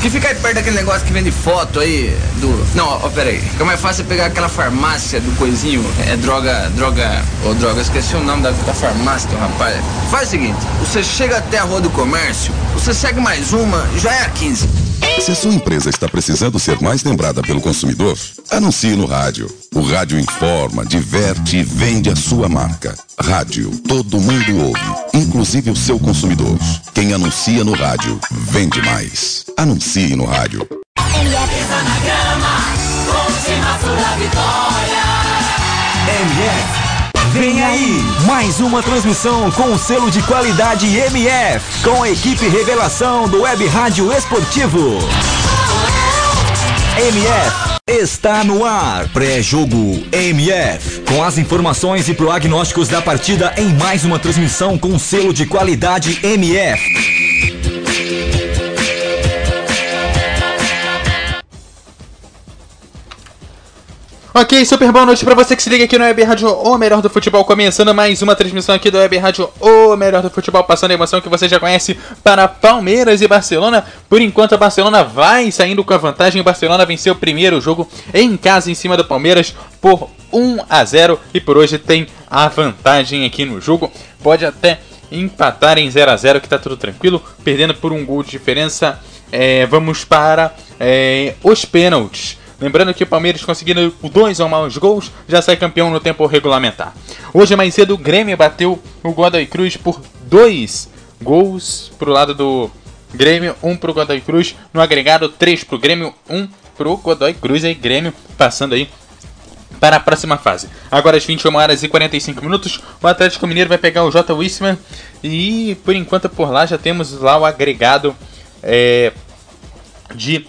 Que fica aí perto daquele negócio que vende foto aí do. Não, ó, pera aí. Fica mais fácil pegar aquela farmácia do coisinho. É droga. Droga. Ô, droga, esqueci o nome da, da farmácia, rapaz. Faz o seguinte: você chega até a rua do comércio, você segue mais uma, já é a 15. Se a sua empresa está precisando ser mais lembrada pelo consumidor, anuncie no rádio. O rádio informa, diverte e vende a sua marca. Rádio, todo mundo ouve, inclusive o seu consumidor. Quem anuncia no rádio, vende mais. Anuncie no rádio. MF. Vem aí, mais uma transmissão com o selo de qualidade MF, com a equipe revelação do Web Rádio Esportivo. MF está no ar, pré-jogo MF, com as informações e prognósticos da partida em mais uma transmissão com selo de qualidade MF. Ok, super boa noite pra você que se liga aqui no Web Rádio O Melhor do Futebol, começando mais uma transmissão aqui do Web Rádio O Melhor do Futebol, passando a emoção que você já conhece para Palmeiras e Barcelona. Por enquanto a Barcelona vai saindo com a vantagem, o Barcelona venceu o primeiro jogo em casa em cima do Palmeiras por 1 a 0 e por hoje tem a vantagem aqui no jogo. Pode até empatar em 0 a 0 que tá tudo tranquilo, perdendo por um gol de diferença. É, vamos para é, os pênaltis. Lembrando que o Palmeiras conseguindo dois ou mais gols, já sai campeão no tempo regulamentar. Hoje mais cedo o Grêmio bateu o Godoy Cruz por dois gols pro lado do Grêmio, um pro Godoy Cruz, no agregado três pro Grêmio, um pro Godoy Cruz aí Grêmio passando aí para a próxima fase. Agora às 21 horas e 45 minutos, o Atlético Mineiro vai pegar o J. Wisman e por enquanto por lá já temos lá o agregado é, de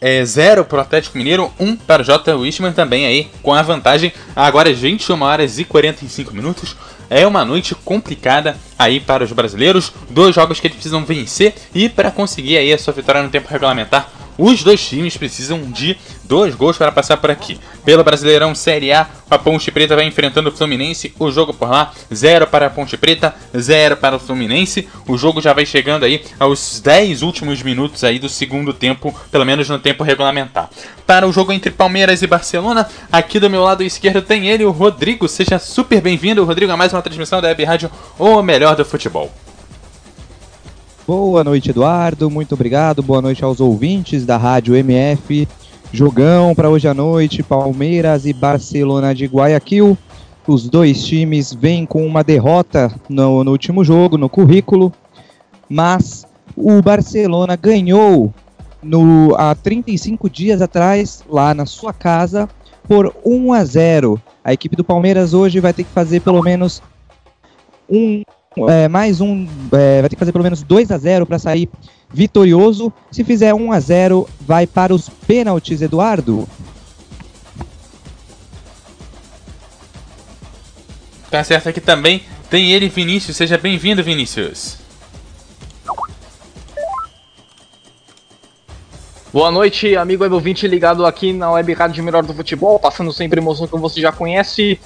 é, 0 para o Atlético Mineiro, 1 um para o J. Wishman também aí com a vantagem. Agora às 21 horas e 45 minutos. É uma noite complicada aí para os brasileiros. Dois jogos que eles precisam vencer e para conseguir aí a sua vitória no tempo regulamentar os dois times precisam de dois gols para passar por aqui. Pelo Brasileirão Série A, a Ponte Preta vai enfrentando o Fluminense. O jogo por lá, 0 para a Ponte Preta, 0 para o Fluminense. O jogo já vai chegando aí aos 10 últimos minutos aí do segundo tempo, pelo menos no tempo regulamentar. Para o jogo entre Palmeiras e Barcelona, aqui do meu lado esquerdo tem ele, o Rodrigo. Seja super bem-vindo, Rodrigo, a mais uma transmissão da Web Rádio, o melhor do futebol. Boa noite, Eduardo. Muito obrigado. Boa noite aos ouvintes da Rádio MF. Jogão para hoje à noite, Palmeiras e Barcelona de Guayaquil. Os dois times vêm com uma derrota no, no último jogo, no currículo, mas o Barcelona ganhou no, há 35 dias atrás, lá na sua casa, por 1 a 0. A equipe do Palmeiras hoje vai ter que fazer pelo menos um é, mais um, é, vai ter que fazer pelo menos 2 a 0 para sair vitorioso. Se fizer 1 a 0 vai para os pênaltis, Eduardo. Tá certo aqui também. Tem ele, Vinícius. Seja bem-vindo, Vinícius. Boa noite, amigo web ouvinte ligado aqui na Web Rádio Melhor do Futebol, passando sempre emoção que você já conhece.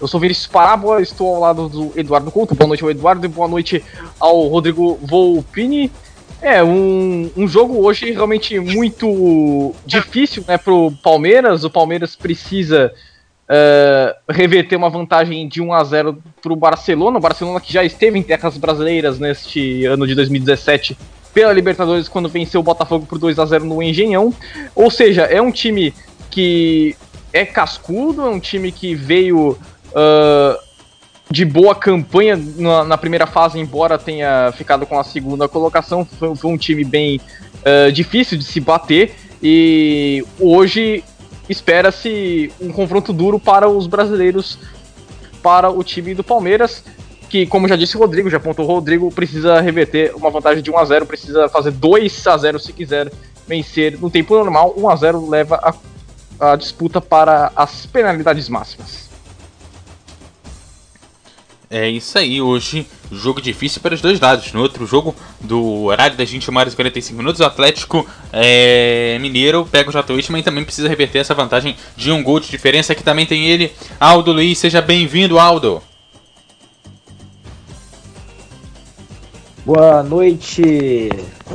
Eu sou Vinícius Parábola, estou ao lado do Eduardo Couto. Boa noite ao Eduardo e boa noite ao Rodrigo Volpini. É, um, um jogo hoje realmente muito difícil né, pro Palmeiras. O Palmeiras precisa uh, reverter uma vantagem de 1 a 0 pro Barcelona. O Barcelona que já esteve em terras brasileiras neste ano de 2017 pela Libertadores quando venceu o Botafogo por 2 a 0 no Engenhão. Ou seja, é um time que é cascudo, é um time que veio uh, de boa campanha na, na, primeira fase, embora tenha ficado com a segunda colocação. Foi, foi um time bem uh, difícil de se bater e hoje espera-se um confronto duro para os brasileiros, para o time do Palmeiras. Que, como já disse o Rodrigo, já apontou o Rodrigo, precisa reverter uma vantagem de 1 a 0 precisa fazer 2 a 0 se quiser vencer no tempo normal. 1 a 0 leva a, a disputa para as penalidades máximas. É isso aí, hoje jogo difícil para os dois lados. No outro jogo, do horário das 21 horas e 45 minutos, o Atlético é, Mineiro pega o Jota Wittmann e também precisa reverter essa vantagem de um gol de diferença. Aqui também tem ele, Aldo Luiz. Seja bem-vindo, Aldo. Boa noite,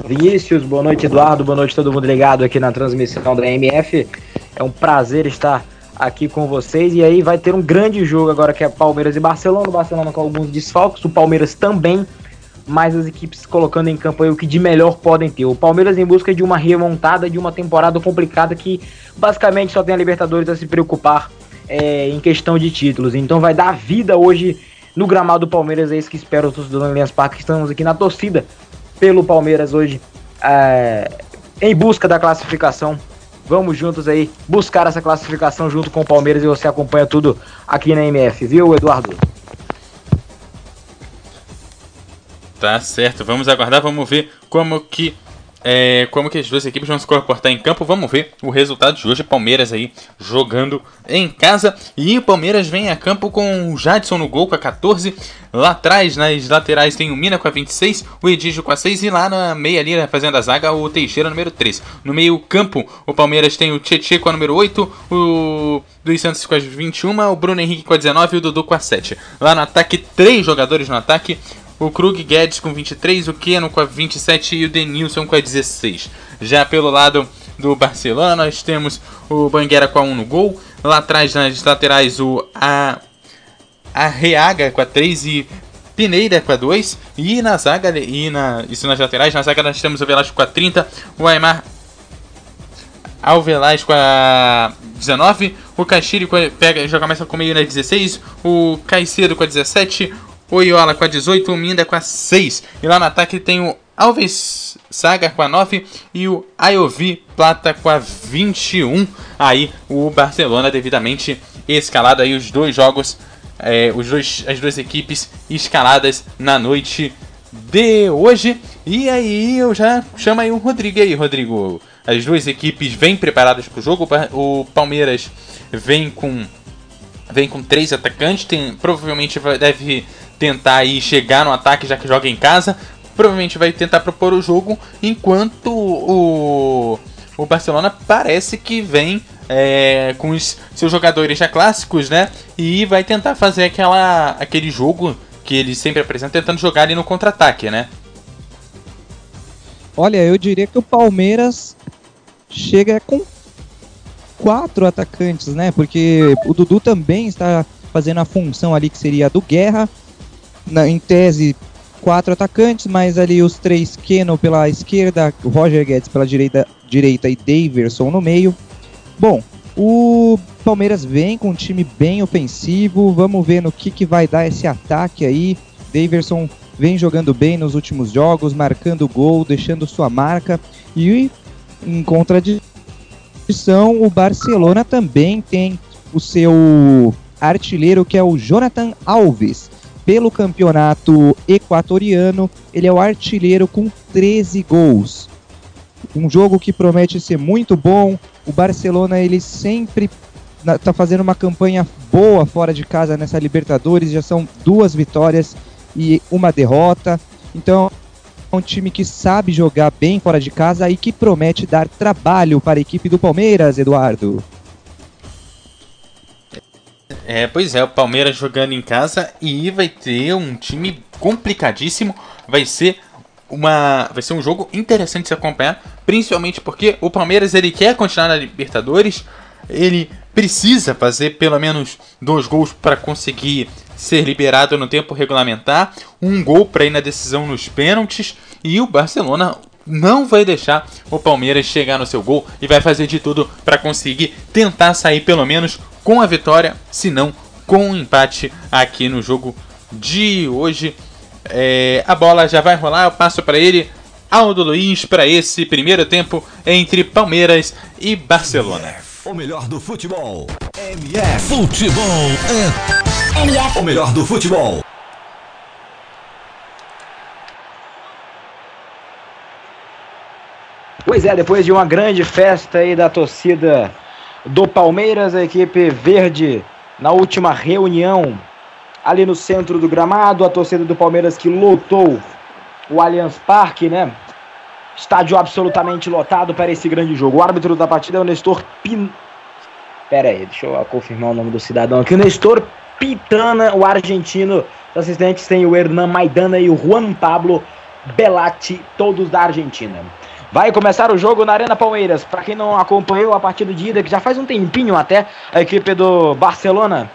Vinícius. Boa noite, Eduardo. Boa noite, todo mundo ligado aqui na transmissão da MF. É um prazer estar aqui com vocês. E aí vai ter um grande jogo agora que é Palmeiras e Barcelona. O Barcelona com alguns desfalques, o Palmeiras também. Mas as equipes colocando em campo aí o que de melhor podem ter. O Palmeiras em busca de uma remontada de uma temporada complicada que basicamente só tem a Libertadores a se preocupar é, em questão de títulos. Então vai dar vida hoje no gramado do Palmeiras. É isso que espero os torcedores do Allianz Parque. Estamos aqui na torcida pelo Palmeiras hoje é, em busca da classificação Vamos juntos aí buscar essa classificação junto com o Palmeiras e você acompanha tudo aqui na MF, viu, Eduardo? Tá certo, vamos aguardar, vamos ver como que é, como que as duas equipes vão se comportar em campo. Vamos ver o resultado de hoje. Palmeiras aí jogando em casa. E o Palmeiras vem a campo com o Jadson no gol com a 14. Lá atrás, nas laterais, tem o Mina com a 26, o Edígio com a 6. E lá na meia ali, fazendo a zaga, o Teixeira número 3. No meio campo, o Palmeiras tem o Tietchan com a número 8, o Luiz Santos com a 21, o Bruno Henrique com a 19 e o Dudu com a 7. Lá no ataque, três jogadores no ataque o Krug Guedes com 23, o Keno com a 27 e o Denilson com a 16. Já pelo lado do Barcelona, nós temos o Banguera com a 1 no gol. Lá atrás, nas laterais, o a, Arreaga com a 3 e Pineira com a 2. E na zaga, e na, isso nas laterais, na zaga nós temos o Velasco com a 30, o Aymar Alvelaz com a 19, o Caxiri pega, joga mais com meio na 16, o Caicedo com a 17, o Iola com a 18, o Minda com a 6. E lá no ataque tem o Alves Saga com a 9 e o Ayovi Plata com a 21. Aí o Barcelona devidamente escalado aí os dois jogos, é, os dois, as duas equipes escaladas na noite de hoje. E aí eu já chamo aí o Rodrigo aí, Rodrigo. As duas equipes vêm preparadas para o jogo. O Palmeiras vem com vem com três atacantes, tem provavelmente deve tentar aí chegar no ataque já que joga em casa. Provavelmente vai tentar propor o jogo, enquanto o, o Barcelona parece que vem é, com os seus jogadores já clássicos, né? E vai tentar fazer aquela, aquele jogo que ele sempre apresenta, tentando jogar ali no contra-ataque, né? Olha, eu diria que o Palmeiras chega com quatro atacantes, né? Porque o Dudu também está fazendo a função ali que seria a do Guerra, na, em tese, quatro atacantes, mas ali os três Keno pela esquerda, Roger Guedes pela direita, direita e Daverson no meio. Bom, o Palmeiras vem com um time bem ofensivo. Vamos ver no que, que vai dar esse ataque aí. Daverson vem jogando bem nos últimos jogos, marcando gol, deixando sua marca. E em contradição, o Barcelona também tem o seu artilheiro que é o Jonathan Alves pelo campeonato equatoriano. Ele é o artilheiro com 13 gols. Um jogo que promete ser muito bom. O Barcelona ele sempre está fazendo uma campanha boa fora de casa nessa Libertadores. Já são duas vitórias e uma derrota. Então um time que sabe jogar bem fora de casa e que promete dar trabalho para a equipe do Palmeiras, Eduardo. É, pois é, o Palmeiras jogando em casa e vai ter um time complicadíssimo. Vai ser uma, vai ser um jogo interessante de se acompanhar, principalmente porque o Palmeiras ele quer continuar na Libertadores, ele precisa fazer pelo menos dois gols para conseguir ser liberado no tempo regulamentar, um gol para ir na decisão nos pênaltis e o Barcelona não vai deixar o Palmeiras chegar no seu gol e vai fazer de tudo para conseguir tentar sair pelo menos com a vitória, se não com o um empate aqui no jogo de hoje. É, a bola já vai rolar, eu passo para ele, Aldo Luiz, para esse primeiro tempo entre Palmeiras e Barcelona. O melhor do futebol. MF. Futebol é. O melhor do futebol. Pois é, depois de uma grande festa aí da torcida do Palmeiras, a equipe verde, na última reunião ali no centro do gramado, a torcida do Palmeiras que lotou o Allianz Parque, né? Estádio absolutamente lotado para esse grande jogo. O árbitro da partida é o Nestor Pin. Pera aí, deixa eu confirmar o nome do cidadão aqui. O Nestor Pitana, o argentino. Os assistentes tem o Hernan Maidana e o Juan Pablo Belatti, todos da Argentina. Vai começar o jogo na Arena Palmeiras. Para quem não acompanhou a partida de ida, que já faz um tempinho até, a equipe do Barcelona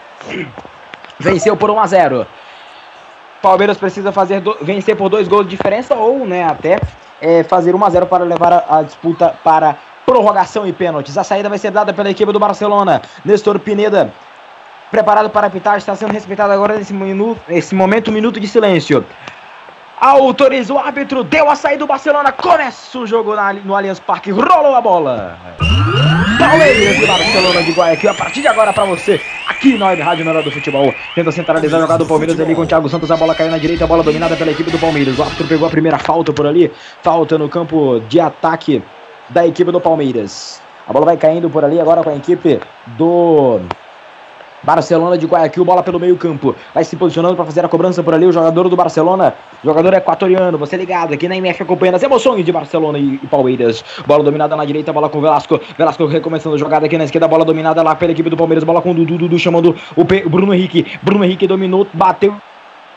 venceu por 1 a 0. Palmeiras precisa fazer do, vencer por dois gols de diferença ou, né, até é, fazer 1 a 0 para levar a, a, disputa para prorrogação e pênaltis. A saída vai ser dada pela equipe do Barcelona. Nestor Pineda, preparado para apitar, está sendo respeitado agora nesse, minuto, nesse momento, um minuto de silêncio. Autoriza o árbitro, deu a saída do Barcelona, começa o jogo na, no Allianz Parque, rolou a bola. Palmeiras e Barcelona de Guayaquil, a partir de agora para você, aqui na Web Rádio Nora do Futebol. Tenta centralizar a jogada do Palmeiras ali com o Thiago Santos, a bola caiu na direita, a bola dominada pela equipe do Palmeiras. O árbitro pegou a primeira falta por ali, falta no campo de ataque da equipe do Palmeiras. A bola vai caindo por ali agora com a equipe do Barcelona de Guayaquil, bola pelo meio campo. Vai se posicionando para fazer a cobrança por ali o jogador do Barcelona. Jogador equatoriano, você ligado aqui na MF acompanhando as emoções de Barcelona e, e Palmeiras. Bola dominada na direita, bola com Velasco. Velasco recomeçando a jogada aqui na esquerda, bola dominada lá pela equipe do Palmeiras. Bola com o Dudu, Dudu chamando o Bruno Henrique. Bruno Henrique dominou, bateu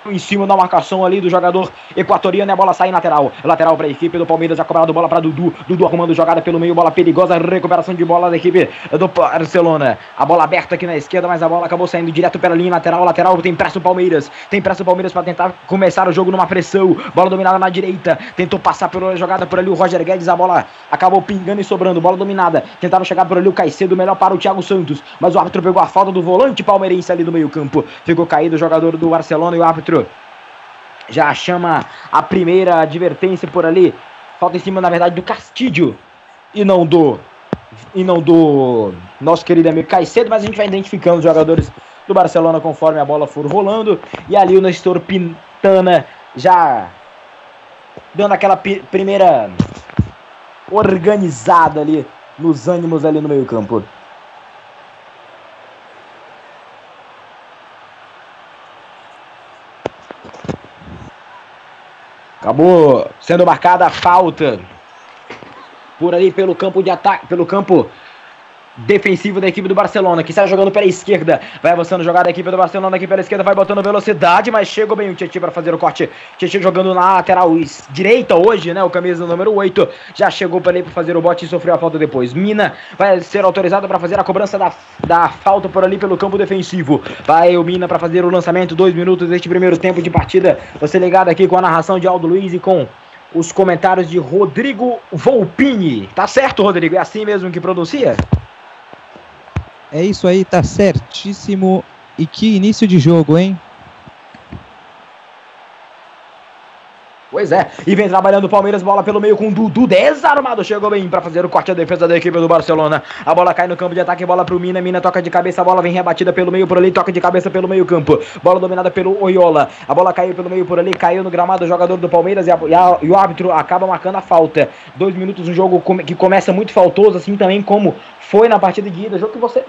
em cima da marcação ali do jogador equatoriano e a bola sai lateral. Lateral para a equipe do Palmeiras, já cobrado bola para Dudu. Dudu arrumando jogada pelo meio, bola perigosa, recuperação de bola da equipe do Barcelona. A bola aberta aqui na esquerda, mas a bola acabou saindo direto pela linha lateral. Lateral tem pressa o Palmeiras. Tem pressa o Palmeiras para tentar começar o jogo numa pressão. Bola dominada na direita. Tentou passar pela jogada por ali o Roger Guedes. A bola acabou pingando e sobrando. Bola dominada. Tentaram chegar por ali o Caicedo, melhor para o Thiago Santos. Mas o árbitro pegou a falta do volante palmeirense ali no meio-campo. Ficou caído o jogador do Barcelona e o árbitro já chama a primeira advertência por ali. Falta em cima, na verdade, do Castilho e não do e não do nosso querido amigo Caicedo, mas a gente vai identificando os jogadores do Barcelona conforme a bola for rolando. E ali o Nestor Pintana já dando aquela primeira organizada ali nos ânimos ali no meio-campo. Acabou sendo marcada a falta. Por ali pelo campo de ataque, pelo campo defensivo da equipe do Barcelona, que está jogando pela esquerda, vai avançando jogada da equipe do Barcelona aqui pela esquerda, vai botando velocidade, mas chegou bem o Tietchan para fazer o corte. Tietchan jogando na lateral direita hoje, né? O camisa número 8 já chegou para ele para fazer o bote e sofreu a falta depois. Mina vai ser autorizado para fazer a cobrança da, da falta por ali pelo campo defensivo. Vai o Mina para fazer o lançamento, dois minutos deste primeiro tempo de partida. Você ligado aqui com a narração de Aldo Luiz e com os comentários de Rodrigo Volpini. Tá certo, Rodrigo? É assim mesmo que pronuncia? É isso aí, tá certíssimo. E que início de jogo, hein? Pois é, e vem trabalhando o Palmeiras, bola pelo meio com o Dudu, desarmado, chegou bem para fazer o corte à defesa da equipe do Barcelona. A bola cai no campo de ataque, bola pro Mina, Mina toca de cabeça, a bola vem rebatida pelo meio por ali, toca de cabeça pelo meio campo. Bola dominada pelo Oiola, a bola caiu pelo meio por ali, caiu no gramado o jogador do Palmeiras e, a, e, a, e o árbitro acaba marcando a falta. Dois minutos, um jogo que começa muito faltoso, assim também como foi na partida de ida, jogo que você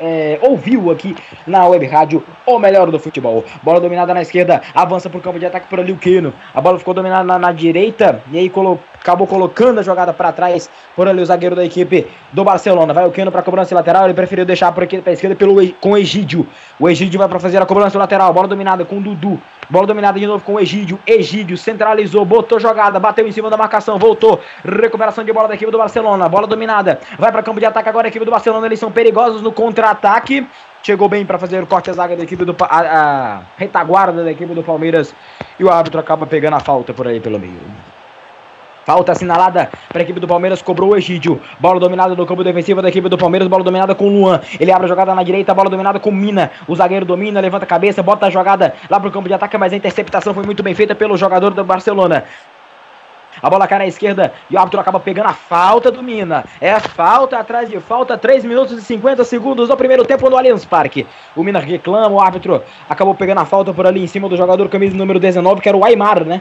é, ouviu aqui na web rádio o melhor do futebol. Bola dominada na esquerda, avança para o campo de ataque por ali o Quino. A bola ficou dominada na, na direita e aí colo, acabou colocando a jogada para trás por ali o zagueiro da equipe do Barcelona. Vai o Quino para cobrança lateral, ele preferiu deixar por aqui para esquerda pelo, com o Egídio. O Egídio vai para fazer a cobrança lateral, bola dominada com o Dudu. Bola dominada de novo com o Egídio. Egídio centralizou, botou jogada, bateu em cima da marcação, voltou. Recuperação de bola da equipe do Barcelona. Bola dominada. Vai para campo de ataque agora a equipe do Barcelona. Eles são perigosos no contra-ataque. Chegou bem para fazer o corte à zaga da equipe do a, a retaguarda da equipe do Palmeiras e o árbitro acaba pegando a falta por aí pelo meio. Falta assinalada para a equipe do Palmeiras, cobrou o Egídio. Bola dominada no campo defensivo da equipe do Palmeiras, bola dominada com o Luan. Ele abre a jogada na direita, bola dominada com Mina. O zagueiro domina, levanta a cabeça, bota a jogada lá para o campo de ataque, mas a interceptação foi muito bem feita pelo jogador do Barcelona. A bola cai na esquerda e o árbitro acaba pegando a falta do Mina. É falta atrás de falta, 3 minutos e 50 segundos no primeiro tempo no Allianz Parque. O Mina reclama, o árbitro acabou pegando a falta por ali em cima do jogador camisa número 19, que era o Aymar, né?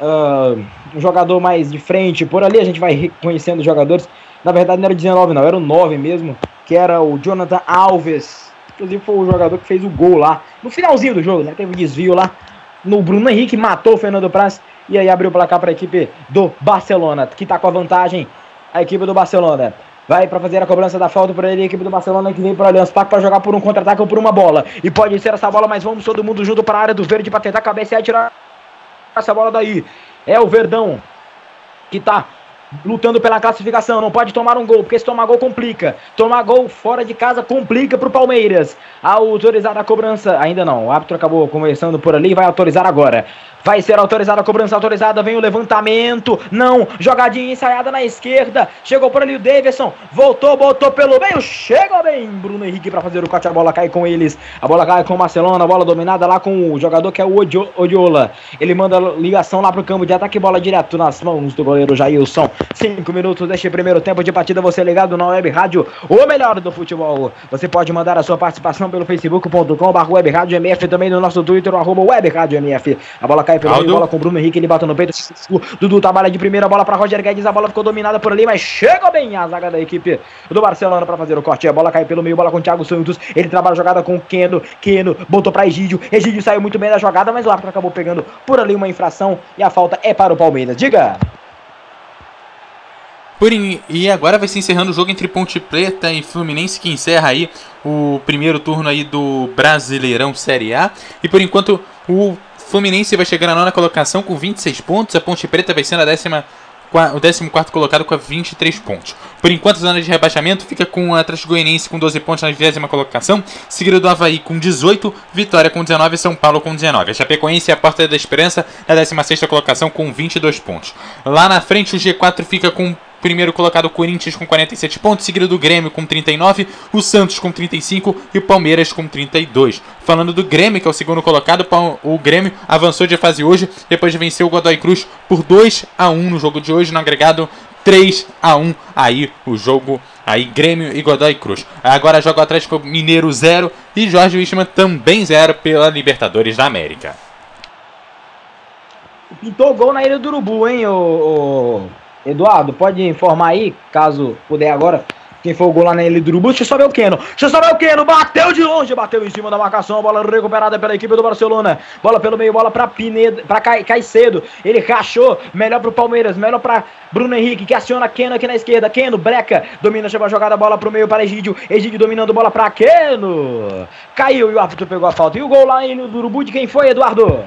Uh, um jogador mais de frente, por ali a gente vai reconhecendo os jogadores. Na verdade não era 19 não, era o 9 mesmo, que era o Jonathan Alves. Inclusive foi o jogador que fez o gol lá no finalzinho do jogo, né? Teve um desvio lá no Bruno Henrique, matou o Fernando Praz e aí abriu o placar para a equipe do Barcelona, que está com a vantagem. A equipe do Barcelona vai para fazer a cobrança da falta para ele, a equipe do Barcelona que vem para o Allianz Parque para jogar por um contra-ataque ou por uma bola. E pode ser essa bola, mas vamos todo mundo junto para a área do verde para tentar cabecear e tirar essa bola daí. É o Verdão que está lutando pela classificação. Não pode tomar um gol, porque se tomar gol complica. Tomar gol fora de casa complica para o Palmeiras. Autorizada a cobrança. Ainda não. O árbitro acabou começando por ali vai autorizar agora. Vai ser autorizada a cobrança autorizada. Vem o levantamento. Não. Jogadinha ensaiada na esquerda. Chegou por ali o Davidson. Voltou, botou pelo meio. Chega bem. Bruno Henrique para fazer o corte. A bola cai com eles. A bola cai com o Barcelona. A bola dominada lá com o jogador que é o Odiola. Ele manda ligação lá pro campo de ataque. Bola direto nas mãos do goleiro Jailson. Cinco minutos deste primeiro tempo de partida. Você ligado na web rádio. O melhor do futebol. Você pode mandar a sua participação pelo facebook.com. Web MF. Também no nosso Twitter. Arroba MF. A bola cai meio, bola com o Bruno Henrique, ele bate no peito. Dudu trabalha de primeira bola para Roger Guedes, a bola ficou dominada por ali, mas chegou bem a zaga da equipe do Barcelona para fazer o corte. A bola cai pelo meio, bola com o Thiago Santos, ele trabalha a jogada com o Keno, Keno botou para Egídio, Egídio saiu muito bem da jogada, mas o árbitro acabou pegando por ali uma infração e a falta é para o Palmeiras. Diga! Por in... E agora vai se encerrando o jogo entre Ponte Preta e Fluminense, que encerra aí o primeiro turno aí do Brasileirão Série A. E por enquanto o Fluminense vai chegar na nona colocação com 26 pontos. A Ponte Preta vai ser a décima, o 14 colocado com 23 pontos. Por enquanto, a zona de rebaixamento fica com a Atlético Goianiense com 12 pontos na 20 colocação, seguido do Havaí com 18, Vitória com 19 e São Paulo com 19. A Chapecoense é a Porta da Esperança na 16 colocação com 22 pontos. Lá na frente, o G4 fica com Primeiro colocado o Corinthians com 47 pontos, seguido do Grêmio com 39, o Santos com 35 e o Palmeiras com 32. Falando do Grêmio, que é o segundo colocado, o Grêmio avançou de fase hoje depois de vencer o Godoy Cruz por 2 a 1 no jogo de hoje, no agregado 3 a 1 aí o jogo aí Grêmio e Godoy Cruz. Agora joga o Atlético Mineiro 0 e Jorge Wichmann também 0 pela Libertadores da América. Pintou gol na Ilha do Urubu, hein, o, Eduardo, pode informar aí, caso puder agora, quem foi o gol lá na Urubu? Deixa eu só ver o Keno. Deixa eu só ver o Keno. Bateu de longe, bateu em cima da marcação. Bola recuperada pela equipe do Barcelona. Bola pelo meio, bola pra Pineda, pra Caicedo. Ele rachou. Melhor pro Palmeiras, melhor pra Bruno Henrique, que aciona Keno aqui na esquerda. Keno, breca. Domina, chegou a jogada, bola pro meio para Egídio. Egídio dominando bola pra Keno. Caiu e o árbitro pegou a falta. E o gol lá do Urubu de quem foi, Eduardo?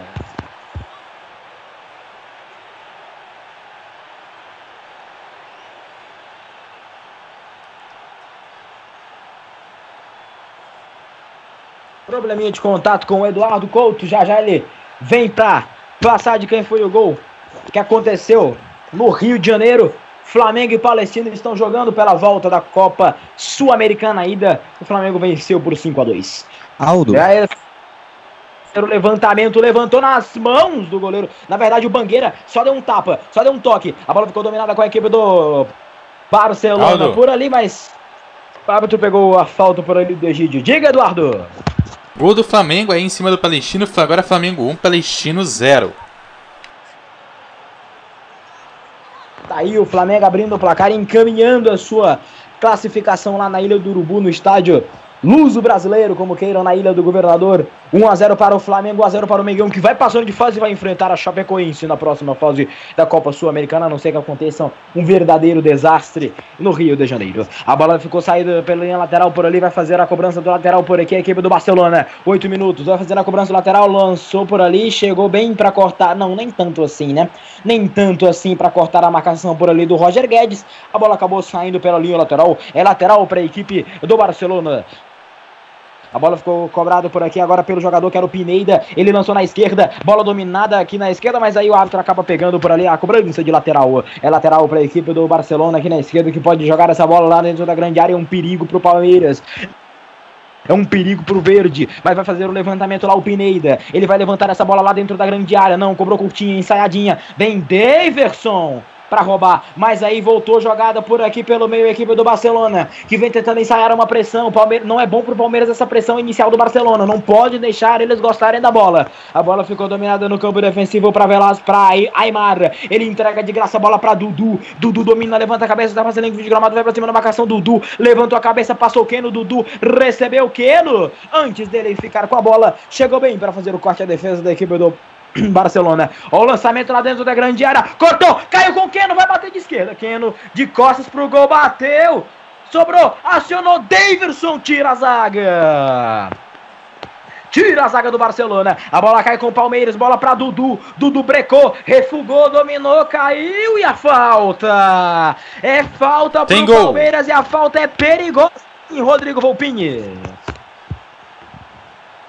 Probleminha de contato com o Eduardo Couto. Já já ele vem pra passar de quem foi o gol que aconteceu no Rio de Janeiro. Flamengo e Palestina estão jogando pela volta da Copa Sul-Americana ida. O Flamengo venceu por 5 a 2 Aldo. o levantamento, levantou nas mãos do goleiro. Na verdade, o Bangueira só deu um tapa, só deu um toque. A bola ficou dominada com a equipe do Barcelona Aldo. por ali, mas o árbitro pegou a falta por ali do Egídio. Diga, Eduardo. Gol do Flamengo aí em cima do Palestino. Agora Flamengo 1, Palestino 0. Tá aí o Flamengo abrindo o placar, encaminhando a sua classificação lá na Ilha do Urubu, no estádio Luso brasileiro, como queiram, na Ilha do Governador. 1x0 para o Flamengo, 1x0 para o Mengão, que vai passando de fase e vai enfrentar a Chapecoense na próxima fase da Copa Sul-Americana, a não ser que aconteça um verdadeiro desastre no Rio de Janeiro. A bola ficou saída pela linha lateral por ali, vai fazer a cobrança do lateral por aqui, a equipe do Barcelona. 8 minutos, vai fazer a cobrança do lateral, lançou por ali, chegou bem para cortar, não, nem tanto assim, né? Nem tanto assim para cortar a marcação por ali do Roger Guedes. A bola acabou saindo pela linha lateral, é lateral para a equipe do Barcelona. A bola ficou cobrada por aqui agora pelo jogador que era o Pineda. Ele lançou na esquerda, bola dominada aqui na esquerda, mas aí o árbitro acaba pegando por ali a cobrança de lateral. É lateral para a equipe do Barcelona aqui na esquerda que pode jogar essa bola lá dentro da grande área. É um perigo para o Palmeiras. É um perigo pro verde. Mas vai fazer o levantamento lá o Pineda. Ele vai levantar essa bola lá dentro da grande área. Não, cobrou curtinha, ensaiadinha. Vem Daverson. Para roubar. Mas aí voltou jogada por aqui pelo meio, a equipe do Barcelona, que vem tentando ensaiar uma pressão. Palmeiras, não é bom pro Palmeiras essa pressão inicial do Barcelona. Não pode deixar eles gostarem da bola. A bola ficou dominada no campo defensivo para Velas, para Aymar. Ele entrega de graça a bola para Dudu. Dudu domina, levanta a cabeça, tá fazendo vídeo de gramado, vai pra cima da marcação. Dudu levantou a cabeça, passou o Keno. Dudu recebeu o Keno. Antes dele ficar com a bola, chegou bem para fazer o corte à defesa da equipe do Barcelona. Olha o lançamento lá dentro da grande área. Cortou, caiu com o Keno, vai bater de esquerda. Keno de costas pro gol, bateu. Sobrou, acionou Davidson, tira a zaga. Tira a zaga do Barcelona. A bola cai com o Palmeiras. Bola para Dudu. Dudu brecou, refugou, dominou, caiu e a falta. É falta pro. Palmeiras e a falta é perigosa em Rodrigo Volpini.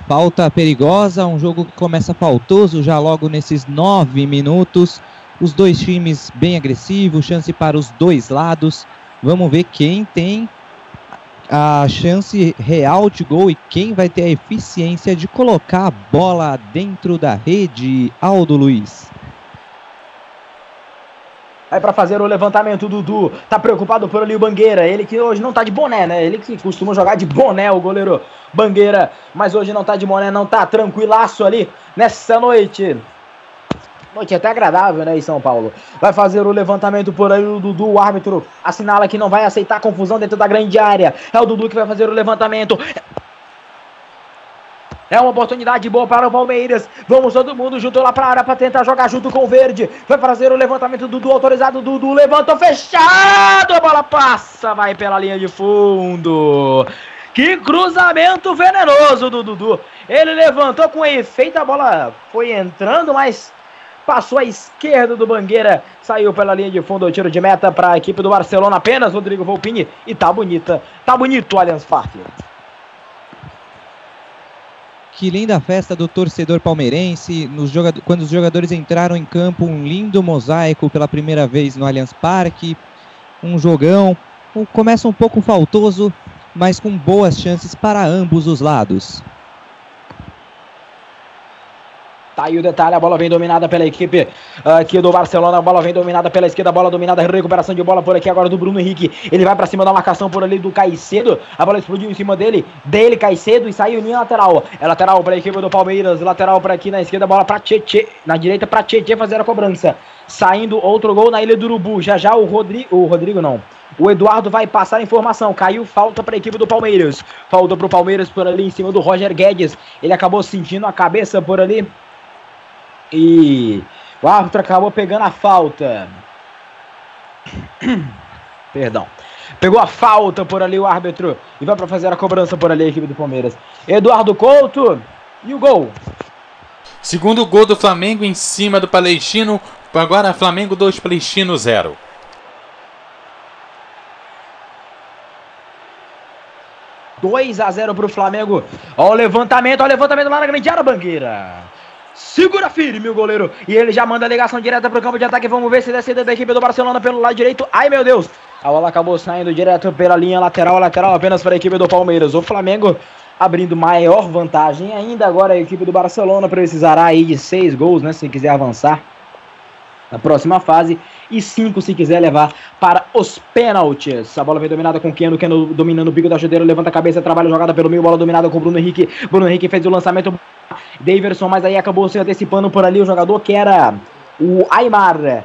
Falta perigosa, um jogo que começa faltoso já logo nesses nove minutos. Os dois times bem agressivos, chance para os dois lados. Vamos ver quem tem a chance real de gol e quem vai ter a eficiência de colocar a bola dentro da rede. Aldo Luiz. Vai para fazer o levantamento, Dudu. Tá preocupado por ali o Bangueira. Ele que hoje não tá de boné, né? Ele que costuma jogar de boné, o goleiro Bangueira. Mas hoje não tá de boné, não tá tranquilaço ali nessa noite. Noite até agradável, né, em São Paulo. Vai fazer o levantamento por aí o Dudu. O árbitro assinala que não vai aceitar confusão dentro da grande área. É o Dudu que vai fazer o levantamento. É uma oportunidade boa para o Palmeiras. Vamos todo mundo junto lá para a área para tentar jogar junto com o Verde. Vai fazer o levantamento do Dudu autorizado. Dudu levantou fechado. A bola passa, vai pela linha de fundo. Que cruzamento venenoso do Dudu. Ele levantou com efeito, a bola foi entrando, mas passou à esquerda do Bangueira, saiu pela linha de fundo, tiro de meta para a equipe do Barcelona, apenas Rodrigo Volpini, e tá bonita, tá bonito o Allianz Parque. Que linda festa do torcedor palmeirense. Quando os jogadores entraram em campo, um lindo mosaico pela primeira vez no Allianz Parque. Um jogão. Começa um pouco faltoso, mas com boas chances para ambos os lados. Tá aí o detalhe, a bola vem dominada pela equipe aqui do Barcelona, a bola vem dominada pela esquerda, a bola dominada, recuperação de bola por aqui agora do Bruno Henrique, ele vai pra cima da marcação por ali do Caicedo, a bola explodiu em cima dele, dele Caicedo e saiu em lateral, é lateral pra equipe do Palmeiras, lateral pra aqui na esquerda, bola pra Tietê, na direita pra Tietê fazer a cobrança, saindo outro gol na Ilha do Urubu, já já o Rodrigo, o Rodrigo não, o Eduardo vai passar a informação. Caiu falta para a equipe do Palmeiras. Falta para o Palmeiras por ali em cima do Roger Guedes. Ele acabou sentindo a cabeça por ali. E o árbitro acabou pegando a falta. Perdão. Pegou a falta por ali o árbitro e vai para fazer a cobrança por ali a equipe do Palmeiras. Eduardo Couto e o gol. Segundo gol do Flamengo em cima do Palestino. Agora Flamengo 2, Palestino 0. 2 a 0 pro Flamengo. Ó o levantamento, ó o levantamento lá na grande área, Bangueira. Segura firme o goleiro. E ele já manda a ligação direta pro campo de ataque. Vamos ver se descida da equipe do Barcelona pelo lado direito. Ai, meu Deus. A bola acabou saindo direto pela linha lateral. Lateral apenas para a equipe do Palmeiras. O Flamengo abrindo maior vantagem. Ainda agora a equipe do Barcelona precisará aí de seis gols, né? Se quiser avançar na próxima fase e 5 se quiser levar para os pênaltis. A bola vem dominada com o Keno, Keno dominando o bico da chuteira, levanta a cabeça, trabalha jogada pelo meio, bola dominada com o Bruno Henrique. Bruno Henrique fez o lançamento. Daverson, mas aí acabou se antecipando por ali o jogador que era o Aymar.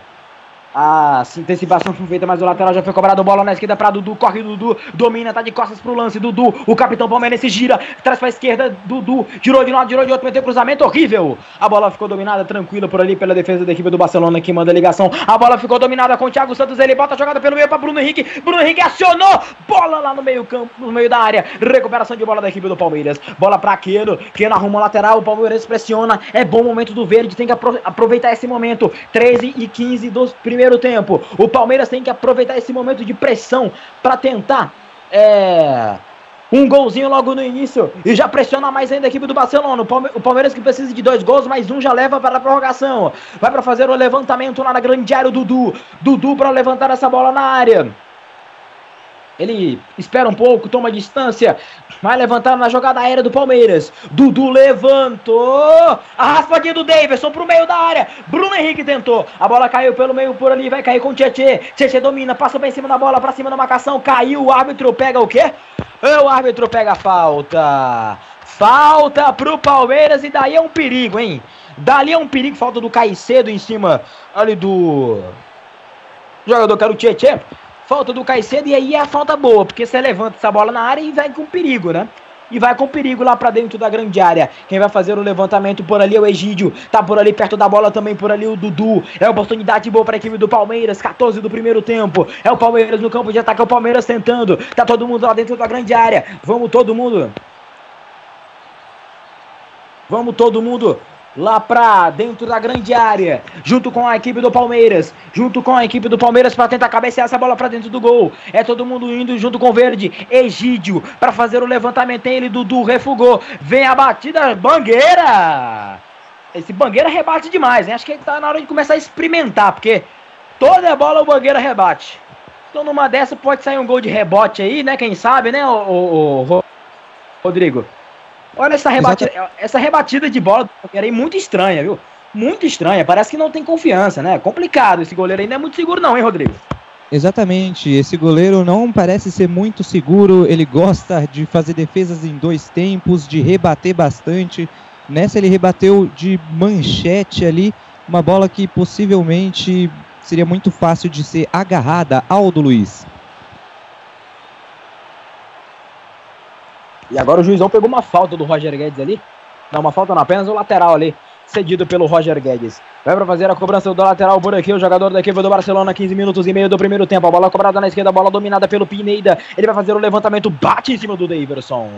A antecipação foi feita, mas o lateral já foi cobrado. Bola na esquerda para Dudu. Corre Dudu. Domina, tá de costas pro lance. Dudu, o capitão palmeirense gira. Traz pra esquerda. Dudu girou de lado, girou de outro. Meteu cruzamento horrível. A bola ficou dominada, tranquila por ali pela defesa da equipe do Barcelona que manda a ligação. A bola ficou dominada com o Thiago Santos. Ele bota a jogada pelo meio para Bruno Henrique. Bruno Henrique acionou. Bola lá no meio campo, no meio da área. Recuperação de bola da equipe do Palmeiras. Bola pra Queno. Queno arruma o lateral. O Palmeiras pressiona. É bom momento do verde. Tem que apro- aproveitar esse momento. 13 e 15 do primeiro tempo. O Palmeiras tem que aproveitar esse momento de pressão para tentar. É um golzinho logo no início e já pressiona mais ainda a equipe do Barcelona. O Palme- o Palmeiras que precisa de dois gols, mais um já leva para a prorrogação. Vai para fazer o levantamento lá na grande área o Dudu. Dudu para levantar essa bola na área. Ele espera um pouco, toma distância, vai levantar na jogada aérea do Palmeiras. Dudu levantou. A raspadinha do Davidson pro meio da área. Bruno Henrique tentou. A bola caiu pelo meio por ali, vai cair com o Tietê. Tietê domina, passa bem em cima da bola, pra cima da marcação. Caiu, o árbitro pega o quê? O árbitro pega a falta. Falta pro Palmeiras e daí é um perigo, hein? Dali é um perigo, falta do Caicedo em cima ali do jogador que era o Tietê. Falta do Caicedo e aí é a falta boa, porque você levanta essa bola na área e vai com perigo, né? E vai com perigo lá para dentro da grande área. Quem vai fazer o levantamento por ali é o Egídio. Tá por ali perto da bola também por ali o Dudu. É oportunidade boa para equipe do Palmeiras. 14 do primeiro tempo. É o Palmeiras no campo de ataque. É o Palmeiras tentando. Tá todo mundo lá dentro da grande área. Vamos todo mundo. Vamos todo mundo lá pra dentro da grande área, junto com a equipe do Palmeiras, junto com a equipe do Palmeiras para tentar cabecear essa bola para dentro do gol. É todo mundo indo junto com o Verde, Egídio para fazer o levantamento. Tem ele, Dudu refugou. Vem a batida, Bangueira. Esse Bangueira rebate demais, hein? Acho que tá na hora de começar a experimentar, porque toda bola o Bangueira rebate. Então numa dessa pode sair um gol de rebote aí, né? Quem sabe, né, o, o, o Rodrigo? Olha essa rebatida, essa rebatida de bola era muito estranha, viu? Muito estranha. Parece que não tem confiança, né? Complicado. Esse goleiro ainda é muito seguro, não, hein, Rodrigo? Exatamente. Esse goleiro não parece ser muito seguro. Ele gosta de fazer defesas em dois tempos, de rebater bastante. Nessa ele rebateu de manchete ali, uma bola que possivelmente seria muito fácil de ser agarrada. Aldo Luiz. E agora o juizão pegou uma falta do Roger Guedes ali. Não, uma falta não, apenas o lateral ali, cedido pelo Roger Guedes. Vai para fazer a cobrança do lateral por aqui, o jogador da equipe do Barcelona, 15 minutos e meio do primeiro tempo. A bola cobrada na esquerda, a bola dominada pelo Pineda. Ele vai fazer o levantamento, bate em cima do Davidson.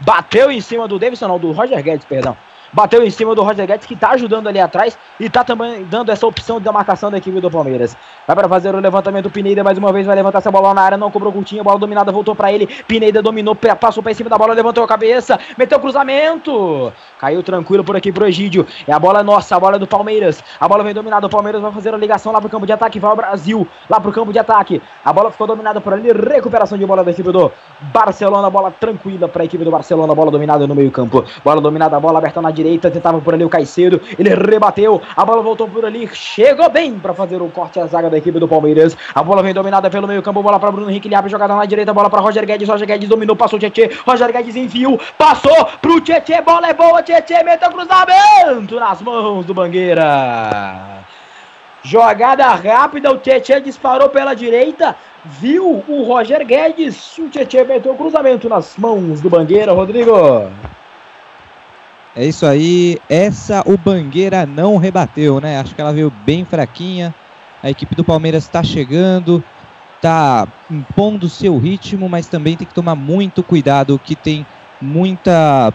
Bateu em cima do Davidson, não, do Roger Guedes, perdão. Bateu em cima do Roger Guedes, que tá ajudando ali atrás e tá também dando essa opção da marcação da equipe do Palmeiras. Vai para fazer o levantamento, Pineda mais uma vez vai levantar essa bola na área, não cobrou curtinho, bola dominada, voltou para ele. Pineda dominou, passou para cima da bola, levantou a cabeça, meteu cruzamento. Caiu tranquilo por aqui pro Egídio. É a bola nossa, a bola do Palmeiras. A bola vem dominada, o Palmeiras vai fazer a ligação lá pro campo de ataque, vai ao Brasil, lá pro campo de ataque. A bola ficou dominada por ali, recuperação de bola da equipe do Barcelona, bola tranquila para a equipe do Barcelona, bola dominada no meio-campo. Bola dominada, bola aberta na direita, tentava por ali o Caicedo, ele rebateu, a bola voltou por ali, chegou bem para fazer o corte à zaga da equipe do Palmeiras. A bola vem dominada pelo meio-campo, bola para Bruno Henrique, ele abre jogada na direita, bola para Roger Guedes, Roger Guedes dominou, passou o Tietê, Roger Guedes enviou, passou pro Tietê, bola é boa, Tietê meteu cruzamento nas mãos do Bangueira. Jogada rápida, o Tietê disparou pela direita, viu o Roger Guedes, o Tietê meteu cruzamento nas mãos do Bangueira, Rodrigo. É isso aí. Essa o Bangueira não rebateu, né? Acho que ela veio bem fraquinha. A equipe do Palmeiras está chegando, está impondo seu ritmo, mas também tem que tomar muito cuidado que tem muita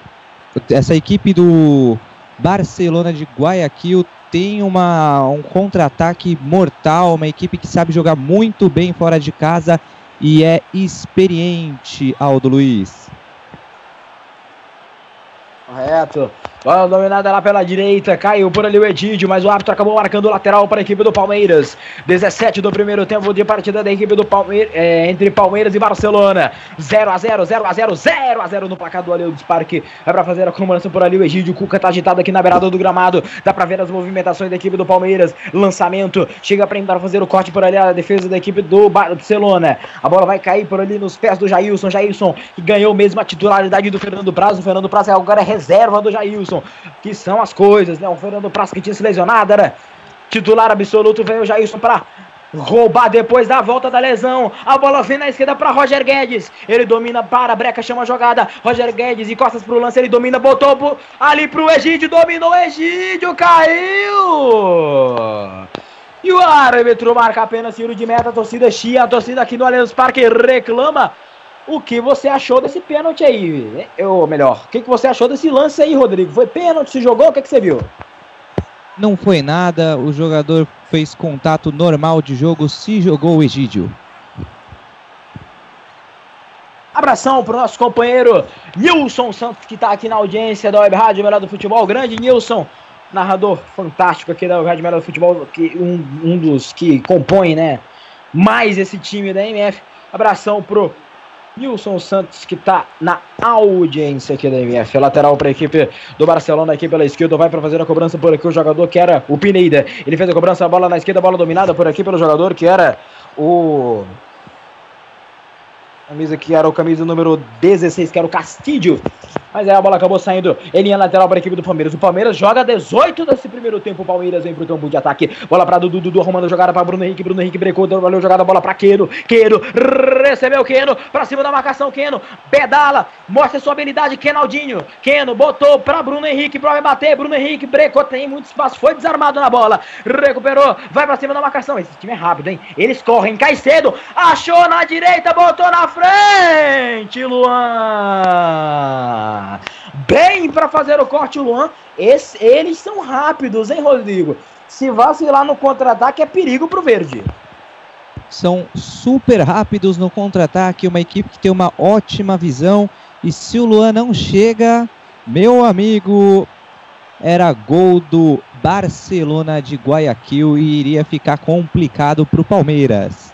essa equipe do Barcelona de Guayaquil tem uma, um contra-ataque mortal, uma equipe que sabe jogar muito bem fora de casa e é experiente, Aldo Luiz. Correto. Bola dominada lá pela direita, caiu por ali o Edídio, mas o árbitro acabou marcando o lateral para a equipe do Palmeiras. 17 do primeiro tempo de partida da equipe do Palmeiras, é, entre Palmeiras e Barcelona. 0 a 0 0 a 0 0 a 0 no placar do Aleudes Parque. É para fazer a comemoração por ali o Egídio. O Cuca tá agitado aqui na beirada do gramado. Dá para ver as movimentações da equipe do Palmeiras. Lançamento, chega para fazer o corte por ali a defesa da equipe do Barcelona. A bola vai cair por ali nos pés do Jailson. Jailson que ganhou mesmo a titularidade do Fernando Prazo. O Fernando Prazo agora é reserva do Jailson que são as coisas, né? O Fernando Praça que tinha se lesionado, era titular absoluto, veio o Jailson para roubar depois da volta da lesão. A bola vem na esquerda para Roger Guedes. Ele domina para, Breca chama a jogada. Roger Guedes e costas pro lance, ele domina, botou pro, ali pro Egídio, dominou Egídio, caiu! E o árbitro marca apenas tiro de meta, a torcida chia, a torcida aqui no Allianz Parque reclama o que você achou desse pênalti aí? Ou melhor, o que você achou desse lance aí, Rodrigo? Foi pênalti? Se jogou? O que, que você viu? Não foi nada, o jogador fez contato normal de jogo, se jogou o Egídio. Abração pro nosso companheiro Nilson Santos, que está aqui na audiência da Web Rádio Melhor do Futebol. Grande Nilson, narrador fantástico aqui da Web Rádio Melhor do Futebol, que um, um dos que compõe, né, mais esse time da MF. Abração pro Nilson Santos, que tá na audiência aqui da MF. Lateral para a equipe do Barcelona aqui pela esquerda. Vai para fazer a cobrança por aqui o jogador que era o Pineda. Ele fez a cobrança, a bola na esquerda, bola dominada por aqui pelo jogador que era o. Camisa que era o camisa número 16, que era o Castilho. Mas aí a bola acabou saindo em linha lateral para a equipe do Palmeiras. O Palmeiras joga 18 desse primeiro tempo. O Palmeiras vem pro campo de ataque. Bola para Dudu, Dudu arrumando a jogada para Bruno Henrique. Bruno Henrique brecou, valeu jogada, bola para Queno. Queno recebeu Queno para cima da marcação. Queno pedala, mostra sua habilidade. Kenaldinho. Queno botou para Bruno Henrique para bater. Bruno Henrique brecou, tem muito espaço, foi desarmado na bola. Recuperou, vai para cima da marcação. Esse time é rápido, hein? Eles correm, cai cedo. Achou na direita, botou na frente, Luan. Bem para fazer o corte, Luan. Esse, eles são rápidos, hein, Rodrigo? Se vacilar no contra-ataque é perigo pro verde. São super rápidos no contra-ataque, uma equipe que tem uma ótima visão. E se o Luan não chega, meu amigo, era gol do Barcelona de Guayaquil e iria ficar complicado para o Palmeiras.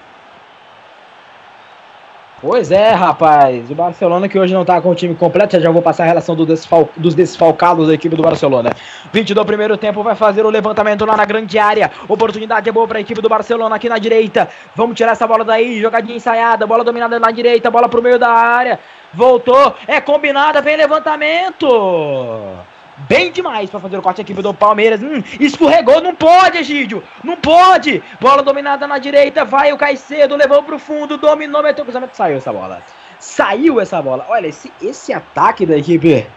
Pois é, rapaz. O Barcelona que hoje não tá com o time completo. Já, vou passar a relação do desfal dos desfalcados da equipe do Barcelona. 20 do primeiro tempo vai fazer o levantamento lá na grande área. Oportunidade é boa para a equipe do Barcelona aqui na direita. Vamos tirar essa bola daí. Jogadinha ensaiada. Bola dominada na direita. Bola pro meio da área. Voltou. É combinada. Vem levantamento. Bem demais para fazer o corte aqui do Palmeiras. Hum, escorregou, não pode, Egídio. Não pode. Bola dominada na direita, vai o Caicedo, levou pro fundo, dominou, meteu cruzamento, saiu essa bola. Saiu essa bola. Olha, esse, esse ataque da equipe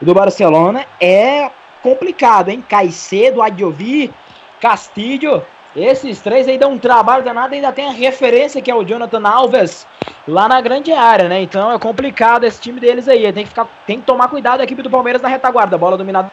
do Barcelona é complicado, hein? Caicedo, Adiovi, Castilho. Esses três aí dão um trabalho danado, ainda tem a referência que é o Jonathan Alves lá na grande área, né? Então é complicado esse time deles aí. Tem que, ficar, tem que tomar cuidado a equipe do Palmeiras na retaguarda. Bola dominada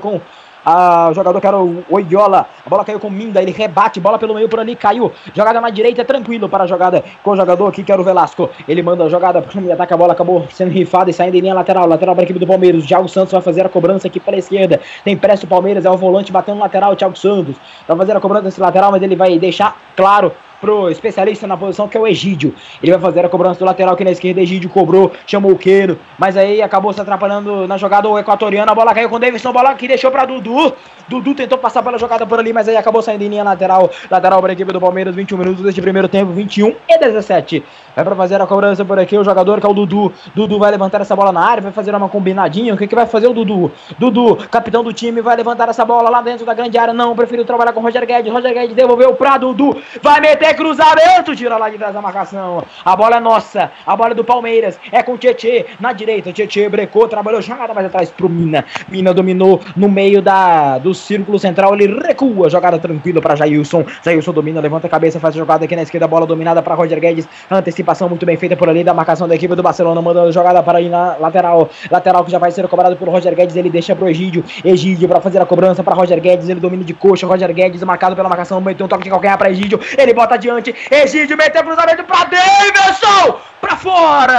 com o jogador que era o Oiola. A bola caiu com o Minda, ele rebate, bola pelo meio por ali, caiu. Jogada na direita, tranquilo para a jogada com o jogador aqui que era o Velasco. Ele manda a jogada para o ataque, a bola acabou sendo rifada e saindo em linha lateral. Lateral para a equipe do Palmeiras. O Thiago Santos vai fazer a cobrança aqui pela esquerda. Tem pressa o Palmeiras, é o volante batendo lateral, o Thiago Santos. Vai fazer a cobrança nesse lateral, mas ele vai deixar claro pro especialista na posição que é o Egídio. Ele vai fazer a cobrança do lateral aqui na esquerda. Egídio cobrou, chamou o Queiro, mas aí acabou se atrapalhando na jogada o equatoriano. A bola caiu com o Davidson, bola que deixou para Dudu. Dudu tentou passar pela jogada por ali, mas aí acabou saindo em linha lateral. Lateral para a equipe do Palmeiras, 21 minutos deste primeiro tempo, 21 e 17. Vai para fazer a cobrança por aqui o jogador que é o Dudu. Dudu vai levantar essa bola na área, vai fazer uma combinadinha. O que, que vai fazer o Dudu? Dudu, capitão do time, vai levantar essa bola lá dentro da grande área. Não, preferiu trabalhar com o Roger Guedes. Roger Guedes devolveu para Dudu. Vai meter cruzamento, tira lá de trás da marcação. A bola é nossa, a bola é do Palmeiras. É com o Tietê na direita. Tietê brecou, trabalhou jogada mais atrás pro Mina. Mina dominou no meio da, do círculo central. Ele recua, jogada tranquila para Jailson. Jailson domina, levanta a cabeça, faz a jogada aqui na esquerda. Bola dominada para Roger Guedes. Antecipação muito bem feita por ali da marcação da equipe do Barcelona, mandando jogada para ali na lateral. Lateral que já vai ser cobrado pelo Roger Guedes. Ele deixa pro Egídio. Egídio para fazer a cobrança para Roger Guedes. Ele domina de coxa. Roger Guedes marcado pela marcação. Meteu um toque de calcanhar para Egídio. Ele bota adiante. Egídio meteu cruzamento para Davidson. Para fora.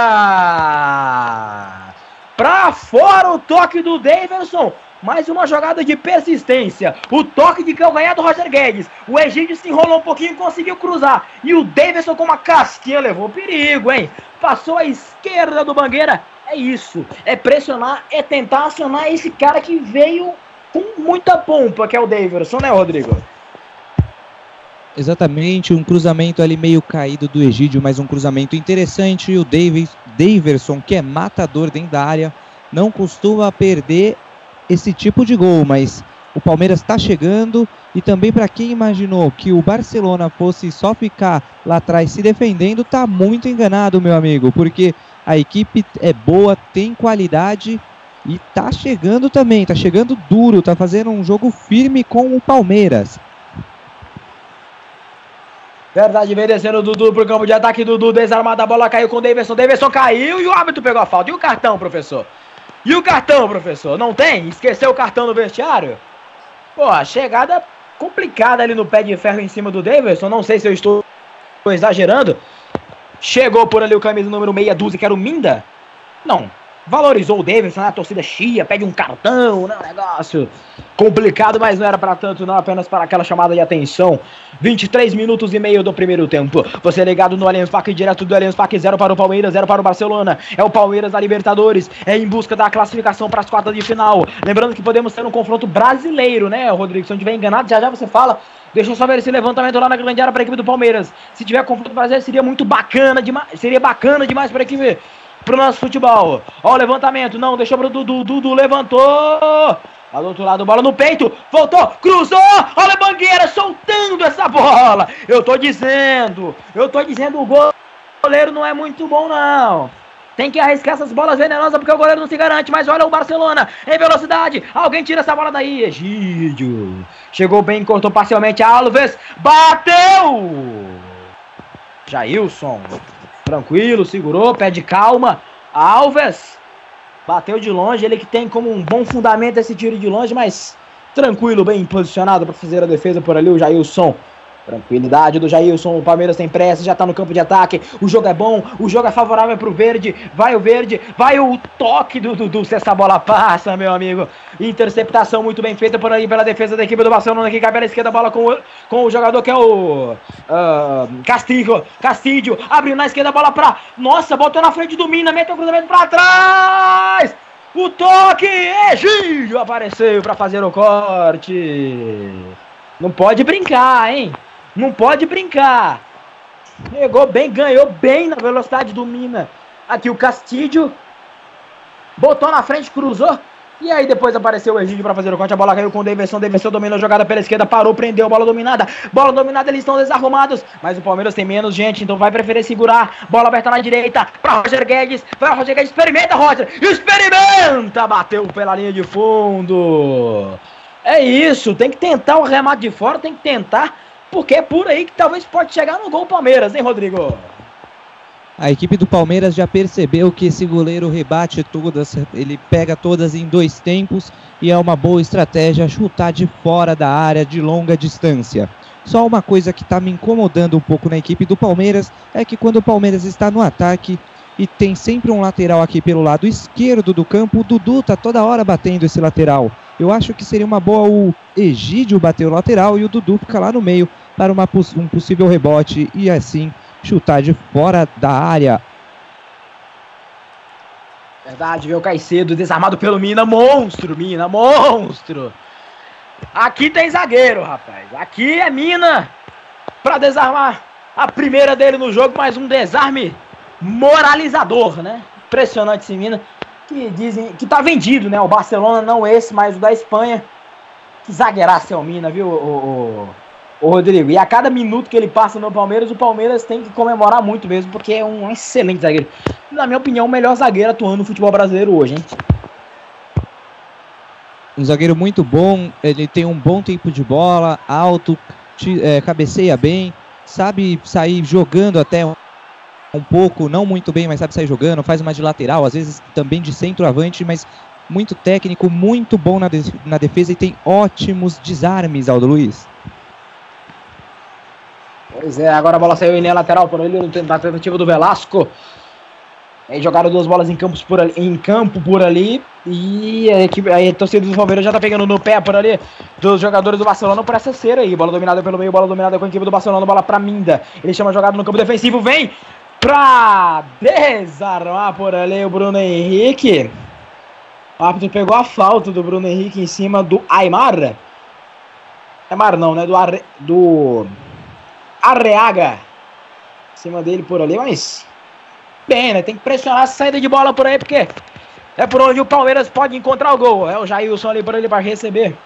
Para fora o toque do Davidson. Mais uma jogada de persistência. O toque de calcanhar do Roger Guedes. O Egídio se enrolou um pouquinho e conseguiu cruzar. E o Davidson com uma casquinha levou perigo, hein? Passou à esquerda do Bangueira. É isso. É pressionar, é tentar acionar esse cara que veio com muita pompa, que é o Davidson, né, Rodrigo? Exatamente, um cruzamento ali meio caído do Egídio, mas um cruzamento interessante. O Davis, Daverson, que é matador dentro da área, não costuma perder esse tipo de gol, mas o Palmeiras está chegando e também para quem imaginou que o Barcelona fosse só ficar lá atrás se defendendo, tá muito enganado, meu amigo, porque a equipe é boa, tem qualidade e tá chegando também, tá chegando duro, tá fazendo um jogo firme com o Palmeiras. Verdade, vem descendo o Dudu pro campo de ataque, Dudu desarmado, a bola caiu com o Davidson, Davidson caiu e o árbitro pegou a falta. E o cartão, professor? E o cartão, professor? Não tem? Esqueceu o cartão no vestiário? Pô, a chegada complicada ali no pé de ferro em cima do Davidson. Não sei se eu estou exagerando. Chegou por ali o camisa número meia dúzia, que era o Minda. Não, valorizou o Davidson, né? a torcida chia, pede um cartão, né? Um negócio complicado, mas não era para tanto, não, apenas para aquela chamada de atenção. 23 minutos e meio do primeiro tempo. Você ligado no Allianz Parque, direto do Allianz Parque, 0 para o Palmeiras, 0 para o Barcelona. É o Palmeiras da Libertadores, é em busca da classificação para as quartas de final. Lembrando que podemos ter um confronto brasileiro, né, Rodrigo? Se eu estiver enganado, já já você fala. Deixa eu só ver esse levantamento lá na grande área para a equipe do Palmeiras. Se tiver confronto brasileiro, seria muito bacana demais. Seria bacana demais para a equipe pro nosso futebol. Ó o levantamento, não, deixou pro Dudu, Dudu levantou. Lá do outro lado, bola no peito, voltou, cruzou, olha a bangueira soltando essa bola. Eu tô dizendo, eu tô dizendo, o goleiro não é muito bom não. Tem que arriscar essas bolas venenosas porque o goleiro não se garante. Mas olha o Barcelona em velocidade. Alguém tira essa bola daí. Egídio. Chegou bem, cortou parcialmente. Alves. Bateu. Jailson. Tranquilo, segurou, pede calma. Alves bateu de longe, ele que tem como um bom fundamento esse tiro de longe, mas tranquilo, bem posicionado para fazer a defesa por ali o Jailson. Tranquilidade do Jailson, o Palmeiras tem pressa, já tá no campo de ataque. O jogo é bom, o jogo é favorável pro verde. Vai o verde, vai o toque do Dudu se essa bola passa, meu amigo. Interceptação muito bem feita por aí pela defesa da equipe do Barcelona que cabe pela esquerda a bola com o, com o jogador que é o uh, Castillo. Castillo abriu na esquerda a bola pra. Nossa, botou na frente do Mina, meteu o cruzamento pra trás. O toque, Egídio apareceu para fazer o corte. Não pode brincar, hein? Não pode brincar. Pegou bem, ganhou bem na velocidade do Mina. Aqui o Castilho. Botou na frente, cruzou. E aí depois apareceu o Egídio para fazer o corte. A bola caiu com o Davidson. Davidson dominou a jogada pela esquerda. Parou, prendeu. Bola dominada. Bola dominada, eles estão desarrumados. Mas o Palmeiras tem menos gente, então vai preferir segurar. Bola aberta na direita para Roger Guedes. Vai Roger Guedes. Experimenta, Roger. Experimenta. Bateu pela linha de fundo. É isso. Tem que tentar o remate de fora. Tem que tentar porque é por aí que talvez pode chegar no gol Palmeiras, hein, Rodrigo? A equipe do Palmeiras já percebeu que esse goleiro rebate todas, ele pega todas em dois tempos e é uma boa estratégia chutar de fora da área de longa distância. Só uma coisa que está me incomodando um pouco na equipe do Palmeiras é que quando o Palmeiras está no ataque e tem sempre um lateral aqui pelo lado esquerdo do campo, o Dudu tá toda hora batendo esse lateral. Eu acho que seria uma boa o Egídio bater o lateral e o Dudu ficar lá no meio para uma, um possível rebote e assim chutar de fora da área. Verdade, viu? Caicedo desarmado pelo Mina. Monstro, Mina, monstro. Aqui tem zagueiro, rapaz. Aqui é Mina para desarmar a primeira dele no jogo, mais um desarme moralizador, né? Impressionante esse Mina que dizem que tá vendido, né? O Barcelona, não esse, mas o da Espanha. Que zagueiraço é o Mina, viu, o, o, o, Rodrigo? E a cada minuto que ele passa no Palmeiras, o Palmeiras tem que comemorar muito mesmo, porque é um excelente zagueiro. Na minha opinião, o melhor zagueiro atuando no futebol brasileiro hoje, hein? Um zagueiro muito bom, ele tem um bom tempo de bola, alto, te, é, cabeceia bem, sabe sair jogando até um pouco, não muito bem, mas sabe sair jogando, faz uma de lateral, às vezes também de centroavante, mas muito técnico, muito bom na, de na defesa e tem ótimos desarmes, Aldo Luiz. Pois é, agora a bola saiu em lateral por ele na tentativa do Velasco. Aí jogaram duas bolas em, campos por ali, em campo por ali. E a, equipe, a torcida do Palmeiras já tá pegando no pé por ali dos jogadores do Barcelona por essa cera aí. Bola dominada pelo meio, bola dominada com a equipe do Barcelona, bola pra Minda. Ele chama a jogada no campo defensivo, vem! Pra desarmar por ali o Bruno Henrique. O árbitro pegou a falta do Bruno Henrique em cima do Aymar. Aymar não, né? Do, do Arreaga. Em cima dele por ali, mas... Bem, né? Tem que pressionar a saída de bola por aí, porque é por onde o Palmeiras pode encontrar o gol. É o Jailson ali por ele para receber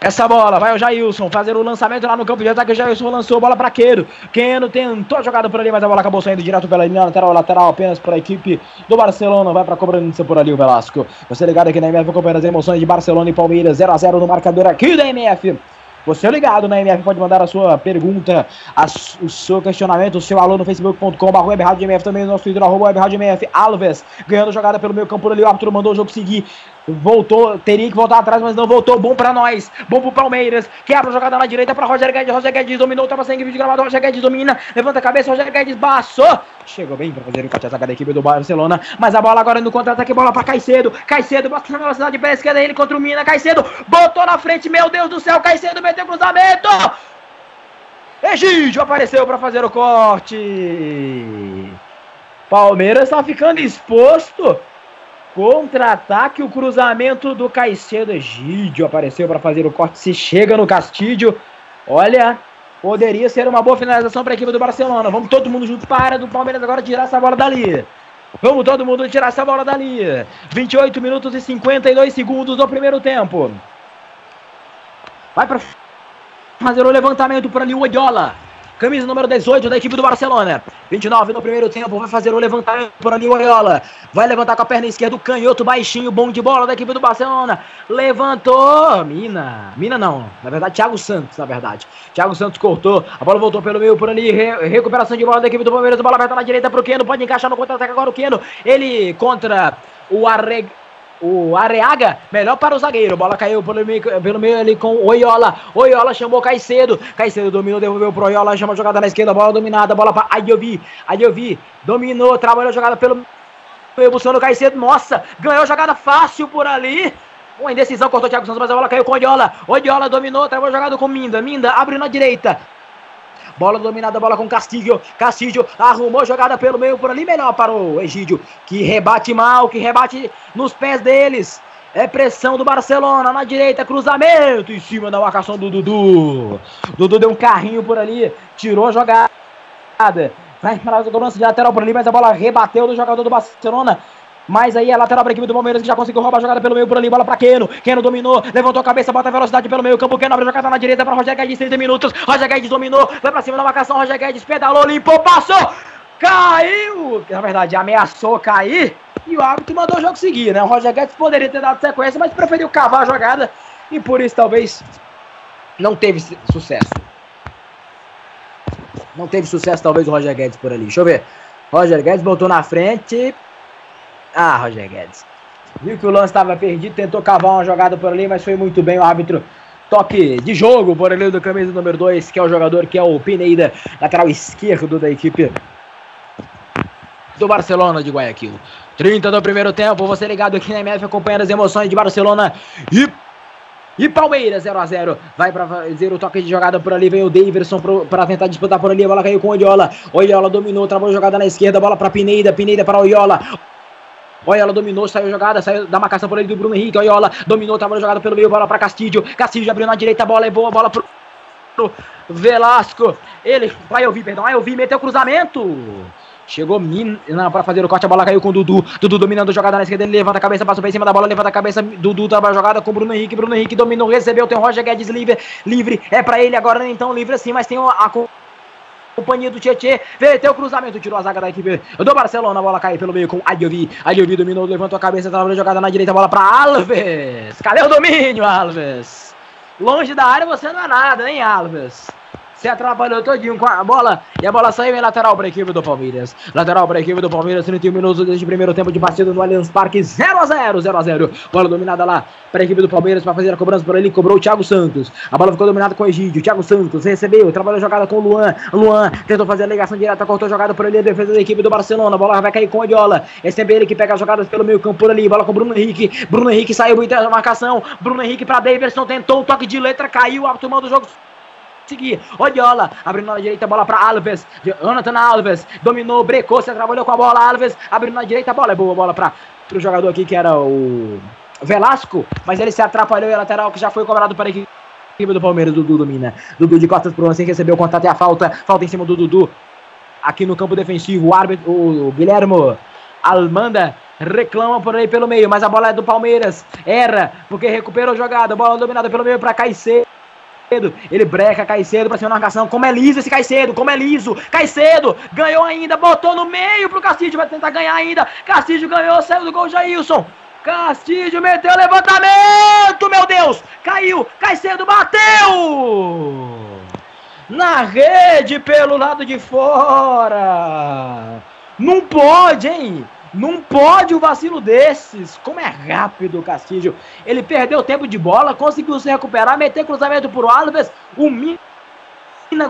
essa bola, vai o Jailson fazer o lançamento lá no campo de ataque. O Jailson lançou bola para Queiro. Queiro tentou a jogada por ali, mas a bola acabou saindo direto pela linha lateral, lateral apenas para a equipe do Barcelona. Vai para a cobrança por ali o Velasco. Você ligado aqui na MF acompanhando as emoções de Barcelona e Palmeiras 0 a 0 no marcador aqui da MF. Você ligado na MF pode mandar a sua pergunta, a, o seu questionamento, o seu alô no facebook.com.br também no nosso Twitter, arroba webradiomf, Alves, ganhando jogada pelo meio campo ali, o árbitro mandou o jogo seguir, Voltou, teria que voltar atrás, mas não voltou. Bom pra nós. Bom pro Palmeiras. Quebra a jogada na direita pra Roger Guedes. Roger Guedes dominou, tava sem de gramado. Roger Guedes domina. Levanta a cabeça, Roger Guedes baixou. Chegou bem pra fazer o contra-ataque da equipe do Barcelona. Mas a bola agora no contra-ataque, bola pra Caicedo. Caicedo, bota na velocidade pela esquerda. Ele contra o Mina. Caicedo botou na frente. Meu Deus do céu, Caicedo meteu cruzamento. Egídio apareceu para fazer o corte. Palmeiras está ficando exposto. Contra-ataque, o cruzamento do Caicedo. Egídio apareceu para fazer o corte. Se chega no Castilho. Olha, poderia ser uma boa finalização para a equipe do Barcelona. Vamos todo mundo junto para do Palmeiras agora tirar essa bola dali. Vamos todo mundo tirar essa bola dali. 28 minutos e 52 segundos do primeiro tempo. Vai para fazer o levantamento por ali o Odiola. Camisa número 18 da equipe do Barcelona. 29 no primeiro tempo, vai fazer o levantamento por ali o Oiola. Vai levantar com a perna esquerda o canhoto baixinho, bom de bola da equipe do Barcelona. Levantou. Mina. Mina não. Na verdade, Thiago Santos, na verdade. Thiago Santos cortou. A bola voltou pelo meio por ali. Re recuperação de bola da equipe do Palmeiras. Bola aberta na direita pro Keno. Pode encaixar no contra-ataque agora o Keno. Ele contra o Arreg o Areaga, melhor para o zagueiro. Bola caiu pelo meio, pelo meio ali com Oiola. Oiola chamou Caicedo. Caicedo dominou, devolveu pro Oiola. Chama a jogada na esquerda. Bola dominada. Bola para Ayovi. Ayovi dominou, trabalhou a jogada pelo meio, buscando o Caicedo. Nossa, ganhou a jogada fácil por ali. Uma indecisão, cortou o Thiago Santos, mas a bola caiu com o Odiola. Odiola dominou, trabalhou a jogada com Minda. Minda abriu na direita. Bola dominada, bola com Castilho. Castilho arrumou jogada pelo meio por ali. Melhor para o Egídio, que rebate mal, que rebate nos pés deles. É pressão do Barcelona na direita, cruzamento em cima da marcação do Dudu. Dudu deu um carrinho por ali, tirou a jogada. Vai para a cobrança de lateral por ali, mas a bola rebateu do jogador do Barcelona. Mas aí é lateral para a equipe do Palmeiras que já conseguiu roubar a jogada pelo meio por ali. Bola para Keno. Keno dominou, levantou a cabeça, bota a velocidade pelo meio campo. Keno abre a jogada na direita para Roger Guedes, 30 minutos. Roger Guedes dominou, vai para cima da marcação. Roger Guedes pedalou, limpou, passou. Caiu! Na verdade, ameaçou cair. E o árbitro mandou o jogo seguir, né? O Roger Guedes poderia ter dado sequência, mas preferiu cavar a jogada. E por isso talvez não teve sucesso. Não teve sucesso, talvez, o Roger Guedes por ali. Deixa eu ver. Roger Guedes botou na frente. Ah, Roger Guedes. Viu que o lance estava perdido, tentou cavar uma jogada por ali, mas foi muito bem o árbitro. Toque de jogo por ali do camisa número 2, que é o jogador que é o Pineida, lateral esquerdo da equipe do Barcelona de Guayaquil. 30 do primeiro tempo, você ligado aqui na MF acompanhando as emoções de Barcelona e e Palmeiras 0 a 0 Vai para fazer o toque de jogada por ali. Vem o Daverson para tentar disputar por ali. A bola caiu com o Oiola. Oiola dominou, travou a jogada na esquerda. Bola para Pineida. Pineida para Oiola. Oiola dominou, saiu jogada, saiu da marcação por ali do Bruno Henrique. Oiola dominou, a jogada pelo meio. Bola para Castilho. Castilho abriu na direita. A bola é boa. Bola pro Velasco. Ele vai ouvir, perdão. Vai ouvir, meteu cruzamento. Chegou Mina para fazer o corte, a bola caiu com o Dudu. Dudu dominando a jogada na esquerda, ele levanta a cabeça, passa por cima da bola, levanta a cabeça. Dudu trabalha a jogada com o Bruno Henrique. Bruno Henrique dominou, recebeu, tem o Roger Guedes livre. Livre é para ele agora, então livre assim, mas tem a companhia do Tietê, meteu o cruzamento, tirou a zaga da equipe do Barcelona, a bola caiu pelo meio com Adiovi, Adiovi dominou, levantou a cabeça, trabalhou a jogada na direita, bola para Alves, cadê o domínio, Alves? Longe da área você não é nada, hein, Alves? Se atrapalhou todinho com a bola e a bola saiu em lateral para a equipe do Palmeiras. Lateral para a equipe do Palmeiras, 31 minutos desde o primeiro tempo de partida no Allianz Parque, 0 a 0 0 a 0 Bola dominada lá para a equipe do Palmeiras para fazer a cobrança por ali, cobrou o Thiago Santos. A bola ficou dominada com o Egídio. Thiago Santos recebeu, trabalhou a jogada com o Luan. Luan tentou fazer a ligação direta, cortou a jogada por ali, a defesa da equipe do Barcelona. A bola vai cair com o Odiola. É sempre ele que pega as jogadas pelo meio campo por ali. Bola com o Bruno Henrique. Bruno Henrique saiu muito da marcação. Bruno Henrique para Davidson, tentou um toque de letra, caiu, o tomando o jogo seguir. Odiola, abrindo na direita, bola para Alves. Jonathan Alves, dominou, brecou, se trabalhou com a bola. Alves, abrindo na direita, bola é boa, bola para o jogador aqui que era o Velasco, mas ele se atrapalhou e a lateral que já foi cobrado para a equipe do Palmeiras. Dudu domina. Dudu de costas para o assim recebeu o contato e a falta. Falta em cima do Dudu. Aqui no campo defensivo, o árbitro, o Guilhermo Almanda reclama por aí pelo meio, mas a bola é do Palmeiras. Erra, porque recuperou a jogada. Bola dominada pelo meio para Caicedo. Ele breca Caicedo pra cima da marcação. Como é liso esse Caicedo, como é liso. Caicedo ganhou ainda, botou no meio pro Castilho, vai tentar ganhar ainda. Castilho ganhou, saiu do gol Jailson. Castilho meteu levantamento, meu Deus! Caiu, Caicedo bateu! Na rede pelo lado de fora. Não pode, hein? Não pode o vacilo desses. Como é rápido o Castilho. Ele perdeu tempo de bola, conseguiu se recuperar, meter cruzamento pro Alves. O Mina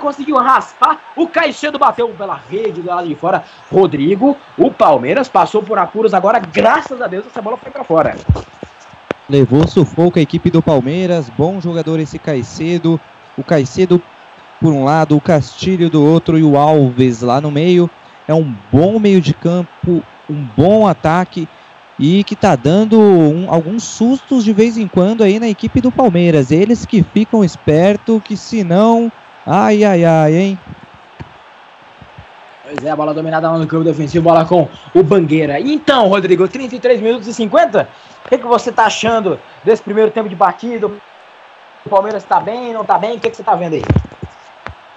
conseguiu raspar. O Caixedo bateu pela rede do lado de fora. Rodrigo, o Palmeiras passou por apuros agora. Graças a Deus, essa bola foi para fora. Levou sufoco a equipe do Palmeiras. Bom jogador esse Caicedo. O Caicedo por um lado, o Castilho do outro e o Alves lá no meio. É um bom meio de campo, um bom ataque e que tá dando um, alguns sustos de vez em quando aí na equipe do Palmeiras. Eles que ficam espertos, que se não, ai ai ai, hein? Pois é, a bola dominada lá no campo defensivo, bola com o Bangueira. Então, Rodrigo, 33 minutos e 50. O que, que você tá achando desse primeiro tempo de partida? O Palmeiras tá bem, não tá bem? O que, que você tá vendo aí?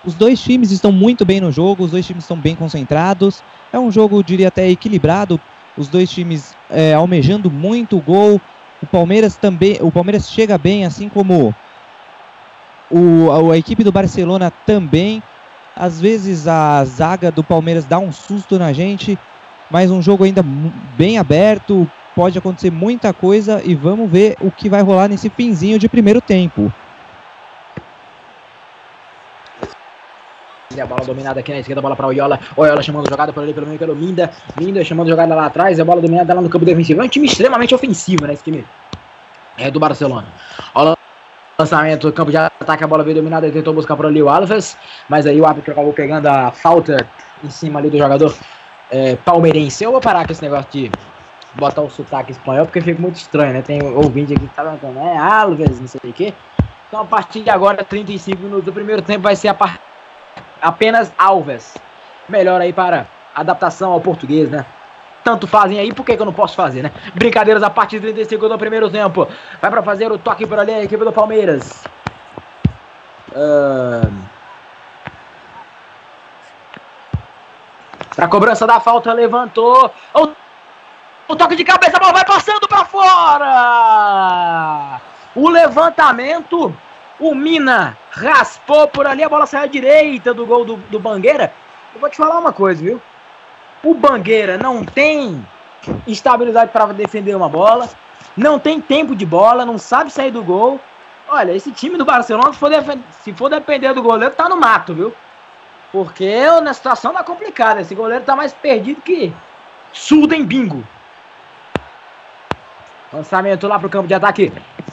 Os dois times estão muito bem no jogo, os dois times estão bem concentrados. É um jogo, diria até, equilibrado. Os dois times é, almejando muito o gol. O Palmeiras também. O Palmeiras chega bem, assim como o, a, a equipe do Barcelona também. Às vezes a zaga do Palmeiras dá um susto na gente, mas um jogo ainda bem aberto. Pode acontecer muita coisa e vamos ver o que vai rolar nesse finzinho de primeiro tempo. A bola dominada aqui na esquerda, bola para Oyola. Oyola chamando jogada por ali pelo meio pelo Minda. Minda chamando jogada lá atrás. A bola dominada lá no campo defensivo. É um time extremamente ofensivo, né? Esse time é do Barcelona. Olha lançamento, campo de ataque, a bola veio dominada. Ele tentou buscar por ali o Alves. Mas aí o árbitro acabou pegando a falta em cima ali do jogador é, palmeirense. Eu vou parar com esse negócio de botar o sotaque espanhol porque fica muito estranho, né? Tem ouvinte aqui que tá perguntando, é Alves, não sei o quê. Então a partir de agora, 35 minutos do primeiro tempo, vai ser a parte apenas Alves. Melhor aí para adaptação ao português, né? Tanto fazem aí, por que, que eu não posso fazer, né? Brincadeiras a partir de 35 do primeiro tempo. Vai para fazer o toque por ali a equipe do Palmeiras. Pra cobrança da falta, levantou. O, o toque de cabeça, a bola vai passando para fora. O levantamento o Mina raspou por ali, a bola saiu à direita do gol do, do Bangueira. Eu vou te falar uma coisa, viu? O Bangueira não tem estabilidade para defender uma bola, não tem tempo de bola, não sabe sair do gol. Olha, esse time do Barcelona, se for, se for depender do goleiro, tá no mato, viu? Porque na situação tá complicada. Esse goleiro tá mais perdido que surdo em bingo. Lançamento lá pro campo de ataque.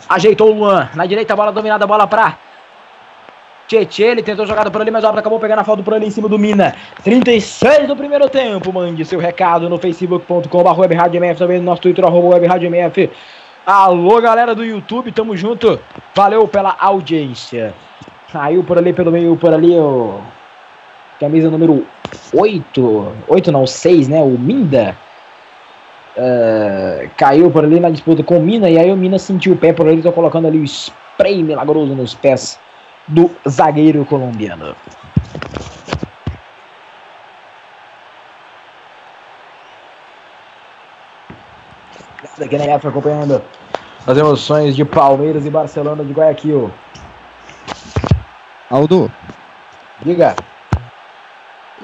Ajeitou o Luan. Na direita, bola dominada, bola pra Tietê, ele tentou jogada por ali, mas a obra acabou pegando a falta por ali em cima do Mina. 36 do primeiro tempo. Mande seu recado no facebook.com.br também no nosso Twitter, arroba. Alô, galera do YouTube, tamo junto. Valeu pela audiência. Saiu por ali, pelo meio, por ali, o... Camisa número 8. 8 não, 6, né? O Minda. Uh, caiu por ali na disputa com o Mina e aí o Mina sentiu o pé por ali, tô colocando ali o spray milagroso nos pés do zagueiro colombiano. Aqui na F acompanhando as emoções de Palmeiras e Barcelona de Guayaquil. Aldo. Diga.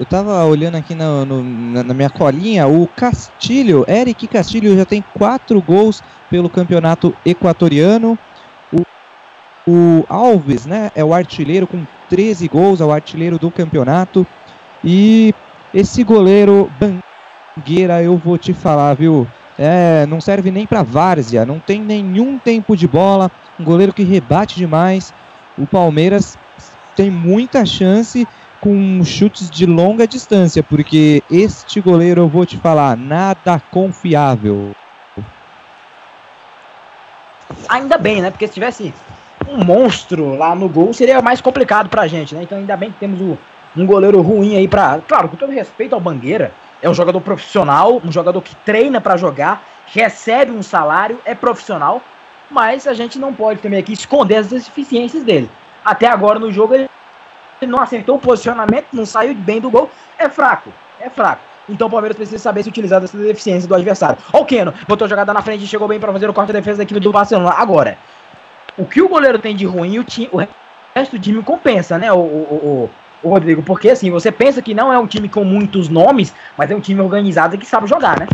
Eu tava olhando aqui na, no, na, na, minha colinha, o Castilho, Eric Castilho já tem quatro gols pelo campeonato equatoriano. O, o Alves, né, é o artilheiro com 13 gols, é o artilheiro do campeonato. E esse goleiro Bangueira, eu vou te falar, viu? É, não serve nem para várzea, não tem nenhum tempo de bola, um goleiro que rebate demais. O Palmeiras tem muita chance com chutes de longa distância, porque este goleiro, eu vou te falar, nada confiável. Ainda bem, né? Porque se tivesse um monstro lá no gol, seria mais complicado pra gente, né? Então ainda bem que temos o, um goleiro ruim aí pra. Claro, com todo respeito ao Bangueira, é um jogador profissional, um jogador que treina para jogar, recebe um salário, é profissional, mas a gente não pode também aqui esconder as deficiências dele. Até agora no jogo ele não acertou o posicionamento, não saiu bem do gol, é fraco, é fraco. Então o Palmeiras precisa saber se utilizar dessa deficiência do adversário. Ó o Keno, botou a jogada na frente e chegou bem para fazer o corte de defesa da equipe do Barcelona. Agora, o que o goleiro tem de ruim, o, time, o resto do time compensa, né, o, o, o, Rodrigo? Porque assim, você pensa que não é um time com muitos nomes, mas é um time organizado que sabe jogar, né?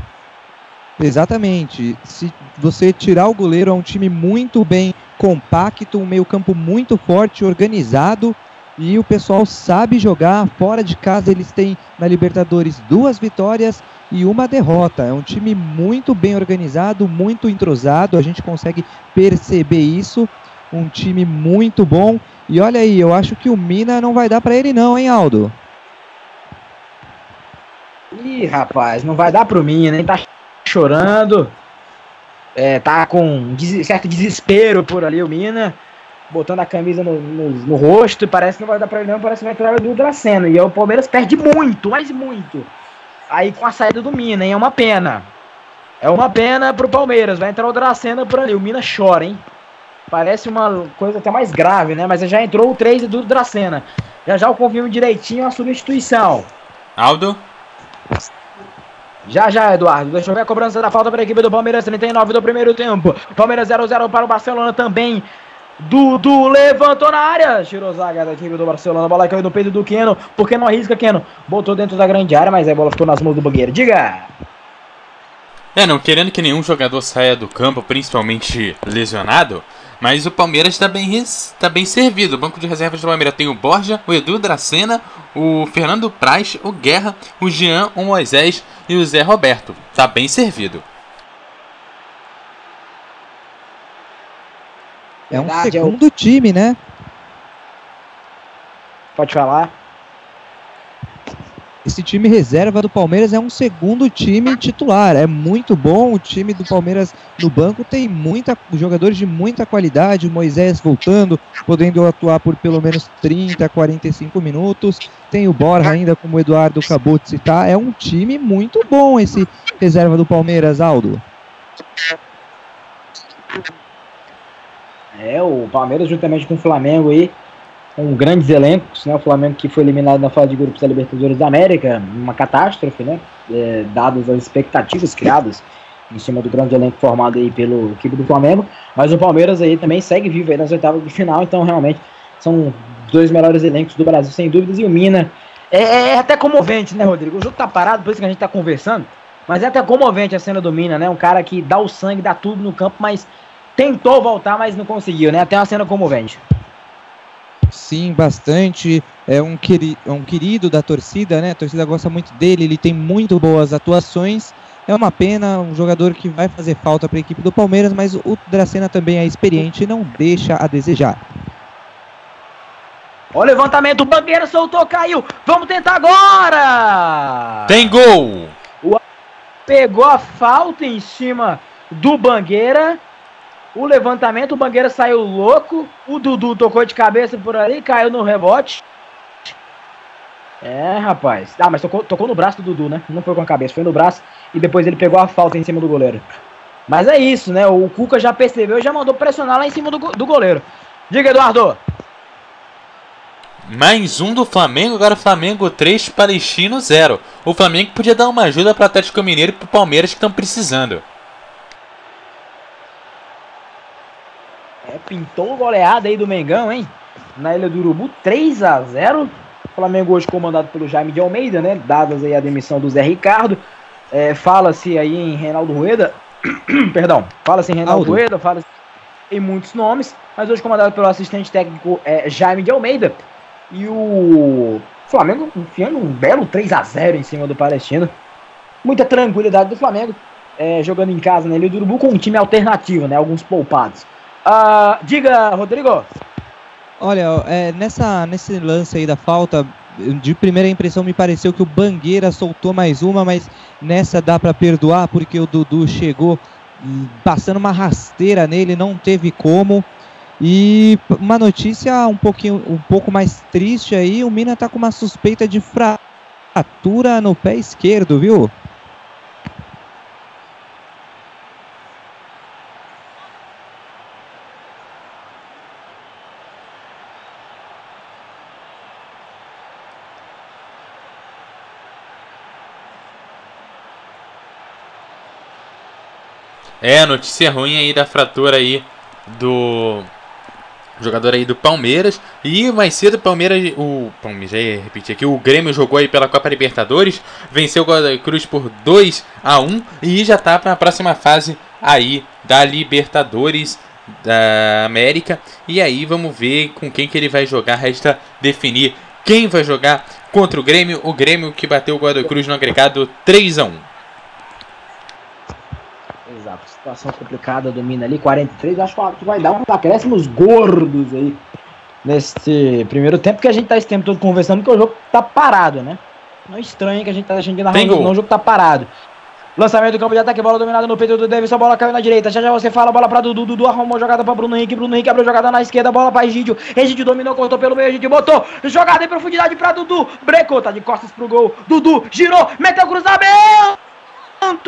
Exatamente. Se você tirar o goleiro, é um time muito bem compacto, um meio-campo muito forte, organizado. E o pessoal sabe jogar. Fora de casa, eles têm na Libertadores duas vitórias e uma derrota. É um time muito bem organizado, muito entrosado. A gente consegue perceber isso. Um time muito bom. E olha aí, eu acho que o Mina não vai dar para ele, não, hein, Aldo? Ih, rapaz, não vai dar pro Mina, nem tá chorando. É, tá com certo desespero por ali o Mina, botando a camisa no, no, no, rosto, e parece que não vai dar pra ele não, parece que vai entrar o Dracena. E o Palmeiras perde muito, mas muito. Aí com a saída do Mina, hein, é uma pena. É uma pena pro Palmeiras, vai entrar o Dracena por ali, o Mina chora, hein. Parece uma coisa até mais grave, né, mas já entrou o 3 do Dracena. Já já eu confirmo direitinho a substituição. Aldo? Já, já, Eduardo. Deixa eu ver a cobrança da falta para a equipe do Palmeiras, 39 do primeiro tempo. Palmeiras 0-0 para o Barcelona também. Dudu levantou na área. Tirou zaga da equipe do Barcelona. A bola caiu no peito do Keno. Por que não arrisca, Keno? Botou dentro da grande área, mas a bola ficou nas mãos do Bangueira. Diga! É, não querendo que nenhum jogador saia do campo, principalmente lesionado. Mas o Palmeiras está bem, tá bem servido. O banco de reservas do Palmeiras tem o Borja, o Edu Dracena, o Fernando Praz, o Guerra, o Jean, o Moisés e o Zé Roberto. Tá bem servido. É um Verdade, segundo eu... time, né? Pode falar. Esse time reserva do Palmeiras é um segundo time titular. É muito bom. O time do Palmeiras no banco tem muita jogadores de muita qualidade. O Moisés voltando, podendo atuar por pelo menos 30, 45 minutos. Tem o Borja ainda, como o Eduardo acabou de citar. É um time muito bom esse reserva do Palmeiras, Aldo. É, o Palmeiras juntamente com o Flamengo aí com grandes elencos, né? O Flamengo que foi eliminado na fase de grupos da Libertadores da América, uma catástrofe, né? É, dadas as expectativas criadas em cima do grande elenco formado aí pelo equipe do Flamengo, mas o Palmeiras aí também segue vivo aí nas oitavas de final, então realmente são dois melhores elencos do Brasil, sem dúvidas, e o Mina é, é, é até comovente, né, Rodrigo? O jogo tá parado, por isso que a gente tá conversando, mas é até comovente a cena do Mina, né? Um cara que dá o sangue, dá tudo no campo, mas tentou voltar, mas não conseguiu, né? Até uma cena comovente. Sim, bastante. É um, queri é um querido da torcida, né? A torcida gosta muito dele, ele tem muito boas atuações. É uma pena, um jogador que vai fazer falta para a equipe do Palmeiras, mas o Dracena também é experiente e não deixa a desejar. Ó, o levantamento, o Bangueira soltou, caiu. Vamos tentar agora! Tem gol! O pegou a falta em cima do Bangueira o levantamento, o Bangueira saiu louco. O Dudu tocou de cabeça por ali, caiu no rebote. É, rapaz. Ah, mas tocou, tocou no braço do Dudu, né? Não foi com a cabeça, foi no braço. E depois ele pegou a falta em cima do goleiro. Mas é isso, né? O Cuca já percebeu e já mandou pressionar lá em cima do, do goleiro. Diga, Eduardo. Mais um do Flamengo, agora Flamengo 3, Palestino 0. O Flamengo podia dar uma ajuda para o Atlético Mineiro e para o Palmeiras que estão precisando. É, pintou goleada aí do Mengão, hein? Na Ilha do Urubu, 3 a 0 Flamengo hoje comandado pelo Jaime de Almeida, né? Dadas aí a demissão do Zé Ricardo. É, fala-se aí em Reinaldo Rueda. Perdão, fala-se em Reinaldo Aldo. Rueda, fala-se em muitos nomes, mas hoje comandado pelo assistente técnico é, Jaime de Almeida. E o Flamengo enfiando um belo 3 a 0 em cima do Palestino. Muita tranquilidade do Flamengo, é, jogando em casa na Ilha do Urubu com um time alternativo, né? Alguns poupados. Uh, diga, Rodrigo. Olha, é, nessa, nesse lance aí da falta, de primeira impressão me pareceu que o Bangueira soltou mais uma, mas nessa dá para perdoar porque o Dudu chegou passando uma rasteira nele, não teve como. E uma notícia um pouquinho um pouco mais triste aí, o Mina tá com uma suspeita de fratura no pé esquerdo, viu? É, notícia ruim aí da fratura aí do jogador aí do Palmeiras. E mais cedo o Palmeiras, o Palmeiras, já ia repetir aqui, o Grêmio jogou aí pela Copa Libertadores, venceu o Godoy Cruz por 2 a 1 e já tá para a próxima fase aí da Libertadores da América. E aí vamos ver com quem que ele vai jogar, resta definir quem vai jogar contra o Grêmio, o Grêmio que bateu o Godoy Cruz no agregado 3 a 1. Situação complicada, domina ali, 43, acho que vai dar uns acréscimos gordos aí nesse primeiro tempo, que a gente tá esse tempo todo conversando que o jogo tá parado, né? Não é estranho que a gente tá achando que na não, o jogo tá parado. Lançamento do campo de ataque, bola dominada no peito do Davidson, a bola caiu na direita. Já já você fala, bola pra Dudu, Dudu arrumou jogada pra Bruno Henrique, Bruno Henrique abriu jogada na esquerda, bola pra Egídio. Egídio dominou, cortou pelo meio, Egídio botou, jogada em profundidade pra Dudu. Brecou, tá de costas pro gol. Dudu girou, meteu cruzamento.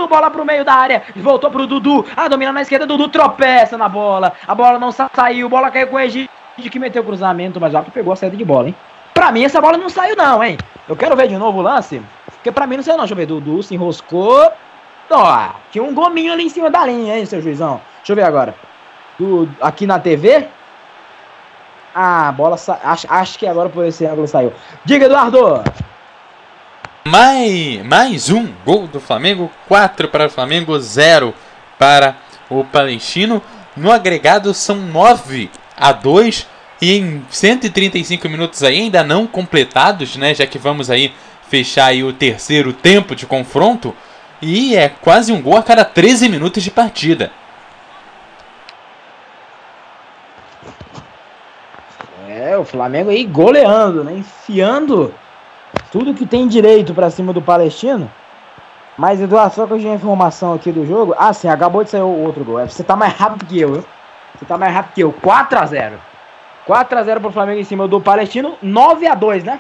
Bola pro meio da área, voltou pro Dudu, a domina na esquerda, Dudu tropeça na bola, a bola não saiu, bola caiu com o Egídio que meteu cruzamento, mas o Arthur pegou a saída de bola, hein? Pra mim essa bola não saiu não, hein? Eu quero ver de novo o lance, porque pra mim não saiu não, deixa eu ver, Dudu se enroscou, Ó, tinha um gominho ali em cima da linha, hein, seu juizão? Deixa eu ver agora. Aqui na TV. Ah, a bola sa... acho, acho que agora por esse ângulo saiu. Diga, Eduardo! Mais, mais um gol do Flamengo. 4 para o Flamengo, 0 para o Palestino. No agregado são 9 a 2. E em 135 minutos aí, ainda não completados, né? Já que vamos aí fechar aí o terceiro tempo de confronto. E é quase um gol a cada 13 minutos de partida. É, o Flamengo aí goleando, né? Enfiando tudo que tem direito para cima do Palestino. Mas, Eduardo, só que eu tinha informação aqui do jogo. Ah, sim, acabou de sair o outro gol. Você tá mais rápido que eu, viu? Você tá mais rápido que eu. 4x0. 4x0 pro Flamengo em cima do Palestino. 9x2, né?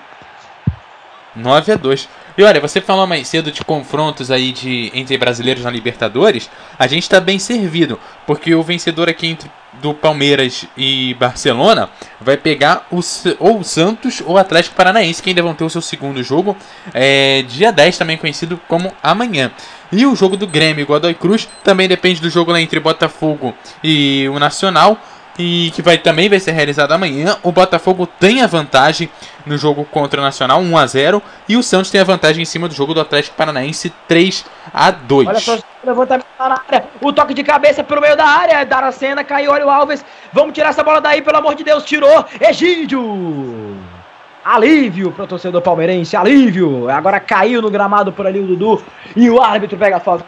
9x2. E olha, você falou mais cedo de confrontos aí de, entre brasileiros na Libertadores. A gente está bem servido, porque o vencedor aqui entre, do Palmeiras e Barcelona vai pegar o, ou o Santos ou o Atlético Paranaense, que ainda vão ter o seu segundo jogo, é, dia 10, também conhecido como amanhã. E o jogo do Grêmio e Godoy Cruz também depende do jogo lá entre Botafogo e o Nacional e que vai também vai ser realizado amanhã. O Botafogo tem a vantagem no jogo contra o Nacional 1 a 0 e o Santos tem a vantagem em cima do jogo do Atlético Paranaense 3 a 2. Olha só, levantamento na área, o toque de cabeça pelo meio da área, Daracena, caiu, olha o Alves, vamos tirar essa bola daí, pelo amor de Deus, tirou, Egídio! Alívio pro torcedor palmeirense, alívio! Agora caiu no gramado por ali o Dudu e o árbitro pega a falta.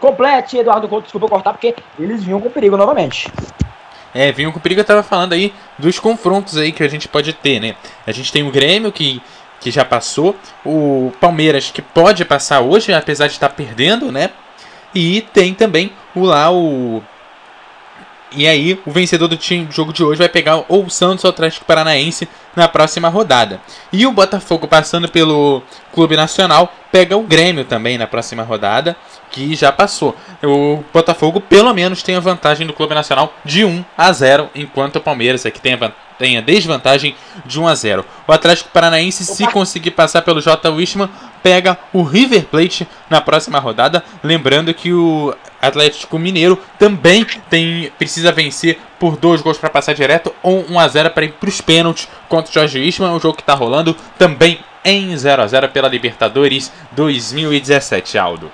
Complete, Eduardo Couto, desculpa cortar, porque eles vinham com perigo novamente. É, vinho com perigo eu tava falando aí dos confrontos aí que a gente pode ter, né? A gente tem o Grêmio que, que já passou, o Palmeiras que pode passar hoje, apesar de estar perdendo, né? E tem também o lá o e aí, o vencedor do time, jogo de hoje vai pegar ou o Santos ou o Atlético Paranaense na próxima rodada. E o Botafogo, passando pelo Clube Nacional, pega o Grêmio também na próxima rodada, que já passou. O Botafogo, pelo menos, tem a vantagem do Clube Nacional de 1 a 0, enquanto o Palmeiras aqui tem a, tem a desvantagem de 1 a 0. O Atlético Paranaense, se conseguir passar pelo J. Wishman, pega o River Plate na próxima rodada. Lembrando que o Atlético Mineiro também tem precisa vencer por dois gols para passar direto ou 1 a 0 para ir para os pênaltis contra o Jorge Isman, o jogo que está rolando também em 0 a 0 pela Libertadores 2017, Aldo.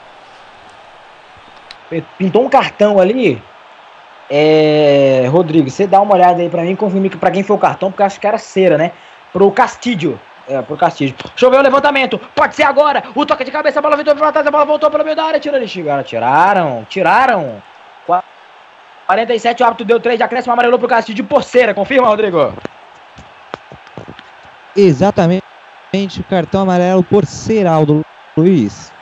Pintou um cartão ali. É, Rodrigo, você dá uma olhada aí para mim, confirme para quem foi o cartão, porque acho que era cera, né? Pro Castilho. É, pro Castilho. Deixa eu ver o levantamento. Pode ser agora. O toque de cabeça, a bola voltou pra trás, a bola voltou pelo meio da área. Tira eles. Tiraram, tiraram. Tiraram. 47, o árbitro deu 3 de acréscimo, amarelou pro Castilho por cera. Confirma, Rodrigo? Exatamente. Cartão amarelo por Seraldo Luiz.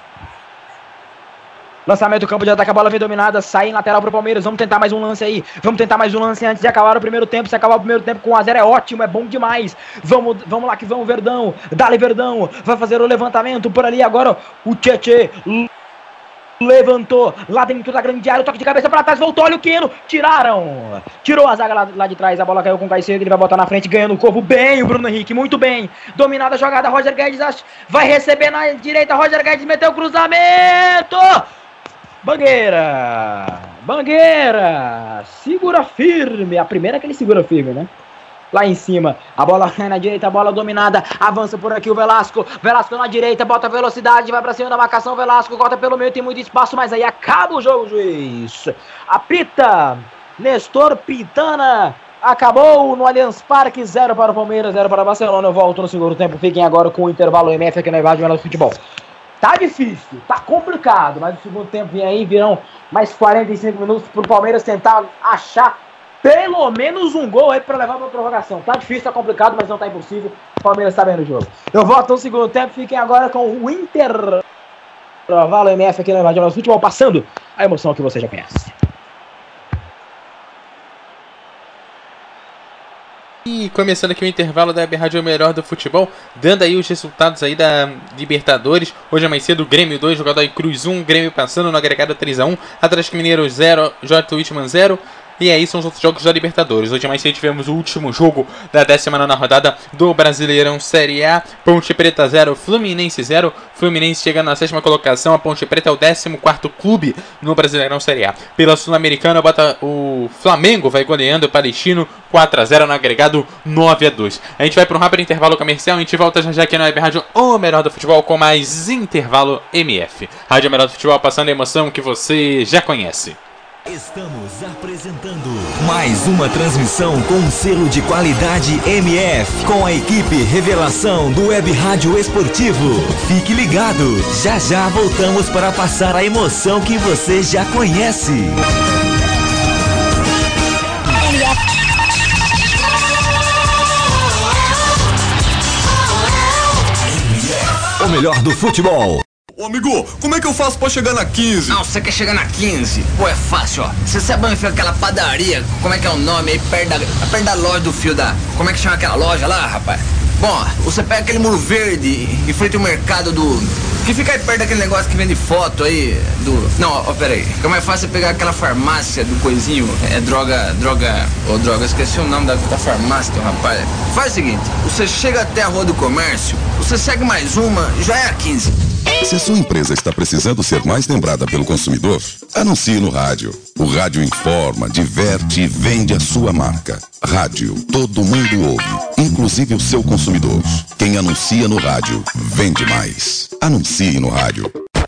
Lançamento do campo de ataque, a bola vem dominada, sai em lateral pro Palmeiras. Vamos tentar mais um lance aí. Vamos tentar mais um lance antes de acabar o primeiro tempo. Se acabar o primeiro tempo com 1x0 é ótimo, é bom demais. Vamos, vamos lá que vamos, Verdão. Dali Verdão. Vai fazer o levantamento por ali agora. O Tietê levantou lá dentro da grande área, toque de cabeça para trás, voltou, olha o Quino, tiraram, tirou a zaga lá, lá de trás, a bola caiu com o Caicedo, ele vai botar na frente, ganhando o corpo bem, o Bruno Henrique, muito bem, dominada a jogada, Roger Guedes vai receber na direita, Roger Guedes meteu o cruzamento, Bangueira! Bangueira! Segura firme! A primeira que ele segura firme, né? Lá em cima, a bola cai na direita, a bola dominada, avança por aqui o Velasco, Velasco na direita, bota velocidade, vai pra cima da marcação, Velasco corta pelo meio, tem muito espaço, mas aí acaba o jogo, juiz. Apita, Nestor Pintana, acabou no Allianz Parque, 0 para o Palmeiras, 0 para o Barcelona, eu volto no segundo tempo, fiquem agora com o intervalo MF aqui na Invade do Futebol. Tá difícil, tá complicado, mas o segundo tempo vem aí, virão mais 45 minutos pro Palmeiras tentar achar pelo menos um gol aí pra levar pra prorrogação. Tá difícil, tá complicado, mas não tá impossível. O Palmeiras tá vendo o jogo. Eu volto no segundo tempo, fiquem agora com o Inter. Intervalo MF aqui na Invade do Futebol, passando a emoção que você já conhece. E começando aqui o intervalo da Web Rádio Melhor do Futebol, dando aí os resultados aí da Libertadores. Hoje é mais cedo, Grêmio 2, jogador aí Cruz 1, Grêmio passando no agregado 3x1, Atlético Mineiro 0, J. Whitman 0. E aí são os outros jogos da Libertadores. Hoje mais cedo tivemos o último jogo da 19 rodada do Brasileirão Série A. Ponte Preta 0, Fluminense 0. Fluminense chegando na sétima colocação. A Ponte Preta é o 14 clube no Brasileirão Série A. Pela Sul-Americana, o Flamengo vai goleando o Palestino 4 a 0 no agregado 9 a 2. A gente vai para um rápido intervalo comercial. A gente volta já já aqui na Web Rádio O Melhor do Futebol com mais intervalo MF. Rádio Melhor do Futebol passando a emoção que você já conhece. Estamos apresentando mais uma transmissão com selo de qualidade MF com a equipe Revelação do Web Rádio Esportivo. Fique ligado, já já voltamos para passar a emoção que você já conhece. O melhor do futebol. Ô amigo, como é que eu faço pra chegar na 15? Não, você quer chegar na 15? Pô, é fácil, ó. Você sabe onde fica aquela padaria? Como é que é o nome aí? Perto da, perto da loja do fio da. Como é que chama aquela loja lá, rapaz? Bom, você pega aquele muro verde em frente ao mercado do. Que fica aí perto daquele negócio que vende foto aí do. Não, ó, pera aí. Fica mais fácil pegar aquela farmácia do coisinho. É droga. Droga. Ô, droga, esqueci o nome da, da farmácia, rapaz. Faz o seguinte: você chega até a rua do comércio, você segue mais uma, já é a 15. Se a sua empresa está precisando ser mais lembrada pelo consumidor, anuncie no rádio. O rádio informa, diverte e vende a sua marca. Rádio, todo mundo ouve, inclusive o seu consumidor. Quem anuncia no rádio, vende mais. Anuncie no rádio.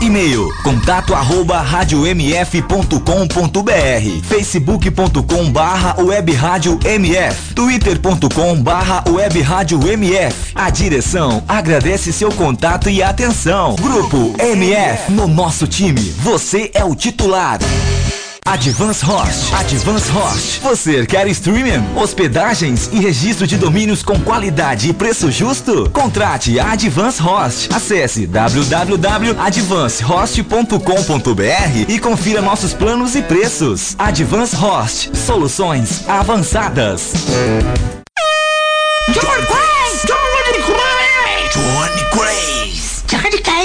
E-mail contato arroba radiomf.com.br, facebook.com barra web rádio mf, twitter.com barra web rádio mf. A direção agradece seu contato e atenção. Grupo MF, no nosso time, você é o titular. Advance Host. Advance Host. Você quer streaming, hospedagens e registro de domínios com qualidade e preço justo? Contrate a Advance Host. Acesse www.advancehost.com.br e confira nossos planos e preços. Advance Host. Soluções avançadas. Johnny Craze! Johnny Craze! Johnny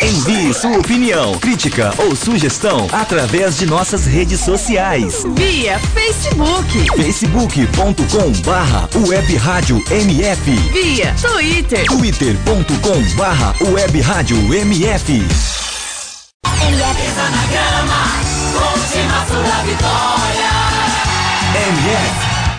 Envie sua opinião, crítica ou sugestão através de nossas redes sociais. Via Facebook. facebook.com barra web rádio MF. Via Twitter. twitter.com barra web rádio MF. MF. na grama, última sua vitória. MF.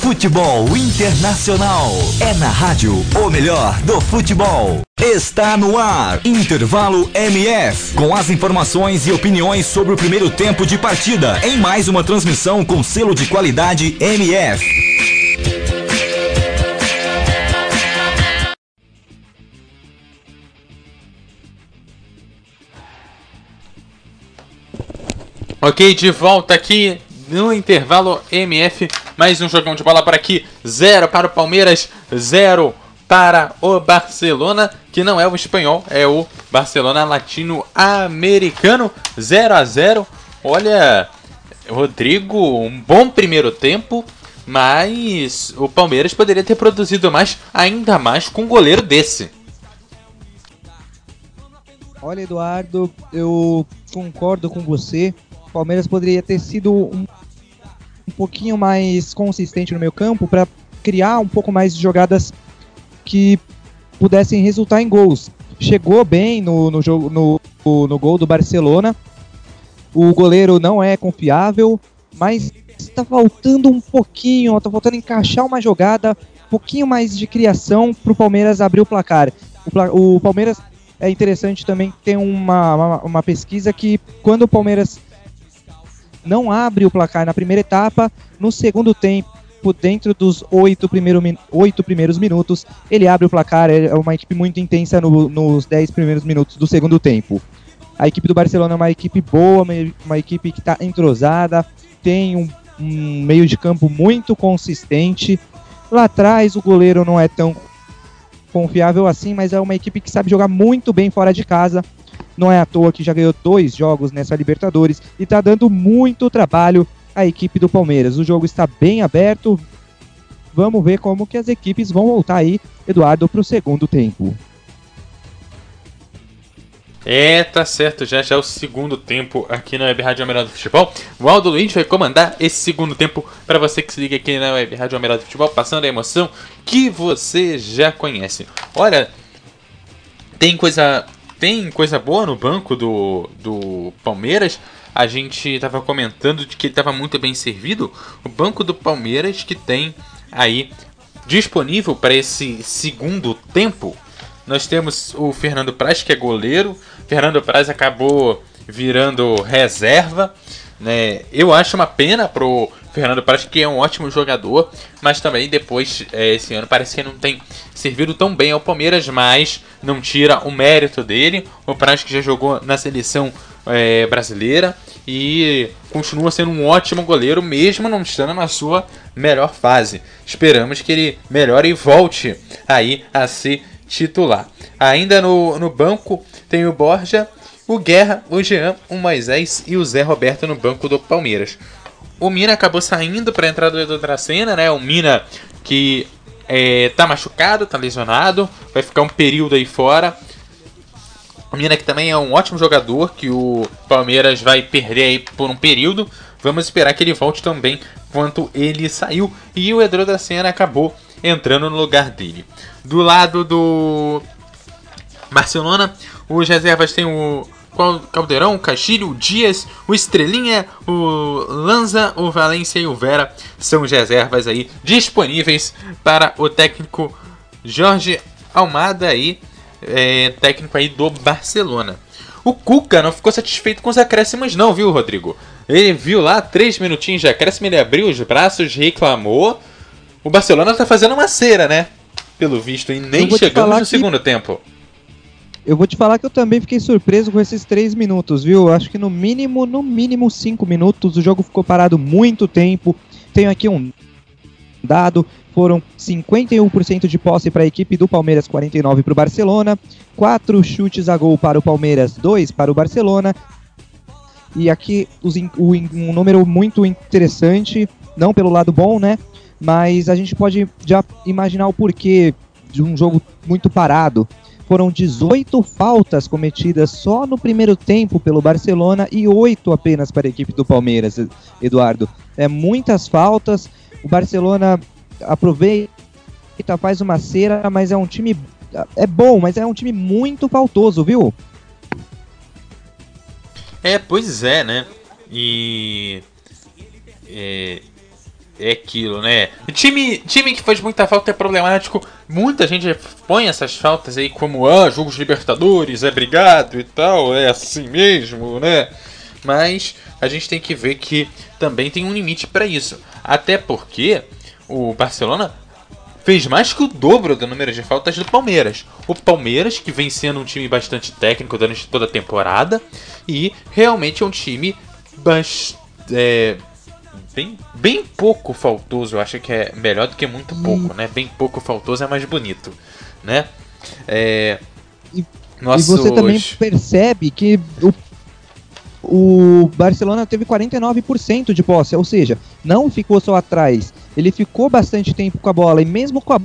Futebol Internacional. É na rádio o melhor do futebol. Está no ar. Intervalo MF. Com as informações e opiniões sobre o primeiro tempo de partida. Em mais uma transmissão com selo de qualidade MF. Ok, de volta aqui no intervalo MF. Mais um jogão de bola por aqui. Zero para o Palmeiras, zero para o Barcelona, que não é o espanhol, é o Barcelona latino-americano. 0 a 0 Olha, Rodrigo, um bom primeiro tempo, mas o Palmeiras poderia ter produzido mais, ainda mais com um goleiro desse. Olha, Eduardo, eu concordo com você. O Palmeiras poderia ter sido um, um pouquinho mais consistente no meio campo para criar um pouco mais de jogadas que pudessem resultar em gols. Chegou bem no, no, jogo, no, no gol do Barcelona. O goleiro não é confiável, mas está faltando um pouquinho, está faltando encaixar uma jogada, um pouquinho mais de criação para o Palmeiras abrir o placar. O, o, Palmeiras é interessante também tem uma, uma, uma pesquisa que quando o Palmeiras não abre o placar na primeira etapa, no segundo tempo, dentro dos oito, primeiro, oito primeiros minutos, ele abre o placar. É uma equipe muito intensa no, nos dez primeiros minutos do segundo tempo. A equipe do Barcelona é uma equipe boa, uma equipe que está entrosada, tem um, um meio de campo muito consistente. Lá atrás o goleiro não é tão confiável assim, mas é uma equipe que sabe jogar muito bem fora de casa. Não é à toa que já ganhou dois jogos nessa Libertadores e está dando muito trabalho à equipe do Palmeiras. O jogo está bem aberto. Vamos ver como que as equipes vão voltar aí, Eduardo, para o segundo tempo. É, tá certo, já já é o segundo tempo aqui na Web Rádio Almirante do Futebol. O Aldo Luiz vai comandar esse segundo tempo para você que se liga aqui na Web Rádio Almirante do Futebol, passando a emoção que você já conhece. Olha, tem coisa tem coisa boa no banco do, do Palmeiras. A gente estava comentando de que ele estava muito bem servido. O banco do Palmeiras que tem aí disponível para esse segundo tempo. Nós temos o Fernando Praz, que é goleiro. Fernando Praz acabou virando reserva. Né? Eu acho uma pena pro Fernando Praz, que é um ótimo jogador, mas também depois, é, esse ano, parece que não tem servido tão bem ao Palmeiras, mas não tira o mérito dele. O Praz que já jogou na seleção é, brasileira e continua sendo um ótimo goleiro, mesmo não estando na sua melhor fase. Esperamos que ele melhore e volte aí a ser titular. Ainda no, no banco tem o Borja, o Guerra, o Jean, o Moisés e o Zé Roberto no banco do Palmeiras. O Mina acabou saindo para a entrada do Edu Dracena, né? O Mina que é, tá machucado, tá lesionado, vai ficar um período aí fora. O Mina que também é um ótimo jogador, que o Palmeiras vai perder aí por um período. Vamos esperar que ele volte também quanto ele saiu. E o Edu Dracena acabou entrando no lugar dele. Do lado do Barcelona, os reservas têm o Caldeirão, o Castilho, o Dias, o Estrelinha, o Lanza, o Valência e o Vera são as reservas aí disponíveis para o técnico Jorge Almada aí, é, técnico aí do Barcelona. O Cuca não ficou satisfeito com os acréscimos não, viu, Rodrigo? Ele viu lá, três minutinhos de acréscimo, ele abriu os braços, reclamou. O Barcelona tá fazendo uma cera, né? Pelo visto, e nem chegamos no que... segundo tempo. Eu vou te falar que eu também fiquei surpreso com esses três minutos, viu? Acho que no mínimo, no mínimo cinco minutos. O jogo ficou parado muito tempo. Tenho aqui um dado. Foram 51% de posse para a equipe do Palmeiras, 49% para o Barcelona. Quatro chutes a gol para o Palmeiras, dois para o Barcelona. E aqui um número muito interessante, não pelo lado bom, né? Mas a gente pode já imaginar o porquê de um jogo muito parado. Foram 18 faltas cometidas só no primeiro tempo pelo Barcelona e 8 apenas para a equipe do Palmeiras, Eduardo. É muitas faltas. O Barcelona aproveita, faz uma cera, mas é um time. É bom, mas é um time muito faltoso, viu? É, pois é, né? E. É, é aquilo, né? Time, time que faz muita falta é problemático. Muita gente põe essas faltas aí como, ah, jogos Libertadores, é brigado e tal, é assim mesmo, né? Mas a gente tem que ver que também tem um limite para isso. Até porque o Barcelona fez mais que o dobro do número de faltas do Palmeiras. O Palmeiras, que vem sendo um time bastante técnico durante toda a temporada, e realmente é um time bastante. É, bem, bem pouco faltoso, eu acho que é melhor do que muito pouco, né? Bem pouco faltoso é mais bonito, né? É, e, nossos... e você também percebe que o, o Barcelona teve 49% de posse, ou seja, não ficou só atrás, ele ficou bastante tempo com a bola e mesmo com a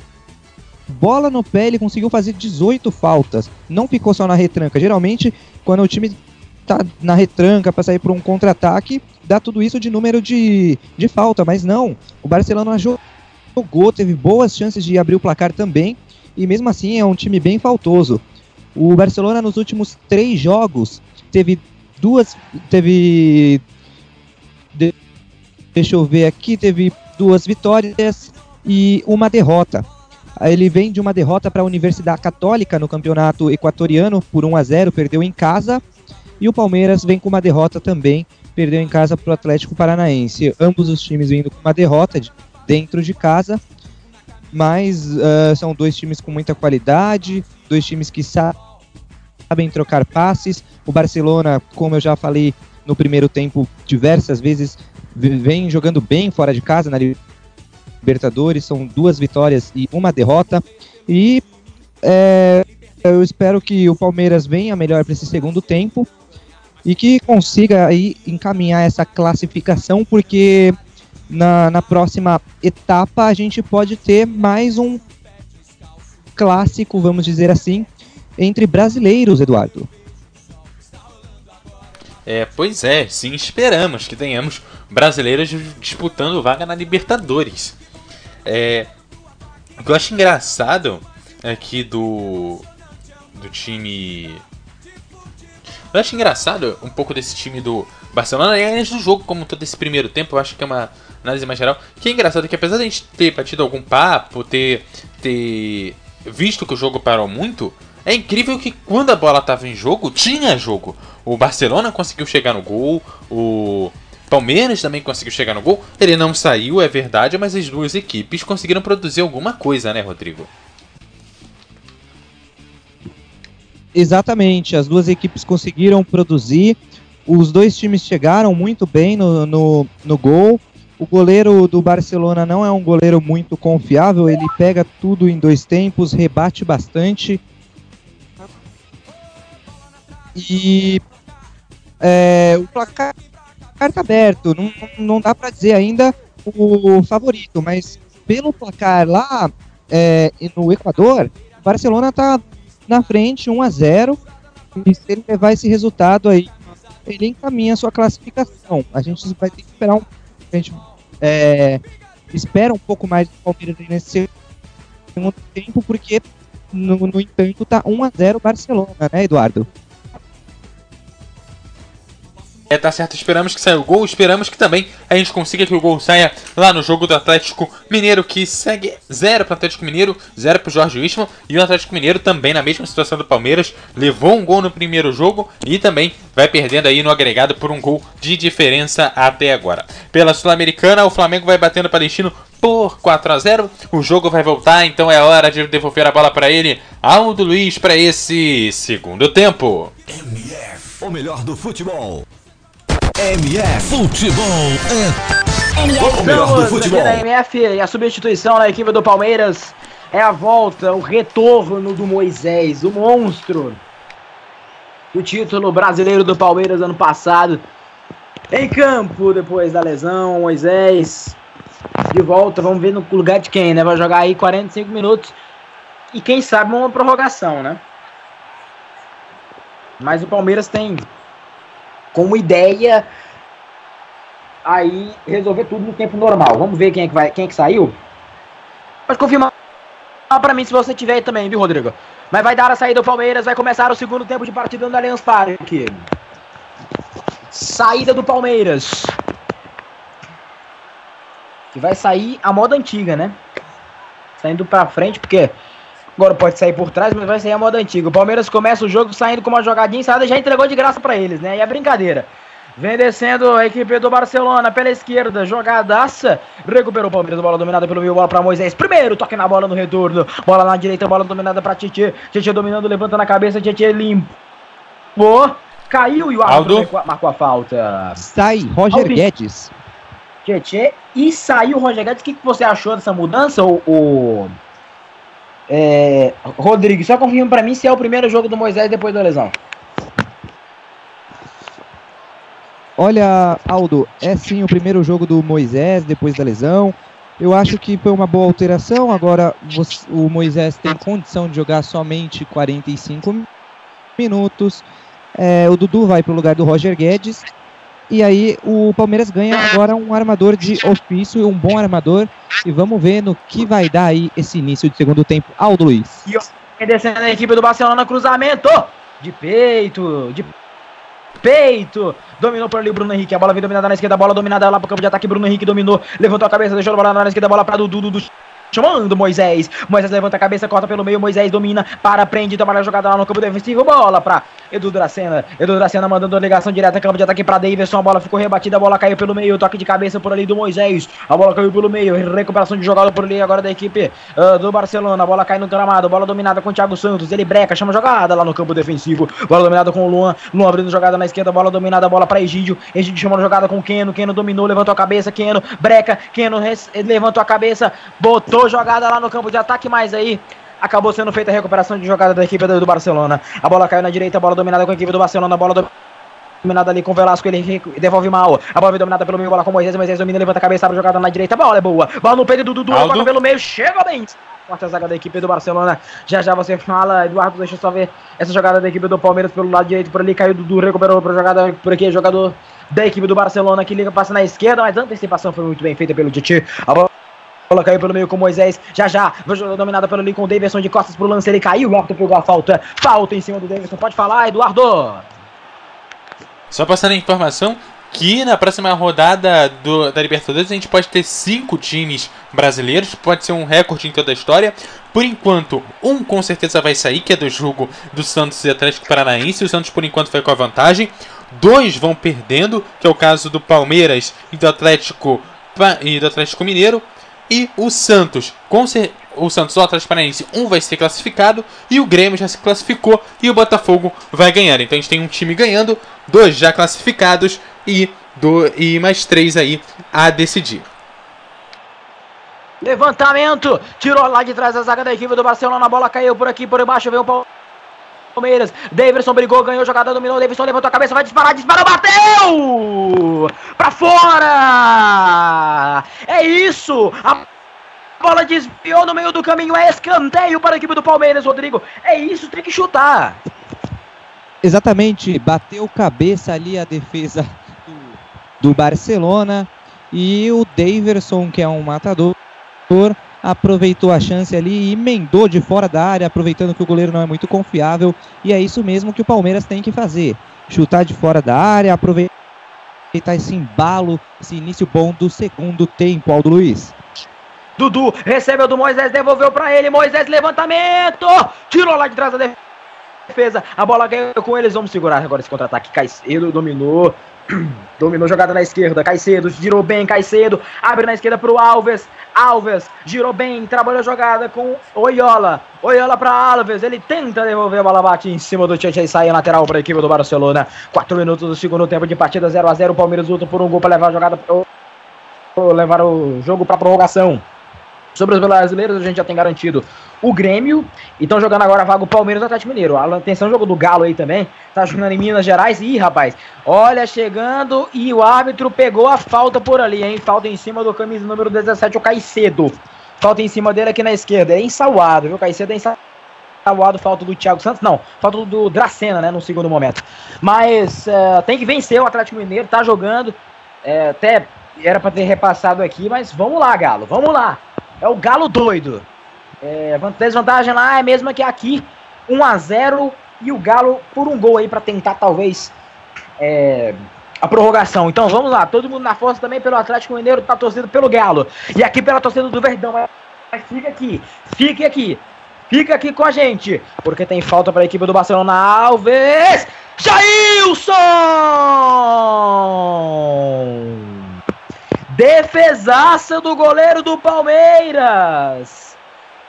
bola no pé ele conseguiu fazer 18 faltas, não ficou só na retranca. Geralmente, quando o time tá na retranca para sair para um contra-ataque, dá tudo isso de número de, de falta, mas não. O Barcelona jogou, teve boas chances de abrir o placar também, e mesmo assim é um time bem faltoso. O Barcelona nos últimos três jogos teve duas. Teve. De, deixa eu ver aqui, teve duas vitórias e uma derrota. Ele vem de uma derrota para a Universidade Católica no campeonato equatoriano por 1 a 0, perdeu em casa. E o Palmeiras vem com uma derrota também perdeu em casa para o Atlético Paranaense. Ambos os times vindo com uma derrota de, dentro de casa, mas uh, são dois times com muita qualidade, dois times que sabem trocar passes. O Barcelona, como eu já falei no primeiro tempo diversas vezes, vem jogando bem fora de casa na Libertadores, são duas vitórias e uma derrota. E é, eu espero que o Palmeiras venha melhor para esse segundo tempo e que consiga aí encaminhar essa classificação, porque na, na próxima etapa a gente pode ter mais um clássico, vamos dizer assim, entre brasileiros, Eduardo. É, pois é, sim, esperamos que tenhamos brasileiros disputando vaga na Libertadores. É, o que eu acho engraçado aqui do, do time eu acho engraçado um pouco desse time do Barcelona, e antes do jogo, como todo esse primeiro tempo, eu acho que é uma análise mais geral. Que é engraçado que apesar de a gente ter batido algum papo, ter, ter visto que o jogo parou muito, é incrível que quando a bola estava em jogo, tinha jogo. O Barcelona conseguiu chegar no gol, o Palmeiras também conseguiu chegar no gol. Ele não saiu, é verdade, mas as duas equipes conseguiram produzir alguma coisa, né, Rodrigo? Exatamente, as duas equipes conseguiram produzir, os dois times chegaram muito bem no, no, no gol. O goleiro do Barcelona não é um goleiro muito confiável, ele pega tudo em dois tempos, rebate bastante. E é, o placar está aberto, não, não dá para dizer ainda o favorito, mas pelo placar lá é, no Equador, o Barcelona está na frente, 1 a 0 E se ele levar esse resultado aí, ele encaminha a sua classificação. A gente vai ter que esperar um. A gente é, espera um pouco mais do Palmeiras nesse segundo tempo, porque no, no entanto tá 1 a 0 Barcelona, né, Eduardo? É, tá certo. Esperamos que saia o gol. Esperamos que também a gente consiga que o gol saia lá no jogo do Atlético Mineiro, que segue 0 para o Atlético Mineiro, 0 para o Jorge Wilson. E o Atlético Mineiro também na mesma situação do Palmeiras. Levou um gol no primeiro jogo e também vai perdendo aí no agregado por um gol de diferença até agora. Pela Sul-Americana, o Flamengo vai batendo o Palestino por 4 a 0. O jogo vai voltar, então é hora de devolver a bola para ele Aldo Luiz para esse segundo tempo. MF, o melhor do futebol. MF Futebol é o melhor do aqui futebol. na MF e a substituição na equipe do Palmeiras é a volta, o retorno do Moisés, o monstro. O título brasileiro do Palmeiras ano passado. Em campo, depois da lesão, Moisés de volta. Vamos ver no lugar de quem, né? Vai jogar aí 45 minutos. E quem sabe uma prorrogação, né? Mas o Palmeiras tem como ideia aí resolver tudo no tempo normal. Vamos ver quem é que vai, quem é que saiu. Pode confirmar pra mim se você tiver também, viu, Rodrigo? Mas vai dar a saída do Palmeiras, vai começar o segundo tempo de partida no Allianz Parque. Saída do Palmeiras. Que vai sair a moda antiga, né? Saindo pra frente, porque agora pode sair por trás, mas vai sair a moda antiga. O Palmeiras começa o jogo saindo com uma jogadinha ensaiada, já entregou de graça pra eles, né? E é brincadeira. Vem descendo a equipe do Barcelona pela esquerda, jogadaça. Recuperou o Palmeiras, bola dominada pelo meio, bola para Moisés. Primeiro toque na bola no retorno. Bola na direita, bola dominada para Tietê. Tietê dominando, levanta na cabeça, Tietê limpou. Caiu e o árbitro Aldo. marcou- marcou a falta. Sai, Roger Aldo. Guedes. Tietê e saiu o Roger Guedes. O que, que você achou dessa mudança, o, o é, Rodrigo? Só confirma pra mim se é o primeiro jogo do Moisés depois da lesão. Olha, Aldo, é sim o primeiro jogo do Moisés depois da lesão. Eu acho que foi uma boa alteração. Agora o Moisés tem condição de jogar somente 45 minutos. É, o Dudu vai para o lugar do Roger Guedes. E aí o Palmeiras ganha agora um armador de ofício, um bom armador. E vamos ver no que vai dar aí esse início de segundo tempo. Aldo Luiz. E descendo a equipe do Barcelona, cruzamento de peito, de peito. Dominou por ali o Bruno Henrique. A bola vem dominada na esquerda, a bola dominada lá pro campo de ataque. Bruno Henrique dominou, levantou a cabeça, deixou a bola na esquerda, a bola pra Dudu, Dudu chamando Moisés. Moisés levanta a cabeça, corta pelo meio. Moisés domina, para, prende, trabalha a jogada lá no campo defensivo. Bola pra Edu Dracena. Edu Dracena mandando a ligação direta, campo de ataque pra Davidson. A bola ficou rebatida, a bola caiu pelo meio. Toque de cabeça por ali do Moisés. A bola caiu pelo meio. Recuperação de jogada por ali agora da equipe ah, do Barcelona. A bola cai no gramado. Bola dominada com o Thiago Santos. Ele breca, chama jogada lá no campo defensivo. Bola dominada com o Luan. Luan abrindo jogada na esquerda. Bola dominada, bola pra Egídio. Egídio chamando jogada com o Keno. Keno dominou, levantou a cabeça. Keno breca. Keno levantou a cabeça. Botou jogada lá no campo de ataque. Mas aí. Acabou sendo feita a recuperação de jogada da equipe do Barcelona. A bola caiu na direita, a bola dominada com a equipe do Barcelona, a bola do dominada ali com o Velasco, ele devolve mal. A bola vem dominada pelo meio, bola com o Moisés, Moisés domina, levanta a cabeça, abre a jogada na direita, a bola é boa. Bola no peito do Dudu, toca pelo meio, chega bem. Quarta zaga da equipe do Barcelona. Já já você fala, Eduardo, deixa eu só ver essa jogada da equipe do Palmeiras pelo lado direito, por ali caiu o Dudu, recuperou pra jogada por aqui, jogador da equipe do Barcelona que liga, passa na esquerda, mas a antecipação foi muito bem feita pelo Titi. A bola bola caiu pelo meio com Moisés, já já, dominada pelo o Davidson de costas pro lance, ele caiu, o árbitro pegou a falta, falta em cima do Davidson, pode falar, Eduardo. Só passando a informação que na próxima rodada do- da Libertadores a gente pode ter cinco times brasileiros, pode ser um recorde em toda a história. Por enquanto, um com certeza vai sair, que é do jogo do Santos e Atlético Paranaense. O Santos, por enquanto, vai com a vantagem. Dois vão perdendo, que é o caso do Palmeiras e do Atlético, e do Atlético Mineiro. E o Santos, com cer- o Santos o Atlético Paranaense, um vai ser classificado e o Grêmio já se classificou e o Botafogo vai ganhar. Então a gente tem um time ganhando, dois já classificados e, do, e mais três aí a decidir. Levantamento, tirou lá de trás a zaga da equipe do Barcelona, a bola caiu por aqui, por baixo, veio o Palmeiras. Davidson brigou, ganhou, jogada dominou, Davidson levantou a cabeça, vai disparar, disparou, bateu! Pra fora! É isso! A bola desviou no meio do caminho, é escanteio para a equipe do Palmeiras, Rodrigo. É isso, tem que chutar. Exatamente, bateu cabeça ali a defesa do, do Barcelona e o Daverson, que é um matador, aproveitou a chance ali e emendou de fora da área, aproveitando que o goleiro não é muito confiável. E é isso mesmo que o Palmeiras tem que fazer: chutar de fora da área, aproveitar esse embalo, esse início bom do segundo tempo, Aldo Luiz. Dudu recebeu do Moisés, devolveu pra ele. Moisés, levantamento! Tirou lá de trás da defesa. A bola ganhou com eles. Vamos segurar agora esse contra-ataque. Caicedo dominou. Dominou jogada na esquerda. Caicedo girou bem. Caicedo abre na esquerda pro Alves. Alves girou bem. Trabalhou a jogada com Oiola. Oiola para Alves. Ele tenta devolver a bola. Bate em cima do Tietchan e sai lateral para a equipe do Barcelona. Quatro minutos do segundo tempo de partida 0 a 0 O Palmeiras luta por um gol para levar a jogada. Levar o jogo para prorrogação. Sobre os brasileiros, a gente já tem garantido o Grêmio. E estão jogando agora a vaga o Palmeiras e o Atlético Mineiro. Atenção, jogo do Galo aí também. Tá jogando em Minas Gerais. Ih, rapaz, olha, chegando e o árbitro pegou a falta por ali, hein? Falta em cima do camisa número 17, o Caicedo. Falta em cima dele aqui na esquerda. É ensauado, viu? Caicedo é ensauado. Falta do Thiago Santos, não. Falta do Dracena, né? No segundo momento. Mas uh, tem que vencer o Atlético Mineiro. Tá jogando. É, até era para ter repassado aqui, mas vamos lá, Galo. Vamos lá. É o Galo doido. É, desvantagem lá é mesmo que aqui, 1 a 0 e o Galo por um gol aí para tentar talvez é, a prorrogação. Então vamos lá, todo mundo na força também pelo Atlético Mineiro, tá torcendo pelo Galo. E aqui pela torcida do Verdão. Mas fica aqui, fique aqui. Fica aqui com a gente, porque tem falta para a equipe do Barcelona Alves. Jailson! Defesaça do goleiro do Palmeiras.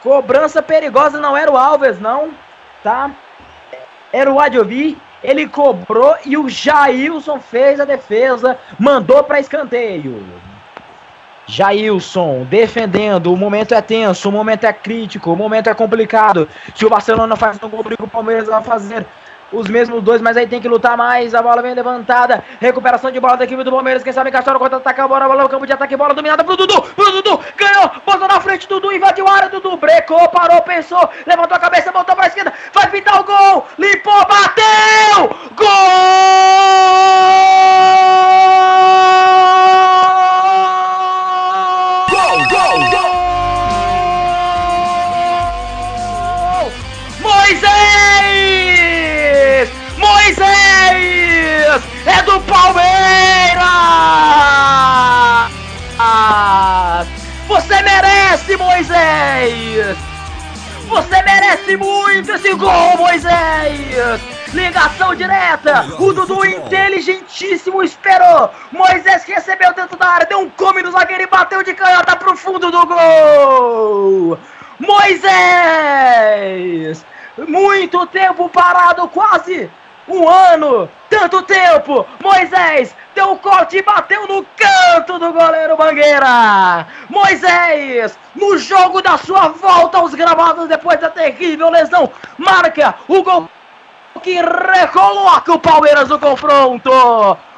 Cobrança perigosa não era o Alves, não, tá? Era o Adiovi. Ele cobrou e o Jailson fez a defesa, mandou para escanteio. Jailson defendendo, o momento é tenso, o momento é crítico, o momento é complicado. Se o Barcelona faz um gol, o Palmeiras vai fazer os mesmos dois, mas aí tem que lutar mais. A bola vem levantada. Recuperação de bola da equipe do Palmeiras. Quem sabe Castelo contra-ataca a bola. Bola campo de ataque. Bola dominada pro Dudu. Pro Dudu. Ganhou. Botou na frente. Dudu invadiu a área. Dudu brecou. Parou. Pensou. Levantou a cabeça. Voltou pra esquerda. Vai pintar o gol. Limpou. Bateu. Gol! Merece, Moisés! Você merece muito esse gol, Moisés! Ligação direta! O Dudu inteligentíssimo esperou! Moisés recebeu dentro da área, deu um come no zagueiro e bateu de canhota pro fundo do gol! Moisés! Muito tempo parado, quase um ano! Tanto tempo! Moisés deu um corte bateu no canto do goleiro Mangueira! Moisés, no jogo da sua volta aos gramados depois da terrível lesão, marca o gol que recoloca o Palmeiras no confronto!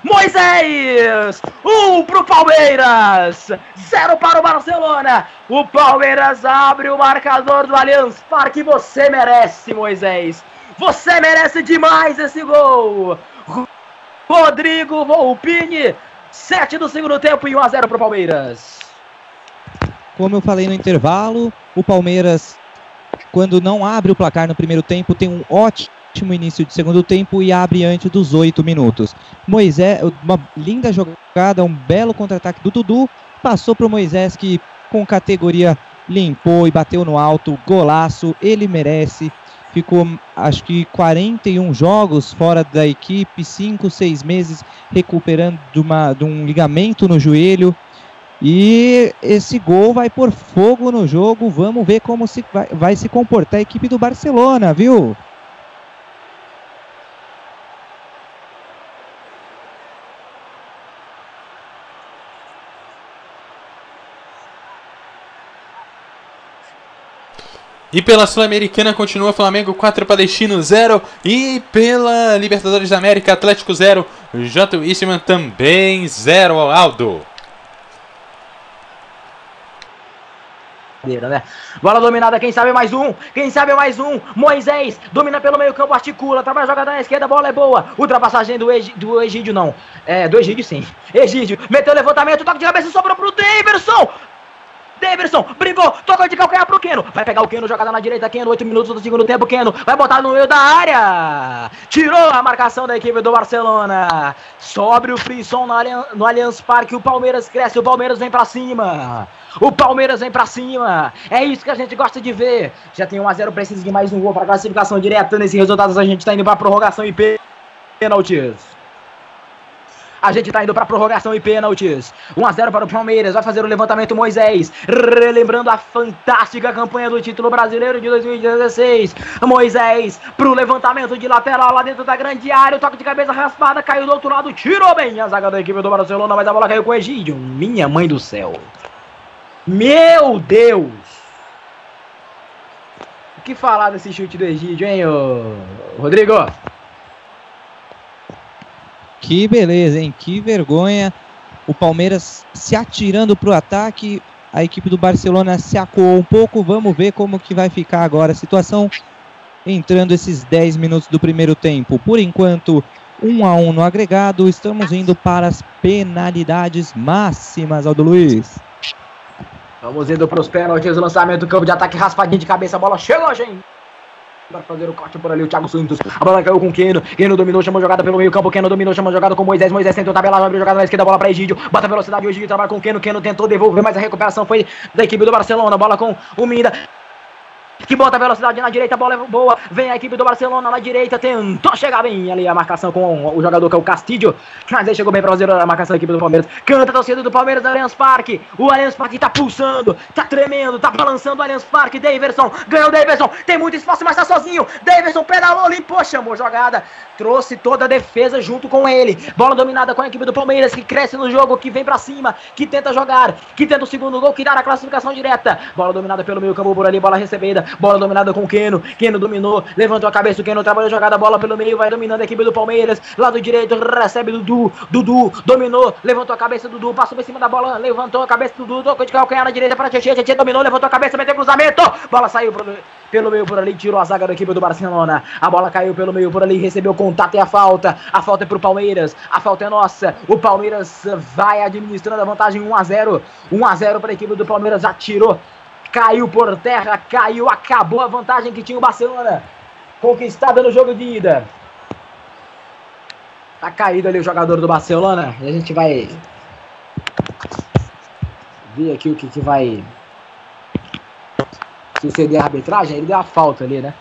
Moisés! Um pro Palmeiras! Zero para o Barcelona! O Palmeiras abre o marcador do Allianz Parque. Você merece, Moisés! Você merece demais esse gol! Rodrigo Volpini, 7 do segundo tempo e 1 a 0 pro Palmeiras. Como eu falei no intervalo, o Palmeiras, quando não abre o placar no primeiro tempo, tem um ótimo início de segundo tempo e abre antes dos oito minutos. Moisés, uma linda jogada, um belo contra-ataque do Dudu, passou para o Moisés que com categoria limpou e bateu no alto, golaço, ele merece. Ficou, acho que 41 jogos fora da equipe, 5, 6 meses recuperando de, uma, de um ligamento no joelho. E esse gol vai por fogo no jogo. Vamos ver como se vai, vai se comportar a equipe do Barcelona, viu? E pela Sul-Americana continua Flamengo 4, Palestino 0. E pela Libertadores da América, Atlético 0, J. Eastman também 0 Aldo. Né? Bola dominada, quem sabe mais um, quem sabe mais um, Moisés, domina pelo meio campo, articula, trabalha a jogada na esquerda, a bola é boa, ultrapassagem do, Egi, do Egídio não, é, do Egídio sim, Egídio, meteu o levantamento, toque de cabeça, sobrou pro Davidson, Davidson, brigou, tocou de calcanhar pro Keno. Vai pegar o Keno, jogada na direita, Keno, 8 minutos do segundo tempo, Keno. Vai botar no meio da área. Tirou a marcação da equipe do Barcelona. Sobe o frisson no, Allianz, no Allianz Parque, o Palmeiras cresce, o Palmeiras vem pra cima. O Palmeiras vem pra cima. É isso que a gente gosta de ver. Já tem 1x0, precisa de mais um gol pra classificação direta. Nesse resultado a gente tá indo pra prorrogação e pênaltis. A gente tá indo pra prorrogação e pênaltis. 1x0 para o Palmeiras. Vai fazer o levantamento Moisés. Relembrando a fantástica campanha do título brasileiro de 2016. Moisés pro levantamento de lateral lá dentro da grande área. O toque de cabeça raspada. Caiu do outro lado. Tirou bem a zaga da equipe do Barcelona. Mas a bola caiu com o Egídio. Minha mãe do céu. Meu Deus! O que falar desse chute do Egídio, hein, ô... Rodrigo? Que beleza, hein? Que vergonha. O Palmeiras se atirando pro ataque. A equipe do Barcelona se acuou um pouco. Vamos ver como que vai ficar agora a situação. Entrando esses 10 minutos do primeiro tempo. Por enquanto, 1 a 1 no agregado. Estamos indo para as penalidades máximas, Aldo Luiz. Vamos indo pros pênaltis. Lançamento do campo de ataque raspadinho de cabeça. A bola chegou, gente. Para fazer o corte por ali, o Thiago Santos. A bola caiu com o Keno. Keno dominou, chamou jogada pelo meio campo. Keno dominou, chamou jogada com Moisés. Moisés tentou tabelar, abriu jogada na esquerda, bola para Egídio. Bota velocidade, o Egídio trabalha com o Keno. Keno tentou devolver, mas a recuperação foi da equipe do Barcelona. Bola com o Minda que bota a velocidade na direita, a bola é boa, vem a equipe do Barcelona na direita, tentou chegar bem ali a marcação com o jogador que é o Castilho, mas aí chegou bem para fazer a marcação da equipe do Palmeiras, canta a torcida do Palmeiras, Allianz Parque, o Allianz Parque tá pulsando, tá tremendo, tá balançando o Allianz Parque, Daverson, ganhou Daverson, tem muito espaço, mas tá sozinho, Daverson pedalou, limpou, chamou jogada, trouxe toda a defesa junto com ele, bola dominada com a equipe do Palmeiras, que cresce no jogo, que vem para cima, que tenta jogar, que tenta o segundo gol, que dá na classificação direta, bola dominada pelo meio campo por ali, bola recebida, bola dominada com o Keno, Keno dominou, levantou a cabeça, o Keno trabalhou jogada, bola pelo meio, vai dominando a equipe do Palmeiras, lado direito, recebe Dudu, Dudu, dominou, levantou a cabeça, Dudu, passou por cima da bola, levantou a cabeça, Dudu, tocou de calcanhar na direita para Tietchan, Tietchan dominou, levantou a cabeça, meteu cruzamento, bola saiu pro, pelo meio por ali, tirou a zaga da equipe do Barcelona, a bola caiu pelo meio por ali, recebeu contato e a falta, a falta é pro Palmeiras, a falta é nossa, o Palmeiras vai administrando a vantagem 1 a 0 1 a 0 para a equipe do Palmeiras, atirou caiu por terra, caiu, acabou a vantagem que tinha o Barcelona, conquistada no jogo de ida. Tá caído ali o jogador do Barcelona, e a gente vai ver aqui o que, que vai suceder a arbitragem. Ele deu a falta ali, né?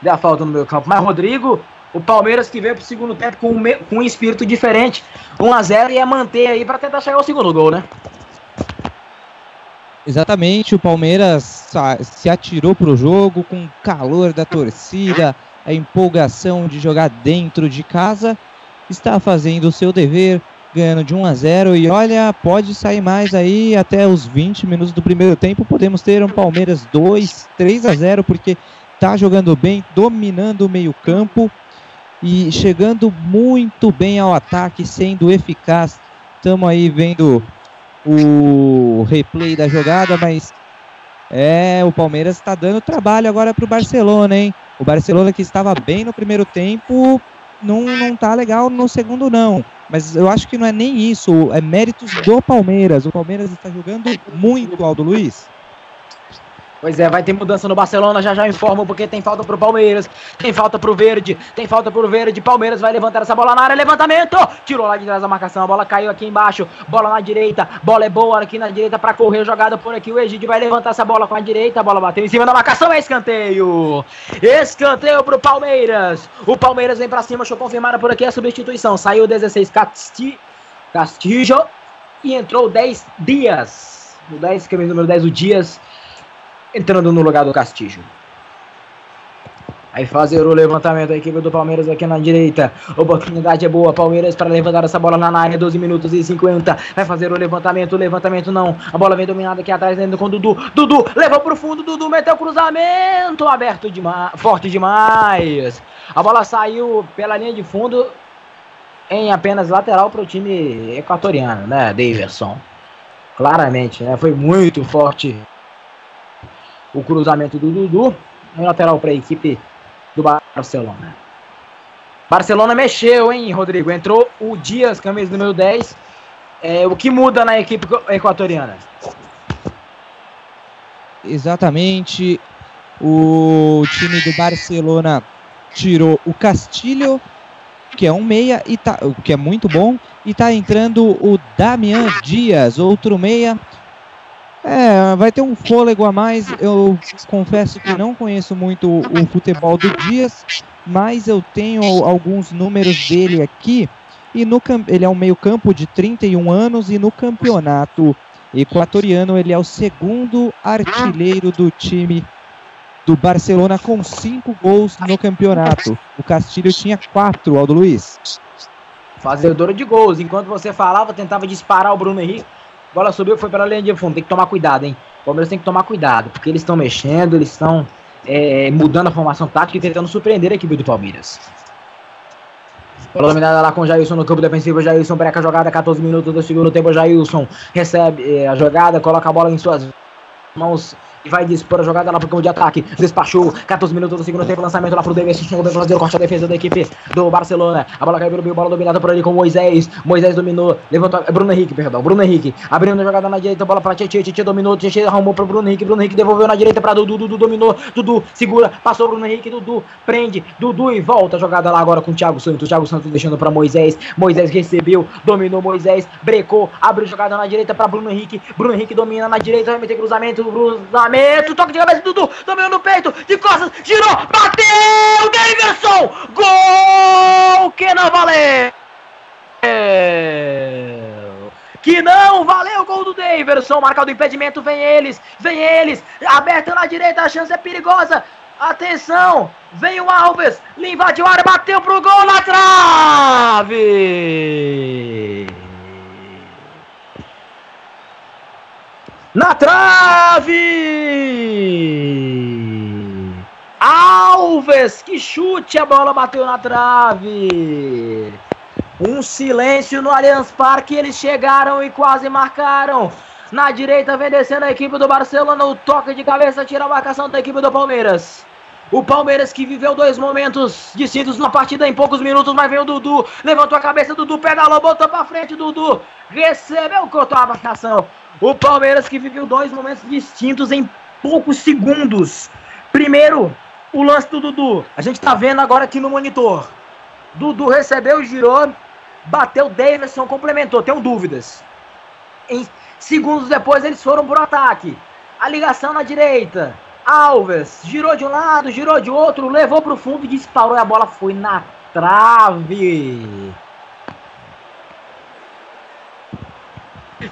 Deu a falta no meu campo. Mas Rodrigo, o Palmeiras que veio pro segundo tempo com um, com um espírito diferente, 1 a 0 e ia manter aí para tentar chegar ao segundo gol, né? Exatamente, o Palmeiras se atirou para o jogo com o calor da torcida, a empolgação de jogar dentro de casa, está fazendo o seu dever, ganhando de 1 a 0 e olha, pode sair mais aí até os 20 minutos do primeiro tempo, podemos ter um Palmeiras 2, 3 a 0 porque está jogando bem, dominando o meio-campo e chegando muito bem ao ataque, sendo eficaz. Estamos aí vendo o replay da jogada, mas é, o Palmeiras está dando trabalho agora para o Barcelona, hein? O Barcelona que estava bem no primeiro tempo, não, não tá legal no segundo, não. Mas eu acho que não é nem isso, é méritos do Palmeiras. O Palmeiras está jogando muito, Aldo Luiz. Pois é, vai ter mudança no Barcelona, já já informo, porque tem falta pro Palmeiras, tem falta pro Verde, tem falta pro Verde, Palmeiras vai levantar essa bola na área, levantamento, tirou lá de trás a marcação, a bola caiu aqui embaixo, bola na direita, bola é boa aqui na direita para correr, jogada por aqui, o Egídio vai levantar essa bola com a direita, a bola bateu em cima da marcação, é escanteio, escanteio pro Palmeiras, o Palmeiras vem pra cima, deixa eu confirmar por aqui a substituição, saiu 16 Casti, Castillo e entrou 10 Dias, o 10, camisa número 10, o Dias, entrando no lugar do Castillo. Aí fazer o levantamento da equipe do Palmeiras aqui na direita. Oportunidade é boa. Palmeiras para levantar essa bola na área. 12 minutos e 50. Vai fazer o levantamento. O levantamento não. A bola vem dominada aqui atrás, dentro com o Dudu. Dudu levou pro fundo. Dudu meteu cruzamento. Aberto demais. Forte demais. A bola saiu pela linha de fundo. Em apenas lateral para o time equatoriano, né? Daverson. Claramente, né? Foi muito forte o cruzamento do Dudu. Em lateral para a equipe do Barcelona. Barcelona mexeu, hein, Rodrigo? Entrou o Dias, camisa número 10. É, o que muda na equipe equatoriana? Exatamente. O time do Barcelona tirou o Castilho, que é um meia, e tá, que é muito bom, e tá entrando o Damian Dias, outro meia. É, vai ter um fôlego a mais. Eu confesso que não conheço muito o futebol do Dias, mas eu tenho alguns números dele aqui. e no ele é um meio-campo de 31 anos e no campeonato equatoriano ele é o segundo artilheiro do time do Barcelona com cinco gols no campeonato. O Castilho tinha quatro, Aldo Luiz. Fazedora de gols. Enquanto você falava, tentava disparar o Bruno Henrique. Bola subiu, foi para linha de fundo. Tem que tomar cuidado, hein? O Palmeiras tem que tomar cuidado, porque eles estão mexendo, eles estão é, mudando a formação tática e tentando surpreender a equipe do Palmeiras. Bola dominada lá com o Jailson no campo defensivo. Jailson breca a jogada, 14 minutos do segundo tempo. Jailson recebe eh, a jogada, coloca a bola em suas mãos e vai dispor a jogada lá pro campo de ataque. Despachou, 14 minutos do segundo tempo. Lançamento lá pro Davis. Chegou bem fazer corte a defesa da equipe do Barcelona. A bola caiu pelo meio, bola dominada por ali com Moisés. Moisés dominou, levantou. Bruno Henrique, perdão. Bruno Henrique abrindo a jogada na direita, bola pra Tietchan. Tietchan dominou, Tietchan arrumou pro Bruno Henrique. Bruno Henrique devolveu na direita pra Dudu. Dudu dominou, Dudu segura, passou Bruno Henrique. Dudu prende, Dudu e volta a jogada lá agora com o Thiago Santos. Thiago Santos deixando pra Moisés. Moisés recebeu, dominou Moisés, brecou, abriu jogada na direita pra Bruno Henrique. Bruno Henrique domina na direita, vai meter cruzamento, cruzamento, toque de cabeça, Dudu, dominou no peito, de costas, girou, bateu, Davidson, gol, que não valeu. Que não valeu o gol do Daverson, marcado o impedimento, vem eles, vem eles, aberta na direita, a chance é perigosa. Atenção, vem o Alves, invadiu a área, bateu pro gol na trave. Na trave! Alves, que chute, a bola bateu na trave. Um silêncio no Allianz Parque, eles chegaram e quase marcaram. Na direita vem descendo a equipe do Barcelona, o toque de cabeça tira a marcação da equipe do Palmeiras. O Palmeiras que viveu dois momentos distintos na partida em poucos minutos, mas vem o Dudu, levantou a cabeça, Dudu pedalou, botou pra frente, Dudu recebeu, cortou a marcação. O Palmeiras que viveu dois momentos distintos em poucos segundos. Primeiro, o lance do Dudu. A gente tá vendo agora aqui no monitor. Dudu recebeu, girou, bateu, Davidson complementou. Tenho dúvidas. Em segundos depois eles foram pro ataque. A ligação na direita. Alves girou de um lado, girou de outro, levou pro fundo e disparou e a bola foi na trave.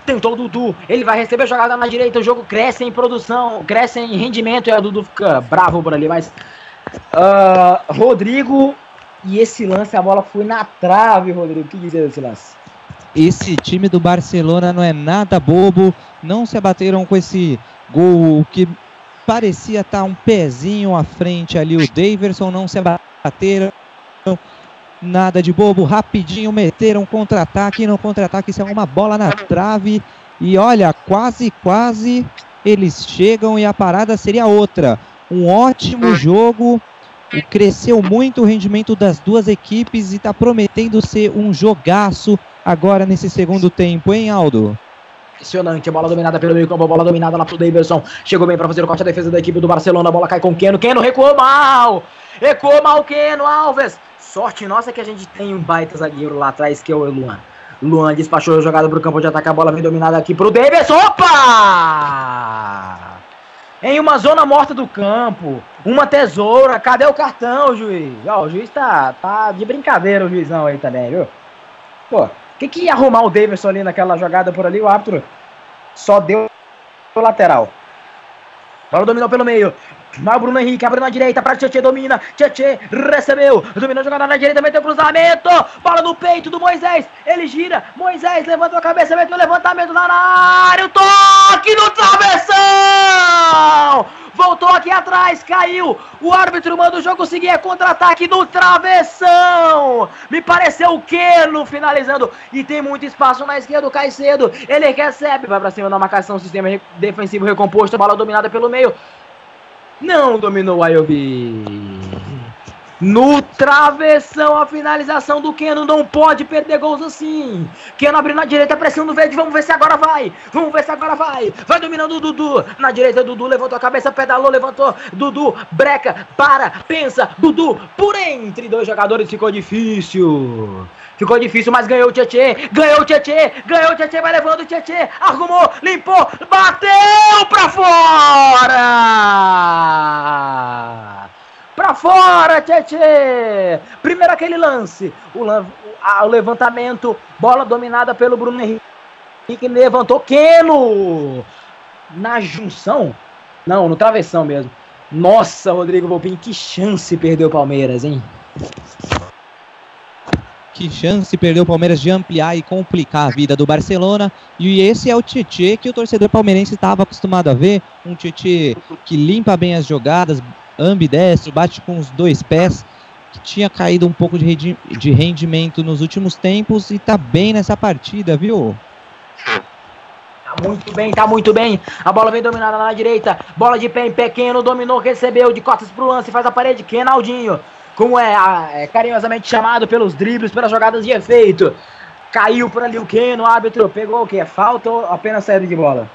Tentou o Dudu, ele vai receber a jogada na direita, o jogo cresce em produção, cresce em rendimento e o Dudu fica bravo por ali, mas ah, Rodrigo e esse lance, a bola foi na trave, Rodrigo. O que dizer desse lance? Esse time do Barcelona não é nada bobo, não se abateram com esse gol que parecia estar um pezinho à frente ali. O Daverson não se abateram, nada de bobo, rapidinho meteram contra-ataque. No contra-ataque, isso é uma bola na trave. E olha, quase, quase eles chegam e a parada seria outra. Um ótimo jogo, cresceu muito o rendimento das duas equipes e está prometendo ser um jogaço agora nesse segundo tempo, hein, Aldo? Impressionante, bola dominada pelo meio campo, bola dominada lá pro Davidson. Chegou bem para fazer o corte a defesa da equipe do Barcelona. A bola cai com Keno. Keno recuou mal. Recuou mal Keno Alves. Sorte nossa que a gente tem um baita zagueiro lá atrás que é o Luan. Luan despachou a jogada pro campo de ataque. A bola vem dominada aqui pro Davidson. Opa! Em uma zona morta do campo. Uma tesoura. Cadê o cartão, juiz? Ó, o juiz tá, tá de brincadeira, o juizão aí também, viu? Pô, que que ia arrumar o Davidson ali naquela jogada por ali? O árbitro só deu o lateral. Bola dominou pelo meio. Mas o Bruno Henrique abriu na direita para Tietchan, domina. Tietchan recebeu. Dominou jogada na direita, meteu cruzamento. Bola no peito do Moisés. Ele gira. Moisés levantou a cabeça, meteu o levantamento lá na área. O toque no travessão. Voltou aqui atrás, caiu. O árbitro manda o jogo seguir. É contra-ataque no travessão. Me pareceu o Keno finalizando. E tem muito espaço na esquerda. O Caicedo. Ele recebe. Vai pra cima da marcação. Sistema defensivo recomposto. Bola dominada pelo meio. Não dominou o Ayobi. No travessão, a finalização do Keno não pode perder gols assim. Keno abriu na direita, pressão no verde. Vamos ver se agora vai. Vamos ver se agora vai. Vai dominando o Dudu. Na direita, Dudu levantou a cabeça, pedalou, levantou. Dudu, breca, para, pensa. Dudu, por entre dois jogadores ficou difícil. Ficou difícil, mas ganhou o Tietê. Ganhou o Tietê. Ganhou o Tietê, vai levando o Tietê. Arrumou, limpou, bateu pra fora. Pra fora, Tietê! Primeiro aquele lance. O, o levantamento. Bola dominada pelo Bruno Henrique. Levantou Keno! Na junção? Não, no travessão mesmo. Nossa, Rodrigo Volpini, que chance perdeu o Palmeiras, hein? Que chance perdeu o Palmeiras de ampliar e complicar a vida do Barcelona. E esse é o Tietê que o torcedor palmeirense estava acostumado a ver. Um Tietê que limpa bem as jogadas, ambidestro, bate com os dois pés. Que tinha caído um pouco de rendi- de rendimento nos últimos tempos e tá bem nessa partida, viu? Tá muito bem, tá muito bem. A bola vem dominada na direita. Bola de pé em pequeno, dominou, recebeu de costas pro lance, faz a parede. Kenaldinho, como é, é carinhosamente chamado pelos dribles, pelas jogadas de efeito. Caiu por ali o Keno, o árbitro pegou o quê? Falta ou apenas saída de bola?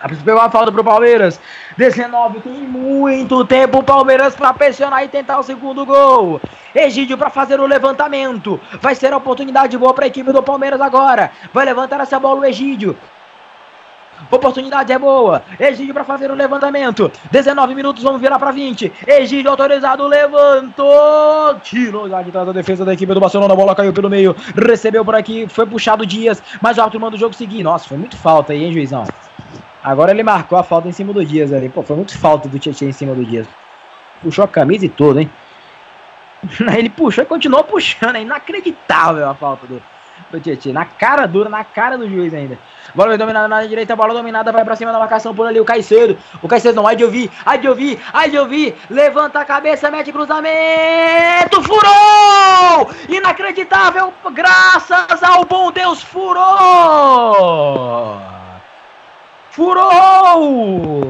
A pegou a falta pro Palmeiras. 19, tem muito tempo o Palmeiras pra pressionar e tentar o segundo gol. Egídio pra fazer o levantamento. Vai ser a oportunidade boa pra equipe do Palmeiras agora. Vai levantar essa bola o Egídio. Oportunidade é boa. Egídio para fazer o levantamento. 19 minutos, vamos virar para 20. Egídio autorizado, levantou. Tirou de trás da defesa da equipe do Barcelona. A bola caiu pelo meio. Recebeu por aqui. Foi puxado Dias. Mas o árbitro manda o jogo seguir. Nossa, foi muito falta aí, hein, juizão? Agora ele marcou a falta em cima do Dias ali. Pô, foi muito falta do Tietchan em cima do Dias. Puxou a camisa e tudo, hein? Ele puxou e continuou puxando. É inacreditável a falta do, do Tietchan. Na cara dura, na cara do juiz ainda. Bola dominada na direita, bola dominada, vai pra cima da marcação por ali, o Caicedo. O Caicedo não, ai de ouvir, ai de ouvir, ai de ouvir. Levanta a cabeça, mete cruzamento, furou! Inacreditável, graças ao bom Deus, furou! Furou!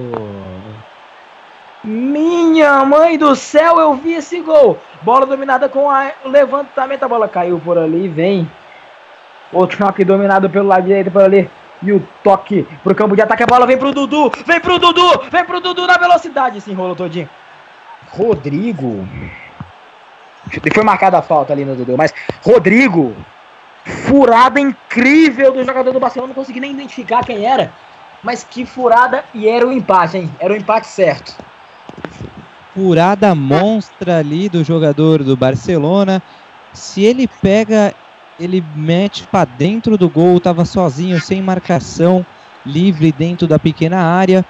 Minha mãe do céu, eu vi esse gol. Bola dominada com a- o levantamento, a bola caiu por ali, vem. Outro choque dominado pelo lado direito por ali. E o toque pro campo de ataque. A bola vem pro Dudu. Vem pro Dudu. Vem pro Dudu na velocidade. Se enrolou todinho. Rodrigo. Foi marcada a falta ali no Dudu. Mas Rodrigo. Furada incrível do jogador do Barcelona. Não consegui nem identificar quem era. Mas que furada. E era o empate, hein? Era o empate certo. Furada monstra ali do jogador do Barcelona. Se ele pega, ele mete pra dentro do gol, tava sozinho, sem marcação, livre dentro da pequena área.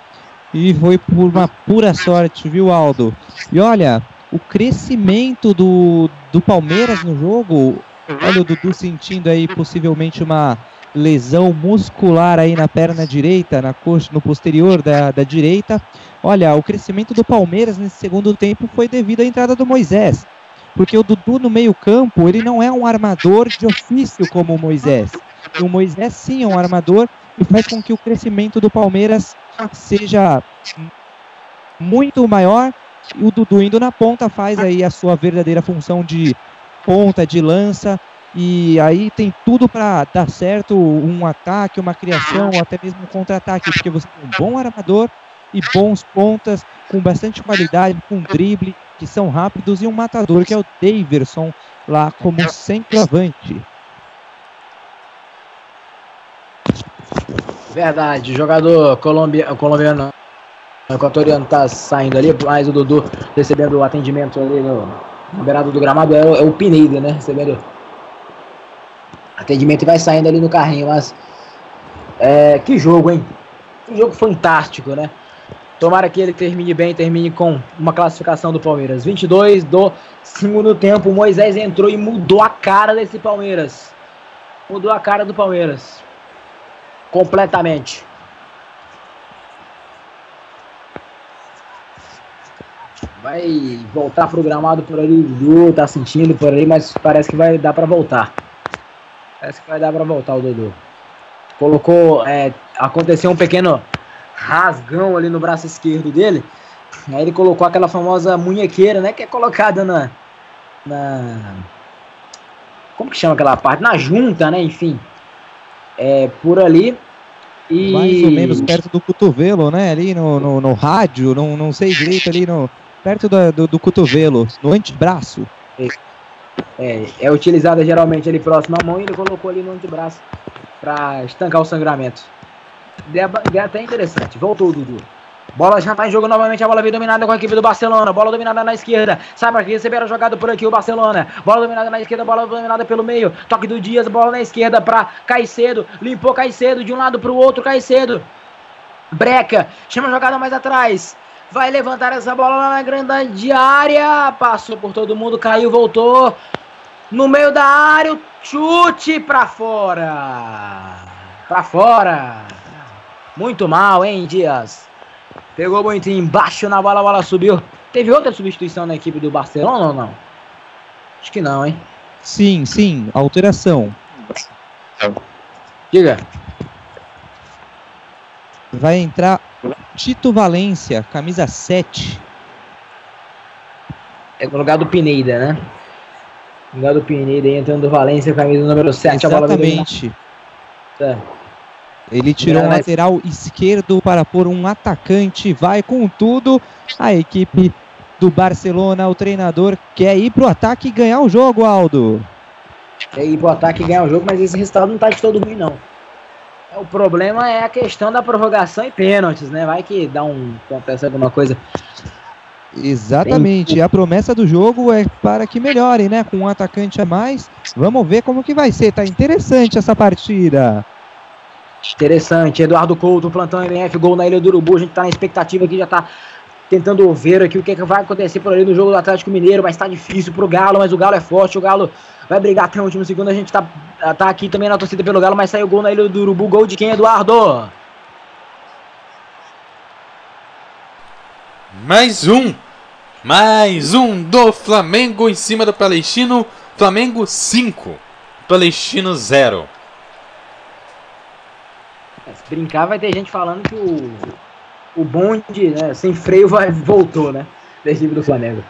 E foi por uma pura sorte, viu, Aldo? E olha, o crescimento do, do Palmeiras no jogo. Olha o Dudu sentindo aí possivelmente uma lesão muscular aí na perna direita, na coxa, no posterior da, da direita. Olha, o crescimento do Palmeiras nesse segundo tempo foi devido à entrada do Moisés. Porque o Dudu no meio-campo, ele não é um armador de ofício como o Moisés. O Moisés sim é um armador e faz com que o crescimento do Palmeiras seja muito maior. E o Dudu indo na ponta faz aí a sua verdadeira função de ponta, de lança. E aí tem tudo para dar certo um ataque, uma criação, ou até mesmo um contra-ataque, porque você tem um bom armador e bons pontas com bastante qualidade, com drible, que são rápidos, e um matador que é o Daverson lá como centroavante. Verdade, jogador colombia, colombiano, equatoriano tá saindo ali, mas o Dudu recebendo o atendimento ali no, na beirada do gramado é, o- é o Pineda, né? Recebendo atendimento e vai saindo ali no carrinho, mas é, que jogo, hein? Que jogo fantástico, né? Tomara que ele termine bem, termine com uma classificação do Palmeiras. 22 do segundo tempo, Moisés entrou e mudou a cara desse Palmeiras. Mudou a cara do Palmeiras. Completamente. Vai voltar pro gramado por ali, Dudu tá sentindo por ali, mas parece que vai dar pra voltar. Parece que vai dar pra voltar o Dudu. Colocou, é, aconteceu um pequeno rasgão ali no braço esquerdo dele. Aí ele colocou aquela famosa munhequeira, né, que é colocada na na como que chama aquela parte? Na junta, né, enfim. É, por ali. E Mais ou menos perto do cotovelo, né? Ali no, no, no rádio, não, não sei direito, ali no, perto da- do, do cotovelo, no antebraço. É, é utilizada geralmente ali próximo à mão e ele colocou ali no antebraço pra estancar o sangramento. Ba- ideia até interessante. Voltou o Dudu. Bola já tá em jogo novamente, a bola vem dominada com a equipe do Barcelona. Bola dominada na esquerda. Sai para receber a jogada por aqui o Barcelona. Bola dominada na esquerda, bola dominada pelo meio. Toque do Dias, bola na esquerda para Caicedo. Limpou Caicedo de um lado para o outro, Caicedo. Breca, chama a jogada mais atrás. Vai levantar essa bola lá na grande área. Passou por todo mundo, caiu, voltou. No meio da área, o chute para fora. Para fora. Muito mal, hein, Dias? Pegou muito embaixo na bola, a bola subiu. Teve outra substituição na equipe do Barcelona ou não? Acho que não, hein? Sim, sim, alteração. Diga. Vai entrar Tito Valência, camisa 7. É no lugar do Pineda, né? No lugar do Pineda entrando do Valência, camisa número 7. Exatamente. A bola Ele tirou um lateral esquerdo para pôr um atacante. Vai com tudo. A equipe do Barcelona, o treinador, quer ir pro ataque e ganhar o jogo, Aldo. Quer ir pro ataque e ganhar o jogo, mas esse resultado não tá de todo ruim, não. O problema é a questão da prorrogação e pênaltis, né? Vai que dá um. acontece alguma coisa. Exatamente. A promessa do jogo é para que melhore, né? Com um atacante a mais. Vamos ver como que vai ser. Tá interessante essa partida. Interessante. Eduardo Couto, plantão MF, gol na Ilha do Urubu. A gente tá na expectativa aqui, já tá tentando ver aqui o que, é que vai acontecer por ali no jogo do Atlético Mineiro, mas tá difícil pro Galo, mas o Galo é forte, o Galo vai brigar até o último segundo. A gente tá, tá aqui também na torcida pelo Galo, mas saiu gol na Ilha do Urubu. Gol de quem, Eduardo? Mais um! Mais um do Flamengo em cima do Palestino. Flamengo 5, Palestino 0. Brincar, vai ter gente falando que o, o bonde, né, sem freio, vai, voltou, né? Da do Flamengo.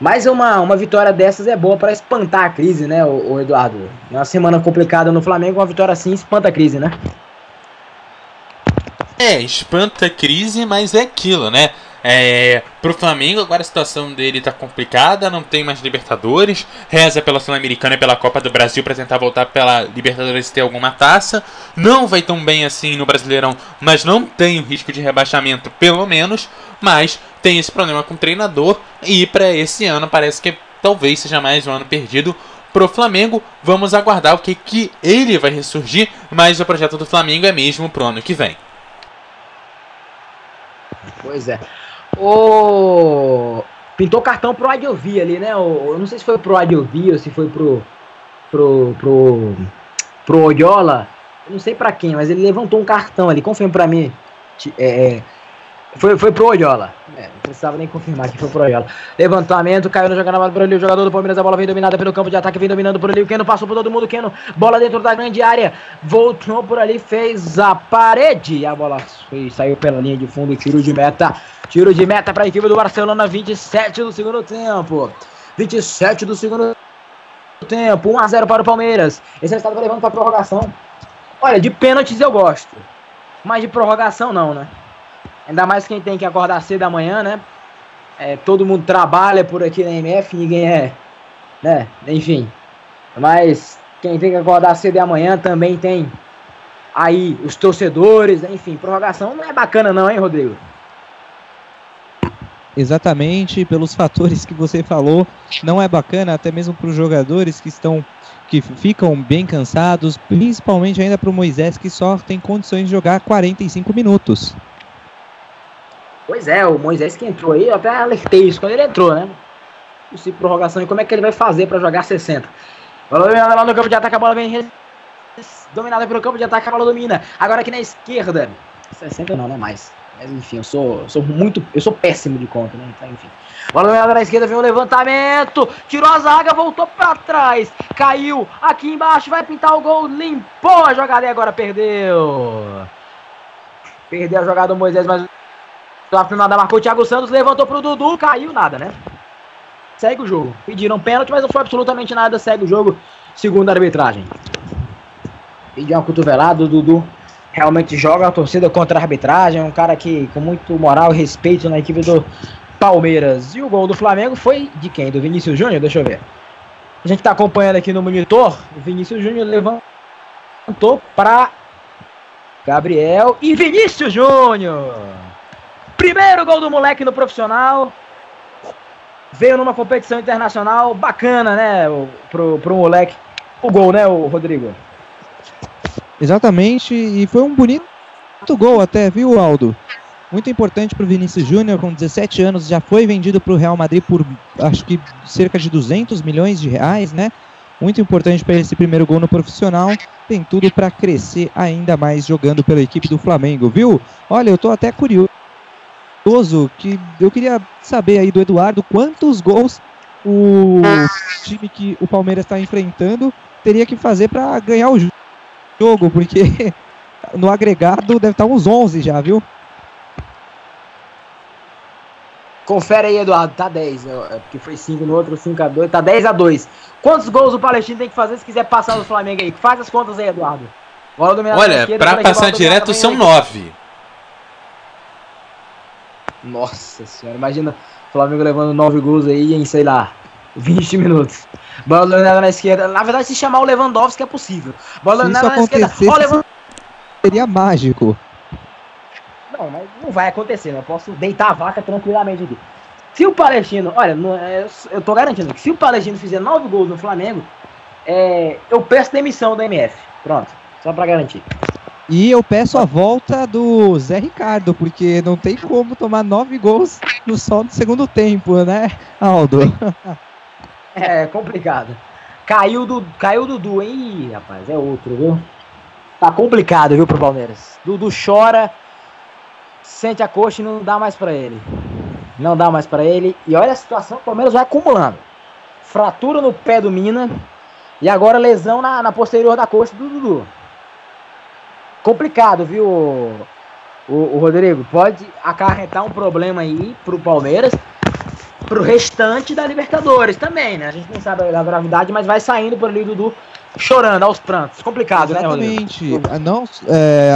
Mas uma, uma vitória dessas é boa para espantar a crise, né, o, o Eduardo? Uma semana complicada no Flamengo, uma vitória assim espanta a crise, né? É, espanta a crise, mas é aquilo, né? É, pro Flamengo, agora a situação dele tá complicada, não tem mais Libertadores, reza pela Sul-Americana e pela Copa do Brasil para tentar voltar pela Libertadores ter alguma taça. Não vai tão bem assim no Brasileirão, mas não tem o risco de rebaixamento, pelo menos. Mas tem esse problema com o treinador e para esse ano parece que talvez seja mais um ano perdido pro Flamengo. Vamos aguardar o que, que ele vai ressurgir, mas o projeto do Flamengo é mesmo pro ano que vem. Pois é. O... Pintou cartão pro Adiovi ali, né? O... Eu não sei se foi pro Adiovi ou se foi pro. pro. pro. pro Odiola. Eu não sei para quem, mas ele levantou um cartão ali. Confirma pra mim. É, é foi, foi pro Olhola. É, não precisava nem confirmar que foi pro Olhola. Levantamento, caiu no jogada por ali. O jogador do Palmeiras, a bola vem dominada pelo campo de ataque, vem dominando por ali. O Keno passou por todo mundo. Keno, bola dentro da grande área. Voltou por ali, fez a parede. A bola foi, saiu pela linha de fundo. Tiro de meta. Tiro de meta para a equipe do Barcelona. 27 do segundo tempo. 27 do segundo tempo. 1 a 0 para o Palmeiras. Esse resultado vai levando para prorrogação. Olha, de pênaltis eu gosto. Mas de prorrogação não, né? Ainda mais quem tem que acordar cedo da manhã, né? É, todo mundo trabalha por aqui na MF, ninguém é. Né? Enfim. Mas quem tem que acordar cedo da manhã também tem aí os torcedores, enfim, prorrogação não é bacana não, hein, Rodrigo? Exatamente, pelos fatores que você falou, não é bacana até mesmo para os jogadores que estão que ficam bem cansados, principalmente ainda para o Moisés que só tem condições de jogar 45 minutos. Pois é, o Moisés que entrou aí, eu até alertei isso quando ele entrou, né? Possível prorrogação e como é que ele vai fazer para jogar 60. Bola dominada lá no campo de ataque, a bola vem dominada pelo campo de ataque, a bola domina. Agora aqui na esquerda. 60 não, não é mais. Mas enfim, eu sou, sou muito. Eu sou péssimo de conta, né? Então, enfim. Bola dominada na esquerda, vem o um levantamento. Tirou a zaga, voltou para trás. Caiu aqui embaixo, vai pintar o gol. Limpou a jogada e agora perdeu. Perdeu a jogada do Moisés, mas Pela nada marcou o Thiago Santos, levantou pro Dudu, caiu nada, né? Segue o jogo. Pediram pênalti, mas não foi absolutamente nada. Segue o jogo, segundo a arbitragem. Pediu uma cotovelada, o Dudu realmente joga a torcida contra a arbitragem. Um cara que com muito moral e respeito na equipe do Palmeiras. E o gol do Flamengo foi de quem? Do Vinícius Júnior? Deixa eu ver. A gente tá acompanhando aqui no monitor. O Vinícius Júnior levantou para Gabriel e Vinícius Júnior. Primeiro gol do moleque no profissional. Veio numa competição internacional bacana, né? Pro, pro moleque. O gol, né, o Rodrigo? Exatamente, e foi um bonito gol até, viu, Aldo? Muito importante para o Vinícius Júnior, com 17 anos, já foi vendido para o Real Madrid por acho que cerca de 200 milhões de reais, né? Muito importante para esse primeiro gol no profissional. Tem tudo para crescer ainda mais jogando pela equipe do Flamengo, viu? Olha, eu tô até curioso Cardoso, que eu queria saber aí do Eduardo quantos gols o time que o Palmeiras está enfrentando teria que fazer para ganhar o jogo, porque no agregado deve estar uns 11 já, viu? Confere aí, Eduardo, tá 10, né? é porque foi 5 no outro, 5 a 2, tá 10 a 2. Quantos gols o Palestino tem que fazer se quiser passar do Flamengo aí? Faz as contas aí, Eduardo. Olha, para passar direto são 9. Nossa senhora, imagina o Flamengo levando 9 gols aí em, sei lá, 20 minutos. Bola dominada na esquerda. Na verdade, se chamar o Lewandowski é possível. Bola dominada na esquerda. Ó, seria mágico. Não, mas não vai acontecer, né? Eu posso deitar a vaca tranquilamente aqui. Se o Palestino, olha, não é- eu tô garantindo que se o Palestino fizer 9 gols no Flamengo, é, eu peço demissão da MF. Pronto, só pra garantir. E eu peço a volta do Zé Ricardo, porque não tem como tomar nove gols no só no segundo tempo, né, Aldo? É complicado. Caiu do caiu Dudu, hein? Rapaz, é outro, viu? Tá complicado, viu, pro Palmeiras. Dudu chora, sente a coxa e não dá mais pra ele. Não dá mais pra ele. E olha a situação, o Palmeiras vai acumulando. Fratura no pé do Mina e agora lesão na, na posterior da coxa do Dudu. Complicado, viu, o, o, Rodrigo? Pode acarretar um problema aí pro Palmeiras pro restante da Libertadores também, né? A gente não sabe a gravidade, mas vai saindo por ali Dudu chorando aos prantos. Complicado, né, Rodrigo? Exatamente. Ah, Não, é,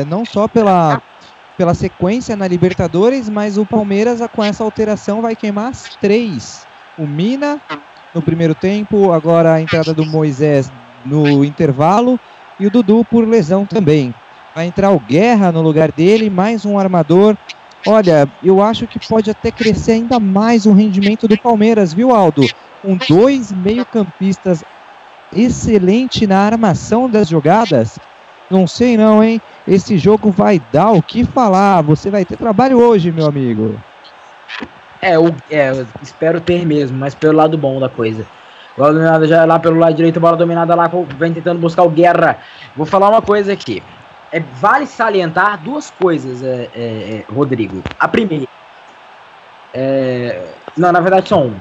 é, não só pela, pela sequência na Libertadores, mas o Palmeiras com essa alteração vai queimar as três. O Mina no primeiro tempo, agora a entrada do Moisés no intervalo e o Dudu por lesão também. Vai entrar o Guerra no lugar dele, mais um armador. Olha, eu acho que pode até crescer ainda mais o rendimento do Palmeiras, viu, Aldo? Com dois meio-campistas excelente na armação das jogadas. Não sei não, hein? Esse jogo vai dar o que falar. Você vai ter trabalho hoje, meu amigo. É, o, é, eu espero ter mesmo, mas pelo lado bom da coisa. Bola dominada já lá pelo lado direito, bola dominada lá, vem tentando buscar o Guerra. Vou falar uma coisa aqui. É, vale salientar duas coisas, é, é, é, Rodrigo. A primeira. é, não, na verdade só um.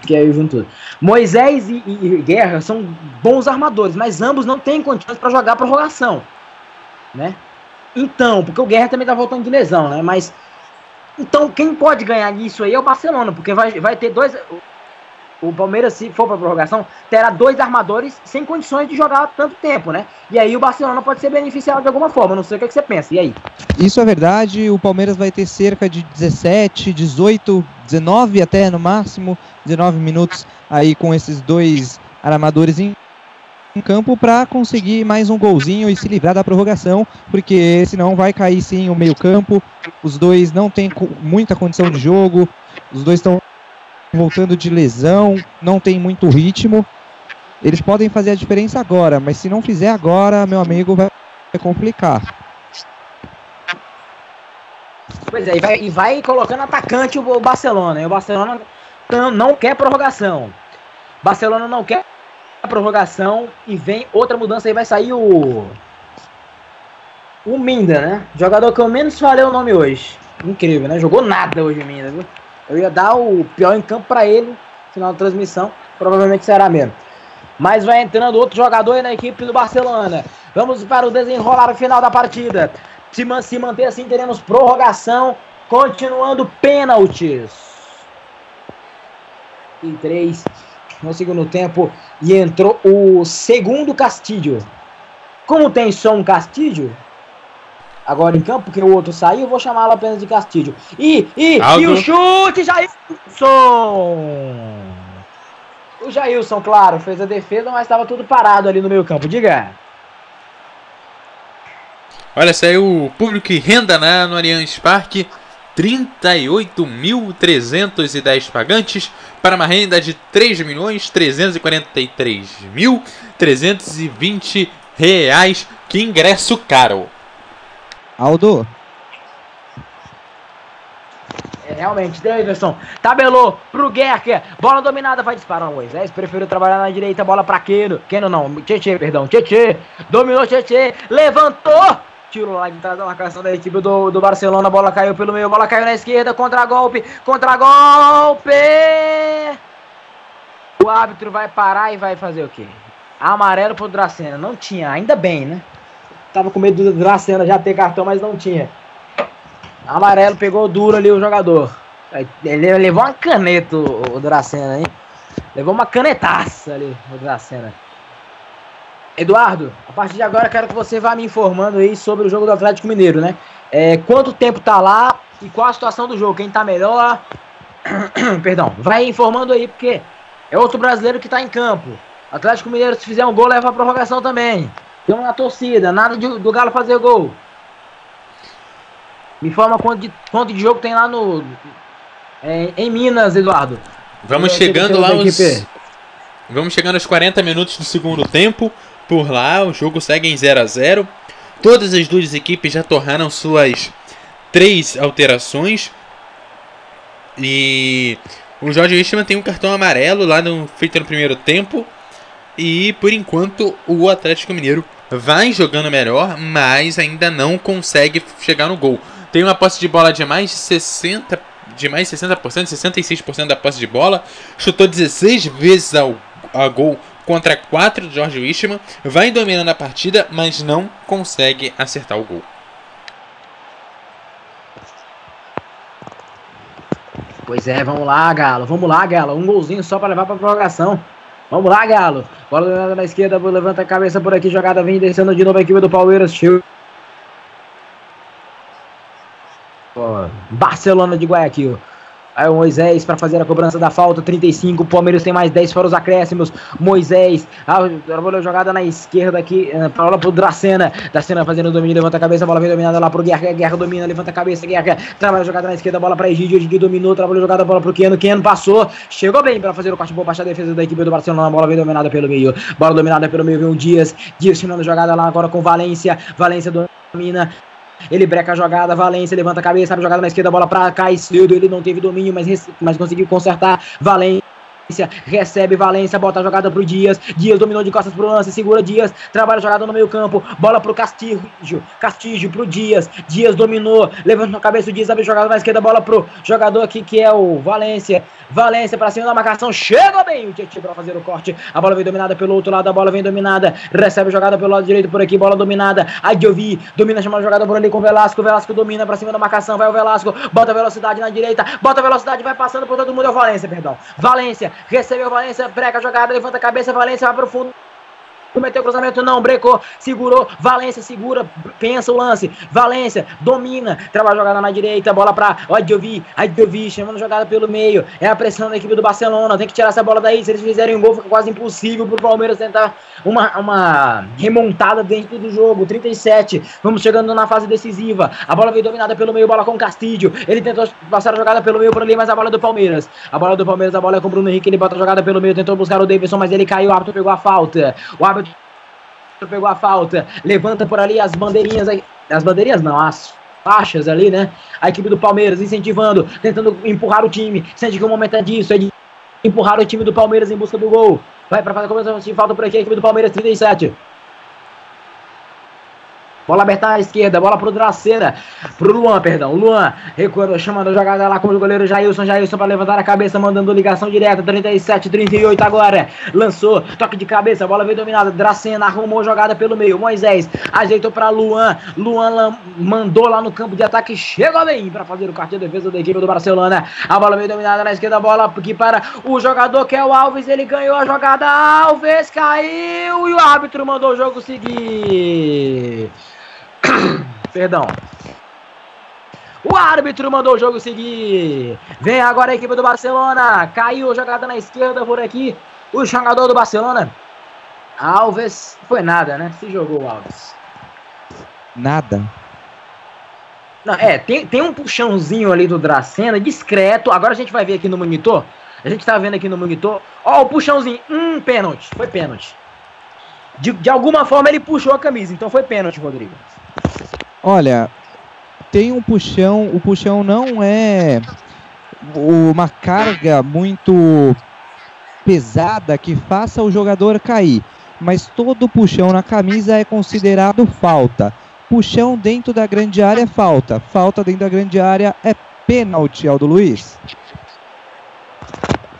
Porque aí eu junto. Moisés e, e- e Guerra são bons armadores, mas ambos não têm condições para jogar prorrogação. Né? Então, porque o Guerra também tá voltando de lesão, né? Mas então, quem pode ganhar isso aí é o Barcelona, porque vai, vai ter dois. O- Palmeiras, se for pra prorrogação, terá dois armadores sem condições de jogar tanto tempo, né? E aí o Barcelona pode ser beneficiado de alguma forma. Não sei o que, que você pensa. E aí? Isso é verdade. O Palmeiras vai ter cerca de 17, 18, 19 até no máximo, 19 minutos aí com esses dois armadores em campo para conseguir mais um golzinho e se livrar da prorrogação, porque senão vai cair sim o meio-campo. Os dois não têm muita condição de jogo, os dois estão voltando de lesão, não tem muito ritmo. Eles podem fazer a diferença agora, mas se não fizer agora, meu amigo, vai complicar. Pois é, e vai, e vai colocando atacante o, Barcelona. E o Barcelona não, não quer prorrogação. Barcelona não quer prorrogação. E vem outra mudança aí, vai sair o. O Minda, né? Jogador que eu menos falei o nome hoje. Incrível, né? Jogou nada hoje o Minda, viu? Eu ia dar o pior em campo pra ele no final da transmissão. Provavelmente será mesmo. Mas vai entrando outro jogador na equipe do Barcelona. Vamos para o desenrolar final da partida. Se, man- se manter assim, teremos prorrogação, continuando pênaltis. E três no segundo tempo. E entrou o segundo Castilho. Como tem só um Castilho, agora em campo, porque o outro saiu, eu vou chamá-lo apenas de Castilho. E, e, e Aldo. o chute, Jailson! O Jailson, claro, fez a defesa, mas estava tudo parado ali no meio campo. Diga. Olha, saiu o público que renda né, no Allianz Parque. 38.310 pagantes para uma renda de 3.343.320 reais. Que ingresso caro! Aldo, É, realmente, Davidson tabelou pro Guerca, bola dominada, vai disparar o Moisés, preferiu trabalhar na direita, bola pra Keno, Keno não, Tietê, perdão, Tietê, dominou Tietê, levantou, tiro lá de trás da marcação da equipe do, do Barcelona, bola caiu pelo meio, bola caiu na esquerda, contra-golpe, contra-golpe, o árbitro vai parar e vai fazer o quê? Amarelo pro Dracena, não tinha, ainda bem, né? Tava com medo do Dracena já ter cartão, mas não tinha. Amarelo pegou duro ali o jogador. Ele levou uma caneta o, Dracena, hein? Levou uma canetaça ali o Dracena. Eduardo, a partir de agora quero que você vá me informando aí sobre o jogo do Atlético Mineiro, né? É, quanto tempo tá lá e qual a situação do jogo? Quem tá melhor? Perdão, vai informando aí, porque é outro brasileiro que tá em campo. Atlético Mineiro, se fizer um gol, leva a prorrogação também. Tem uma torcida, nada de, do Galo fazer gol. Me informa quanto de, quanto de jogo tem lá no. é, em Minas, Eduardo. Vamos É, chegando lá aos. Vamos chegando aos 40 minutos do segundo tempo. Por lá, o jogo segue em 0 a 0 Todas as duas equipes já tornaram suas três alterações. E o Jorge Wichmann tem um cartão amarelo lá no, feito no primeiro tempo. E por enquanto o Atlético Mineiro vai jogando melhor, mas ainda não consegue chegar no gol. Tem uma posse de bola de mais de 60, de mais de 60%, 66% da posse de bola. Chutou 16 vezes ao, a gol contra 4 do Jorge Wichmann. Vai dominando a partida, mas não consegue acertar o gol. Pois é, vamos lá, Galo. Vamos lá, Galo. Um golzinho só pra levar pra prorrogação. Vamos lá, Galo. Bola na esquerda, levanta a cabeça por aqui, jogada vem descendo de novo a equipe do Palmeiras. Barcelona de Guayaquil. Aí o Moisés para fazer a cobrança da falta, 35. O Palmeiras tem mais 10 para os acréscimos. Moisés, a bola jogada na esquerda aqui, eh, para pro Dracena. Dracena fazendo o domínio, levanta a cabeça, bola vem dominada lá pro Guerra. Guerra domina, levanta a cabeça, Guerra. Trabalha a jogada na esquerda, bola para Egidio. Egidio dominou, trabalha a jogada, bola pro Keno. Keno passou, chegou bem para fazer o corte bom, baixar a defesa da equipe do Barcelona. Bola vem dominada pelo meio. Bola dominada pelo meio, vem o Dias. Dias finando a jogada lá agora com Valência. Valência domina. Ele breca a jogada, Valência levanta a cabeça, abre a jogada na esquerda, bola pra Caicedo. Ele não teve domínio, mas, mas conseguiu consertar. Valência. Recebe Valência, bota a jogada pro Dias. Dias dominou de costas pro lance, segura Dias, trabalha a jogada no meio-campo, bola pro Castilho. Castilho pro Dias. Dias dominou, levanta a cabeça o Dias, abre a jogada na esquerda, bola pro jogador aqui que é o Valência. Valência pra cima da marcação, chega bem o Tietchan pra fazer o corte. A bola vem dominada pelo outro lado, a bola vem dominada. Recebe a jogada pelo lado direito por aqui, bola dominada. Adjovi domina, chama a jogada por ali com o Velasco. Velasco domina pra cima da marcação, vai o Velasco, bota velocidade na direita, bota velocidade, vai passando por todo mundo. É o Valência, perdão. Valência, recebeu Valência, breca a jogada, levanta a cabeça, Valência vai pro fundo. Cometeu cruzamento, não, brecou, segurou, Valência segura, pensa o lance, Valência domina, trabalha a jogada na direita, bola pra Adjovi, Adjovi chamando jogada pelo meio, é a pressão da equipe do Barcelona, tem que tirar essa bola daí, se eles fizerem um gol fica quase impossível pro Palmeiras tentar uma, uma remontada dentro do jogo, 37, vamos chegando na fase decisiva, a bola veio dominada pelo meio, bola com Castilho, ele tentou passar a jogada pelo meio por ali, mas a bola é do Palmeiras, a bola do Palmeiras, a bola é com o Bruno Henrique, ele bota a jogada pelo meio, tentou buscar o Davidson, mas ele caiu, o árbitro pegou a falta, o árbitro pegou a falta, levanta por ali as bandeirinhas, as bandeirinhas não, as faixas ali, né? A equipe do Palmeiras incentivando, tentando empurrar o time, sente que o momento é disso, é de empurrar o time do Palmeiras em busca do gol. Vai para fazer a cobrança de falta por aqui, a equipe do Palmeiras 37. Bola aberta à esquerda, bola pro Dracena, pro Luan, perdão. Luan recuando, chamando a jogada lá com o goleiro Jailson. Jailson para levantar a cabeça, mandando ligação direta. 37, 38 agora. Lançou, toque de cabeça, bola veio dominada. Dracena arrumou jogada pelo meio. Moisés ajeitou para Luan. Luan mandou lá no campo de ataque. Chegou bem para fazer o cartão de defesa da equipe do Barcelona. A bola veio dominada na esquerda, bola aqui para o jogador que é o Alves. Ele ganhou a jogada. Alves caiu e o árbitro mandou o jogo seguir. Perdão. O árbitro mandou o jogo seguir. Vem agora a equipe do Barcelona. Caiu jogada na esquerda por aqui. O jogador do Barcelona. Alves. Foi nada, né? Se jogou o Alves. nada. Não, é, tem, tem um puxãozinho ali do Dracena, discreto. Agora a gente vai ver aqui no monitor. A gente tá vendo aqui no monitor. Ó, o puxãozinho. Hum, pênalti. Foi pênalti. De, de alguma forma ele puxou a camisa, então foi pênalti, Rodrigo. Olha, tem um puxão. O puxão não é uma carga muito pesada que faça o jogador cair. Mas todo puxão na camisa é considerado falta. Puxão dentro da grande área é falta. Falta dentro da grande área é pênalti, Aldo Luiz.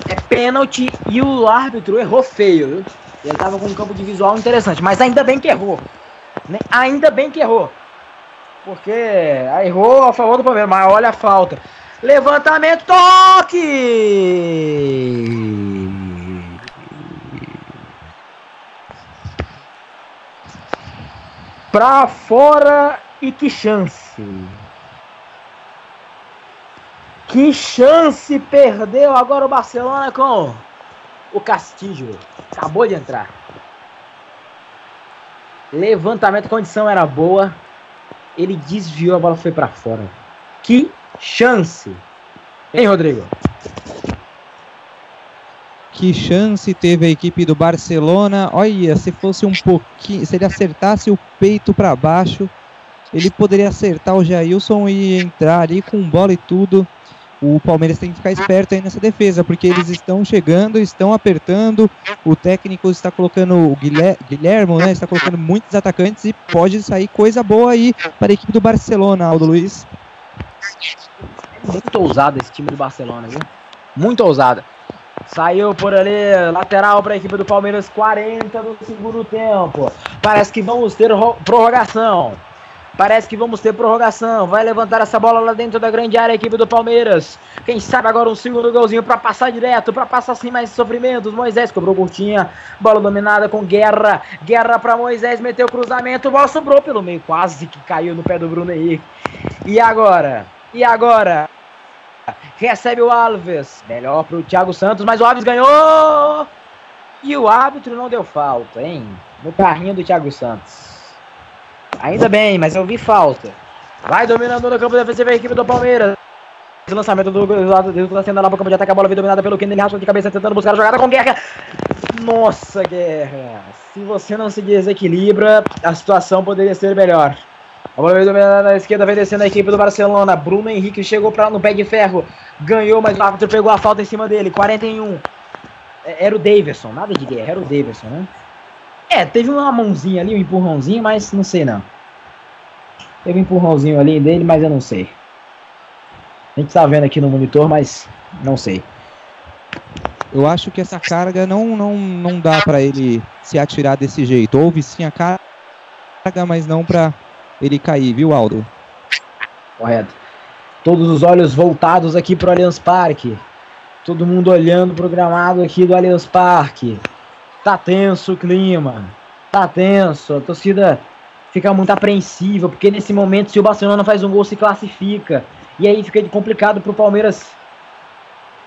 É pênalti e o árbitro errou feio? Ele tava com um campo de visual interessante, mas ainda bem que errou. Né? Ainda bem que errou. Porque errou a favor do Palmeiras, mas olha a falta. Levantamento, toque! Pra fora e que chance. Que chance perdeu agora o Barcelona com o Castillo. Acabou de entrar. Levantamento, condição era boa. Ele desviou, a bola foi para fora. Que chance. Hein, Rodrigo? Que chance teve a equipe do Barcelona. Olha, se fosse um pouquinho, se ele acertasse o peito para baixo, ele poderia acertar o Jailson e entrar ali com bola e tudo. O Palmeiras tem que ficar esperto aí nessa defesa, porque eles estão chegando, estão apertando. O técnico está colocando o Guilherme, né? Está colocando muitos atacantes e pode sair coisa boa aí para a equipe do Barcelona, Aldo Luiz. Muito ousado esse time do Barcelona, viu? Muito ousada. Saiu por ali, lateral para a equipe do Palmeiras, 40 do segundo tempo. Parece que vamos ter prorrogação. Parece que vamos ter prorrogação. Vai levantar essa bola lá dentro da grande área a equipe do Palmeiras. Quem sabe agora um segundo golzinho para passar direto, para passar sem mais sofrimentos. Moisés cobrou curtinha. Bola dominada com Guerra. Guerra para Moisés, meteu cruzamento. Bola sobrou pelo meio, quase que caiu no pé do Bruno Henrique. E agora? E agora? Recebe o Alves. Melhor para o Thiago Santos, mas o Alves ganhou. E o árbitro não deu falta, hein? No carrinho do Thiago Santos. Ainda bem, mas eu vi falta. Vai dominando no campo defensivo a equipe do Palmeiras. Lançamento do lado do Lancena lá pro campo de ataque. A bola vem dominada pelo Kennedy Raspa de cabeça tentando buscar a jogada com Guerra. Nossa, Guerra. Se você não se desequilibra, a situação poderia ser melhor. A bola vem dominada na esquerda, vem descendo a equipe do Barcelona. Bruno Henrique chegou pra, no pé de ferro. Ganhou, mas o árbitro pegou a falta em cima dele. 41. É, era o Davidson, nada de guerra, era o Davidson, né? É, teve uma mãozinha ali, um empurrãozinho, mas não sei não. Teve um empurrãozinho ali dele, mas eu não sei. A gente tá vendo aqui no monitor, mas não sei. Eu acho que essa carga não, não, não dá para ele se atirar desse jeito. Houve sim a carga, mas não para ele cair, viu, Aldo? Correto. Todos os olhos voltados aqui pro Allianz Parque. Todo mundo olhando pro gramado aqui do Allianz Parque. Tá tenso o clima. Tá tenso. A torcida fica muito apreensiva, porque nesse momento, se o Barcelona faz um gol, se classifica. E aí fica complicado pro Palmeiras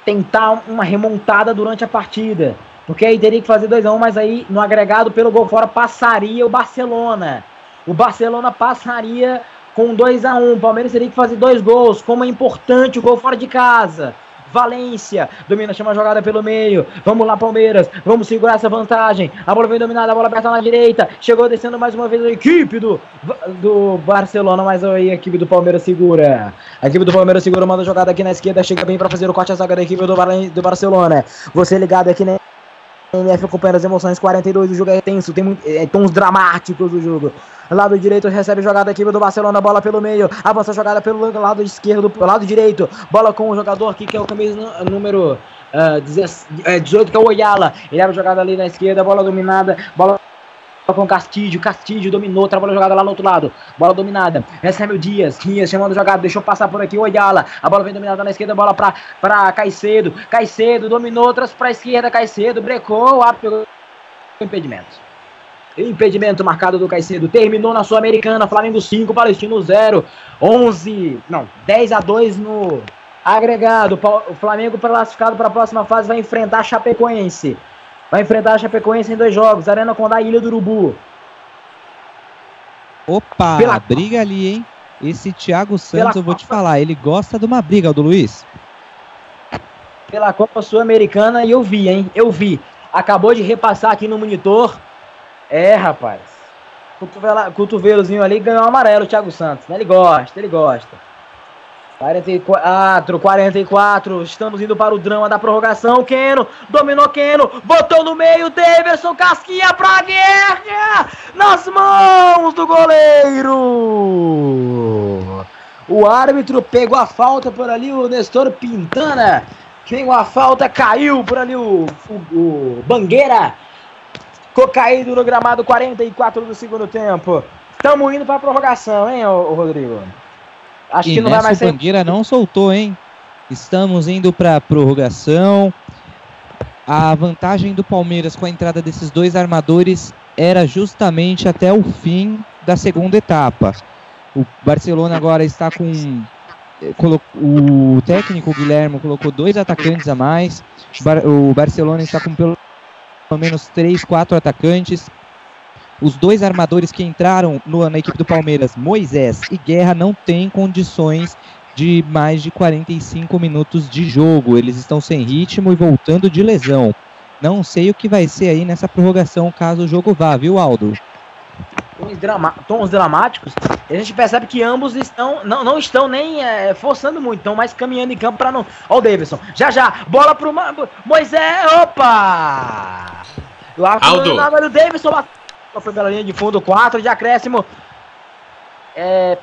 tentar uma remontada durante a partida. Porque aí teria que fazer 2x1, um, mas aí no agregado pelo gol fora passaria o Barcelona. O Barcelona passaria com 2 a 1 um. O Palmeiras teria que fazer dois gols. Como é importante o gol fora de casa. Valência, domina, chama a jogada pelo meio. Vamos lá, Palmeiras. Vamos segurar essa vantagem. A bola vem dominada, a bola aberta na direita. Chegou descendo mais uma vez a equipe do, do Barcelona, mas aí a equipe do Palmeiras segura. A equipe do Palmeiras segura, manda a jogada aqui na esquerda. Chega bem para fazer o corte a zaga da equipe do, do Barcelona. Você ligado aqui, né? MF acompanhando as emoções, 42, o jogo é tenso, tem é, tons dramáticos do jogo. Lado direito recebe jogada aqui do Barcelona, bola pelo meio, avança jogada pelo lado esquerdo, lado direito, bola com o jogador aqui que é o camisa número uh, 18, que é o Oyala. Ele abre jogada ali na esquerda, bola dominada, bola com Castilho, Castilho dominou, trabalhou jogada lá no outro lado, bola dominada, recebe o Dias, Dias chamando jogada, deixou passar por aqui o Oyala, a bola vem dominada na esquerda, bola pra, pra Caicedo, Caicedo dominou, outras pra esquerda, Caicedo, brecou, o árbitro impedimento. Impedimento marcado do Caicedo. Terminou na Sul-Americana. Flamengo 5, Palestino 0. 11. Não, 10 a 2 no agregado. O Flamengo classificado para a próxima fase vai enfrentar a Chapecoense. Vai enfrentar a Chapecoense em dois jogos. Arena Condá Ilha do Urubu. Opa, Pela... briga ali, hein? Esse Thiago Santos, eu vou te falar, ele gosta de uma briga, do Luiz. Pela Copa Sul-Americana e eu vi, hein? Eu vi. Acabou de repassar aqui no monitor. É, rapaz. Cotovela, cotovelozinho ali ganhou amarelo o Thiago Santos. Ele gosta, ele gosta. 44, 44, estamos indo para o drama da prorrogação. Keno, dominou Keno, botou no meio, Davidson, casquinha pra guerra, nas mãos do goleiro. O árbitro pegou a falta por ali, o Nestor Pintana. Pegou a falta, caiu por ali o, o, o Bangueira. Ficou caído no gramado 44 do segundo tempo. Estamos indo para a prorrogação, hein, ô, ô Rodrigo? Acho e que não vai mais ser. Bangueira não soltou, hein? Estamos indo para prorrogação. A vantagem do Palmeiras com a entrada desses dois armadores era justamente até o fim da segunda etapa. O Barcelona agora está com eh, o técnico Guilherme colocou dois atacantes a mais. O Barcelona está com pelo menos três, quatro atacantes. Os dois armadores que entraram no, na equipe do Palmeiras, Moisés e Guerra, não têm condições de mais de 45 minutos de jogo. Eles estão sem ritmo e voltando de lesão. Não sei o que vai ser aí nessa prorrogação caso o jogo vá, viu, Aldo? Tons, drama tons dramáticos. A gente percebe que ambos estão não, não estão nem é, forçando muito, estão mais caminhando em campo para não. Ó, o Davidson. Já já, bola pro Moisés. Opa! O Aldo. O Davidson foi pela linha de fundo, 4 de acréscimo. É,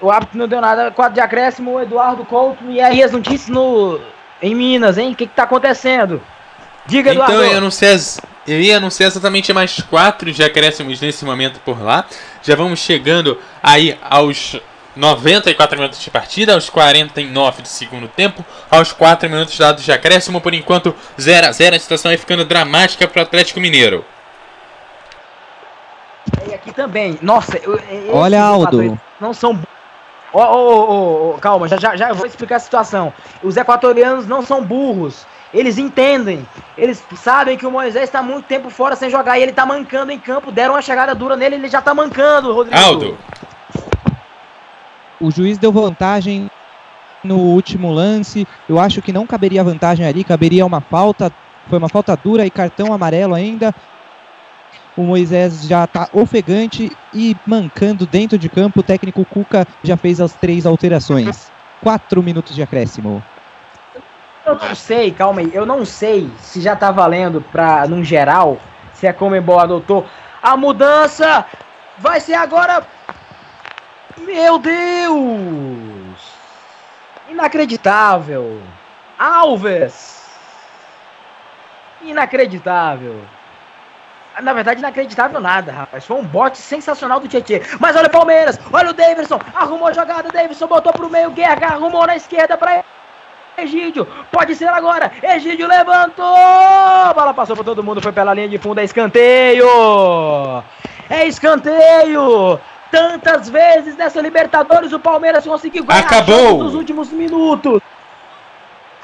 o árbitro não deu nada, 4 de acréscimo, o Eduardo Couto. E aí as notícias no, em Minas, hein? O que, que tá acontecendo? Diga, Eduardo. Então, eu não sei as, eu ia anunciar exatamente mais 4 de acréscimos nesse momento por lá. Já vamos chegando aí aos 94 minutos de partida, aos 49 do segundo tempo, aos 4 minutos dados de acréscimo, por enquanto 0 a 0 a situação aí ficando dramática para o Atlético Mineiro. E aqui também. Nossa, olha Aldo. Não são. Oh, oh, oh, calma, já, já, já vou explicar a situação. Os equatorianos não são burros. Eles entendem. Eles sabem que o Moisés está muito tempo fora sem jogar e ele está mancando em campo. Deram uma chegada dura nele, ele já está mancando, Rodrigo. Aldo. O juiz deu vantagem no último lance. Eu acho que não caberia vantagem ali, caberia uma falta. Foi uma falta dura e cartão amarelo ainda o Moisés já está ofegante e mancando dentro de campo. O técnico Cuca já fez as três alterações. Quatro minutos de acréscimo. Eu não sei, calma aí. Eu não sei se já está valendo para, num geral, se a Comembol adotou. A mudança vai ser agora. Meu Deus! Inacreditável! Alves! Inacreditável! na verdade, inacreditável nada, rapaz. Foi um bote sensacional do Tietchan. Mas olha o Palmeiras, olha o Davidson, arrumou a jogada, Davidson botou pro meio, Guerra arrumou na esquerda pra Egídio, pode ser agora, Egídio levantou, a bola passou por todo mundo, foi pela linha de fundo, é escanteio, é escanteio, tantas vezes nessa Libertadores o Palmeiras conseguiu ganhar Acabou. nos últimos minutos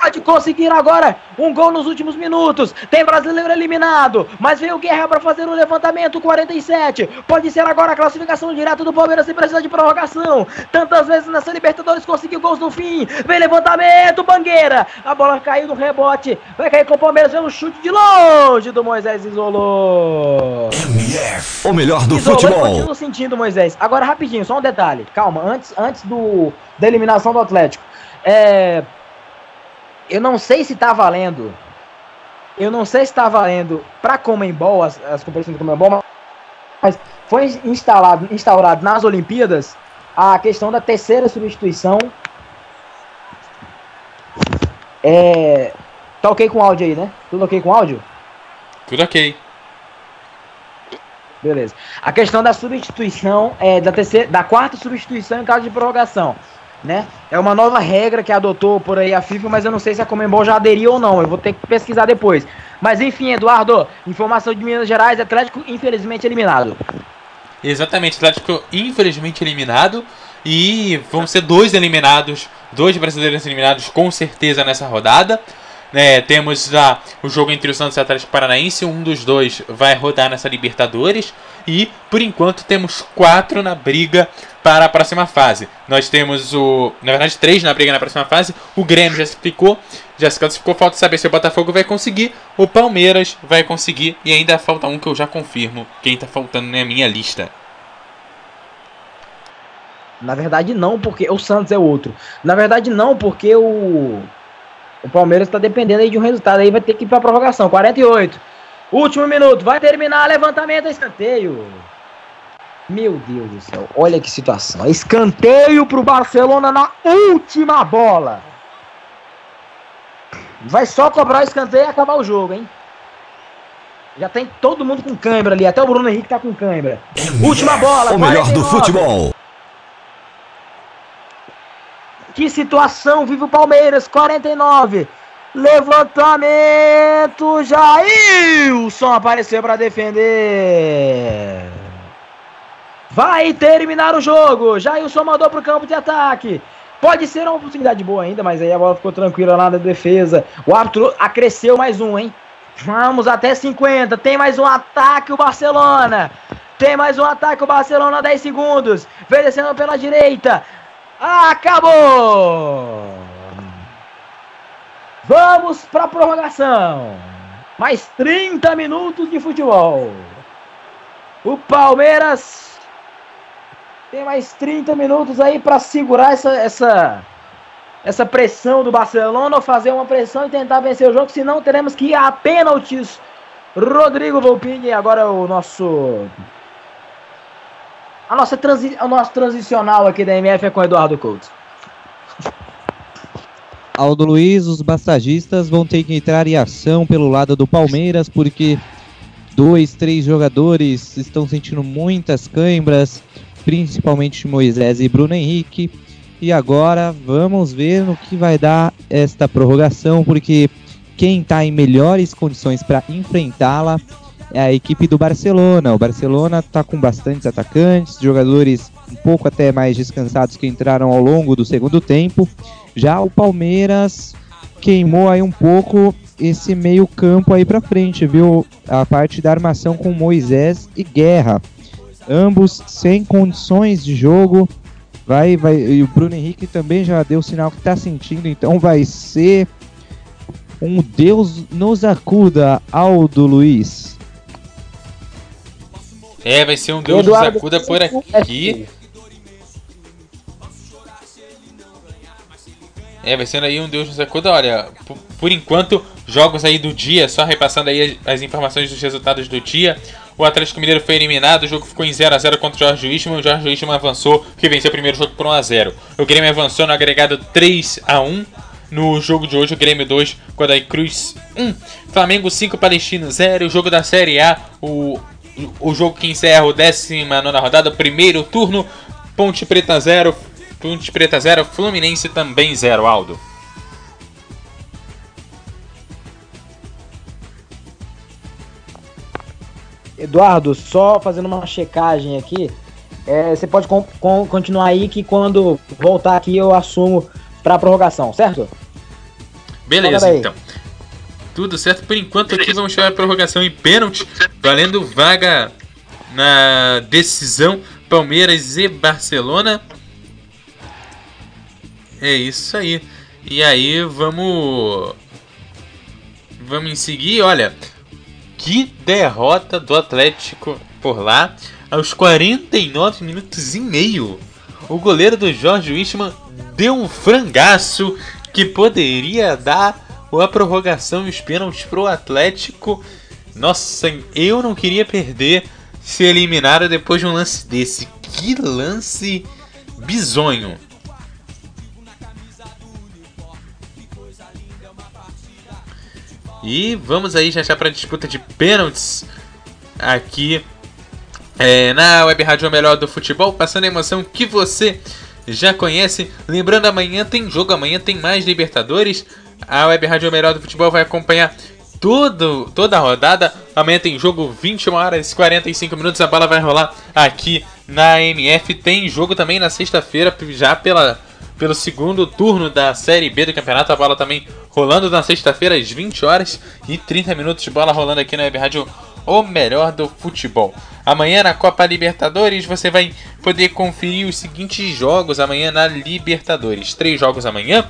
pode conseguir agora um gol nos últimos minutos. Tem brasileiro eliminado, mas veio Guerra para fazer o um levantamento 47. Pode ser agora a classificação direta do Palmeiras sem precisar de prorrogação. Tantas vezes nessa Libertadores conseguiu gols no fim. Vem levantamento, Bangueira. A bola caiu no rebote. Vai cair com o Palmeiras pelo chute de longe do Moisés isolou. MF, o melhor do isolou futebol. Continua sentindo Moisés. Agora rapidinho, só um detalhe. Calma, antes antes do da eliminação do Atlético. É, eu não sei se tá valendo. Eu não sei se tá valendo pra Comembol, as, as competições do Comembol, mas foi instalado, instaurado nas Olimpíadas a questão da terceira substituição. É. Tá ok com áudio aí, né? Tudo ok com áudio? Tudo ok. Beleza. A questão da substituição, é, da, terceira, da quarta substituição em caso de prorrogação né? É uma nova regra que adotou por aí a FIFA, mas eu não sei se a Comembol já aderiu ou não. Eu vou ter que pesquisar depois. Mas enfim, Eduardo, informação de Minas Gerais, Atlético infelizmente eliminado. Exatamente, Atlético infelizmente eliminado e vão ser dois eliminados, dois brasileiros eliminados com certeza nessa rodada. Né, temos lá o jogo entre o Santos e o Atlético Paranaense. Um dos dois vai rodar nessa Libertadores. E por enquanto temos quatro na briga para a próxima fase. Nós temos o. Na verdade, três na briga na próxima fase. O Grêmio já se ficou. Já se classificou. Falta saber se o Botafogo vai conseguir. O Palmeiras vai conseguir. E ainda falta um que eu já confirmo. Quem está faltando na minha lista. Na verdade, não, porque o Santos é outro. Na verdade, não, porque o, o Palmeiras está dependendo aí de um resultado. Aí vai ter que ir para prorrogação. 48. Último minuto. Vai terminar. Levantamento, escanteio. Meu Deus do céu. Olha que situação. Escanteio para o Barcelona na última bola. Vai só cobrar o escanteio e acabar o jogo, hein? Já tem todo mundo com câimbra ali. Até o Bruno Henrique tá com câimbra. Última bola. O melhor do 49. futebol. Que situação vive o Palmeiras, 49. Levantamento, Jailson apareceu para defender. Vai terminar o jogo. Jailson mandou pro campo de ataque. Pode ser uma oportunidade boa ainda, mas aí a bola ficou tranquila lá na defesa. O árbitro acresceu mais um, hein? Vamos até 50. Tem mais um ataque o Barcelona. Tem mais um ataque o Barcelona, 10 segundos. Vem descendo pela direita. Acabou! Vamos para prorrogação. Mais 30 minutos de futebol. O Palmeiras tem mais 30 minutos aí para segurar essa, essa, essa pressão do Barcelona, fazer uma pressão e tentar vencer o jogo, senão teremos que ir a pênaltis. Rodrigo Volpini, agora o nosso a nossa transi o nosso transicional aqui da MF é com o Eduardo Couto. Aldo Luiz, os massagistas vão ter que entrar em ação pelo lado do Palmeiras, porque dois, três jogadores estão sentindo muitas câimbras, principalmente Moisés e Bruno Henrique. E agora vamos ver no que vai dar esta prorrogação, porque quem está em melhores condições para enfrentá-la é a equipe do Barcelona. O Barcelona está com bastantes atacantes, jogadores um pouco até mais descansados que entraram ao longo do segundo tempo. Já o Palmeiras queimou aí um pouco esse meio campo aí para frente, viu? A parte da armação com Moisés e Guerra. Ambos sem condições de jogo. Vai, vai, e o Bruno Henrique também já deu sinal que está sentindo, então vai ser um Deus nos acuda, Aldo Luiz. É, vai ser um Deus nos acuda por aqui. É, vai sendo aí um Deus nos acuda. Olha, por, por enquanto, jogos aí do dia, só repassando aí as, informações dos resultados do dia. O Atlético Mineiro foi eliminado, o jogo ficou em 0 a 0 contra o Jorge Wilson. O Jorge Wilson avançou, que venceu o primeiro jogo por 1 a 0 O Grêmio avançou no agregado 3 a 1 No jogo de hoje, o Grêmio 2, Godoy Cruz 1. Flamengo 5, Palestino 0. O jogo da Série A, o, o jogo que encerra o 19 rodada, primeiro turno. Ponte Preta 0, Ponte Preta 0, Fluminense também 0, Aldo. Eduardo, só fazendo uma checagem aqui. é, você pode con- con- continuar aí que quando voltar aqui eu assumo para prorrogação, certo? Beleza, então. Tudo certo por enquanto aqui vamos chamar a prorrogação e pênalti, valendo vaga na decisão Palmeiras e Barcelona. É isso aí. E aí vamos vamos em seguir, olha, que derrota do Atlético por lá aos 49 minutos e meio. O goleiro do Jorge Wichmann deu um frangaço que poderia dar a prorrogação e os pênaltis pro Atlético. Nossa, eu não queria perder ser eliminado depois de um lance desse. Que lance bizonho. E vamos aí já já para a disputa de pênaltis aqui é, na Web Rádio Melhor do Futebol, passando a emoção que você já conhece. Lembrando, amanhã tem jogo, amanhã tem mais Libertadores. A Web Rádio Melhor do Futebol vai acompanhar tudo, toda a rodada. Amanhã tem jogo 21 horas e 45 minutos. A bola vai rolar aqui na MF. Tem jogo também na sexta-feira, já pela, pelo segundo turno da Série B do campeonato. A bola também rolando na sexta-feira às 20 horas e 30 minutos bola rolando aqui na Web Rádio O Melhor do Futebol. Amanhã na Copa Libertadores você vai poder conferir os seguintes jogos amanhã na Libertadores. Três jogos amanhã.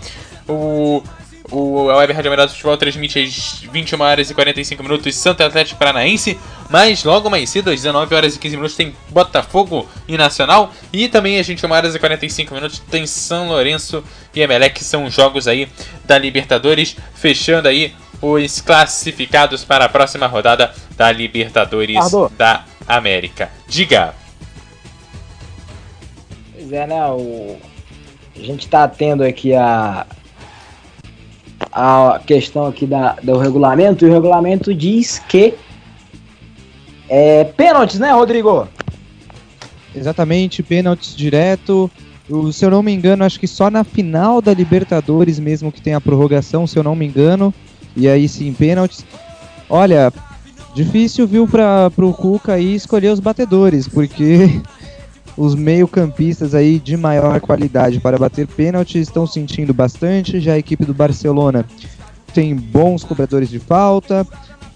O o a Web Rádio Melhor do Futebol transmite às 21 horas e 45 minutos Santa Atlético Paranaense. Mas logo mais cedo, às 19 horas e 15 minutos, tem Botafogo e Nacional. E também às 21 horas e 45 minutos tem São Lourenço e Emelec, que são jogos aí da Libertadores. Fechando aí os classificados para a próxima rodada da Libertadores Ardo. da América. Diga! Pois é, né? O... A gente tá tendo aqui a a questão aqui da, do regulamento, e o regulamento diz que é pênaltis, né, Rodrigo? Exatamente, pênaltis direto. O, se eu não me engano, acho que só na final da Libertadores mesmo que tem a prorrogação, se eu não me engano. E aí sim, pênaltis. Olha, difícil, viu, para pro Cuca aí escolher os batedores, porque os meio-campistas aí de maior qualidade para bater pênaltis estão sentindo bastante. Já a equipe do Barcelona tem bons cobradores de falta.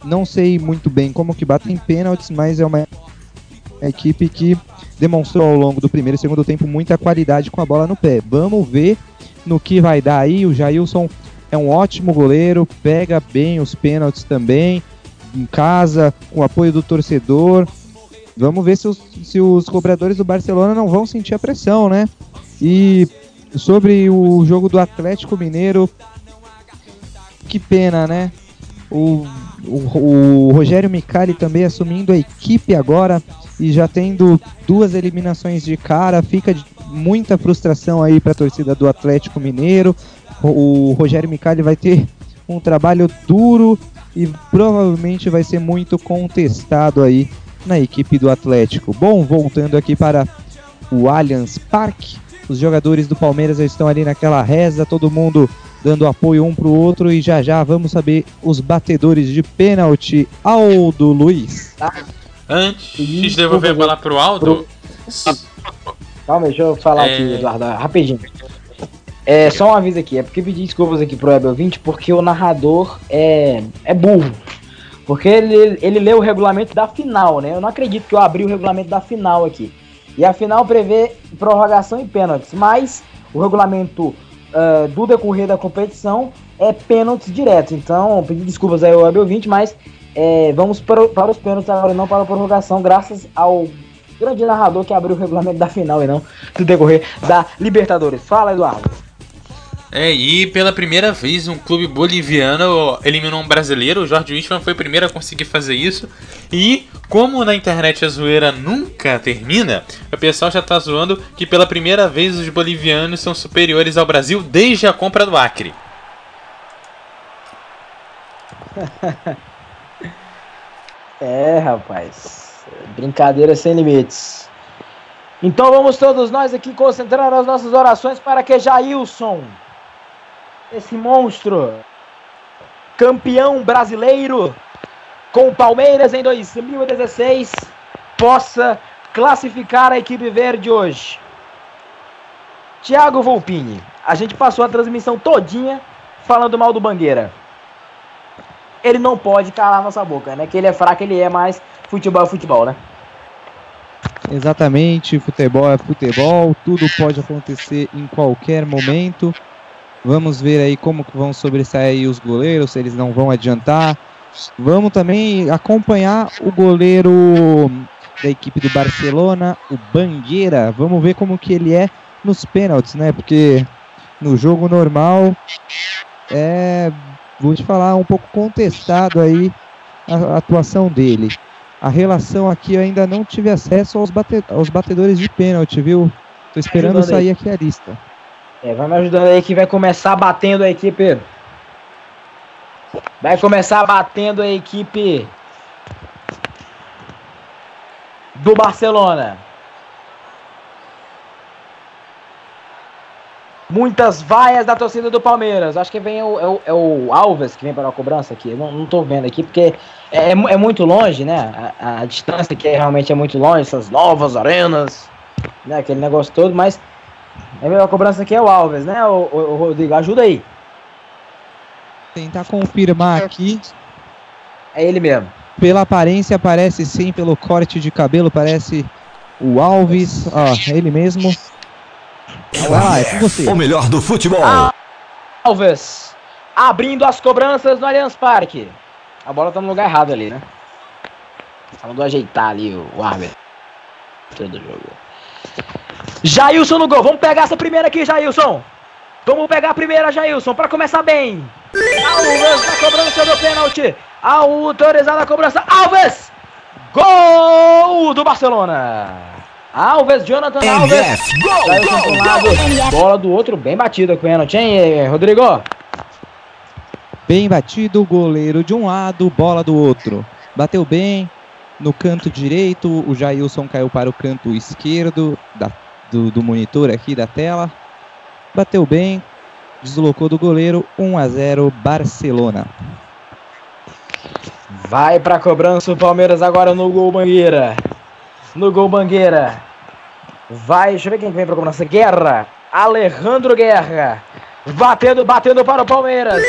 Não sei muito bem como que batem pênaltis, mas é uma equipe que demonstrou ao longo do primeiro e segundo tempo muita qualidade com a bola no pé. Vamos ver no que vai dar aí. O Jailson é um ótimo goleiro, pega bem os pênaltis também, em casa, com o apoio do torcedor. Vamos ver se os, se os cobradores do Barcelona não vão sentir a pressão, né? E sobre o jogo do Atlético Mineiro, que pena, né? O, o, o Rogério Micali também assumindo a equipe agora e já tendo duas eliminações de cara, fica muita frustração aí para a torcida do Atlético Mineiro. O, o Rogério Micali vai ter um trabalho duro e provavelmente vai ser muito contestado aí na equipe do Atlético. Bom, voltando aqui para o Allianz Parque, os jogadores do Palmeiras já estão ali naquela reza, todo mundo dando apoio um pro outro e já já vamos saber os batedores de pênalti. Aldo Luiz. Antes de devolver a bola pro Aldo, Calma, deixa eu falar É. aqui, Eduardo, rapidinho. É só um aviso aqui, é porque pedir desculpas aqui pro Ebel 20, porque o narrador é, é burro. Porque ele, ele leu o regulamento da final, né? Eu não acredito que eu abri o regulamento da final aqui. E a final prevê prorrogação e pênaltis, mas o regulamento ah, do decorrer da competição é pênaltis direto. Então, pedir desculpas aí ao Ebel 20, mas é, vamos para, para os pênaltis agora, não para a prorrogação, graças ao grande narrador que abriu o regulamento da final e não do decorrer da Libertadores. Fala, Eduardo. É, e pela primeira vez um clube boliviano eliminou um brasileiro. O Jorge Wittmann foi o primeiro a conseguir fazer isso. E como na internet a zoeira nunca termina, o pessoal já tá zoando que pela primeira vez os bolivianos são superiores ao Brasil desde a compra do Acre. É, rapaz. Brincadeira sem limites. Então vamos todos nós aqui concentrar as nossas orações para que Jailson, esse monstro, campeão brasileiro com o Palmeiras em 2016, possa classificar a equipe verde hoje. Thiago Volpini, a gente passou a transmissão todinha falando mal do Bangueira ele não pode calar nossa boca, né? Que ele é fraco, ele é, mas futebol é futebol, né? Exatamente, futebol é futebol, tudo pode acontecer em qualquer momento. Vamos ver aí como que vão sobressair os goleiros, se eles não vão adiantar. Vamos também acompanhar o goleiro da equipe do Barcelona, o Bangueira. Vamos ver como que ele é nos pênaltis, né? Porque no jogo normal é, vou te falar, um pouco contestado aí a, a atuação dele. A relação aqui eu ainda não tive acesso aos, bate- aos batedores de pênalti, viu? Tô esperando sair aqui a lista. É, vai me ajudando aí que vai começar batendo a equipe. Vai começar batendo a equipe do Barcelona. Muitas vaias da torcida do Palmeiras. Acho que vem o, é, o, é o Alves que vem para a cobrança aqui. Não, não tô vendo aqui porque é, é é muito longe, né? A, a distância aqui é, realmente é muito longe. Essas novas arenas, né? Aquele negócio todo. Mas é a cobrança aqui é o Alves, né? O, o, o Rodrigo, ajuda aí. Tentar confirmar aqui. É ele mesmo. Pela aparência, parece sim, pelo corte de cabelo, parece o Alves. Ó, é ele mesmo. Vai lá, é com você. O melhor do futebol. Alves abrindo as cobranças no Allianz Parque. A bola tá no lugar errado ali, né? Só mandou ajeitar ali o, o árbitro do jogo. Jailson no gol. Vamos pegar essa primeira aqui, Jailson. Vamos pegar a primeira, Jailson, para começar bem. Alves na cobrança do pênalti. Autorizada a cobrança. Alves! Gol do Barcelona. Alves, Jonathan Alves. MF. Gol, Jailson gol, um lado, bola do outro, bem batida com o pênalti, hein, Rodrigo? Bem batido, goleiro de um lado, bola do outro. Bateu bem no canto direito, o Jailson caiu para o canto esquerdo da- do, do monitor aqui da tela. Bateu bem, deslocou do goleiro, 1 a 0 Barcelona. Vai pra cobrança o Palmeiras agora no gol Bangueira. No gol Bangueira. Vai, deixa eu ver quem que vem pra cobrança. Guerra. Alejandro Guerra. Batendo, batendo para o Palmeiras.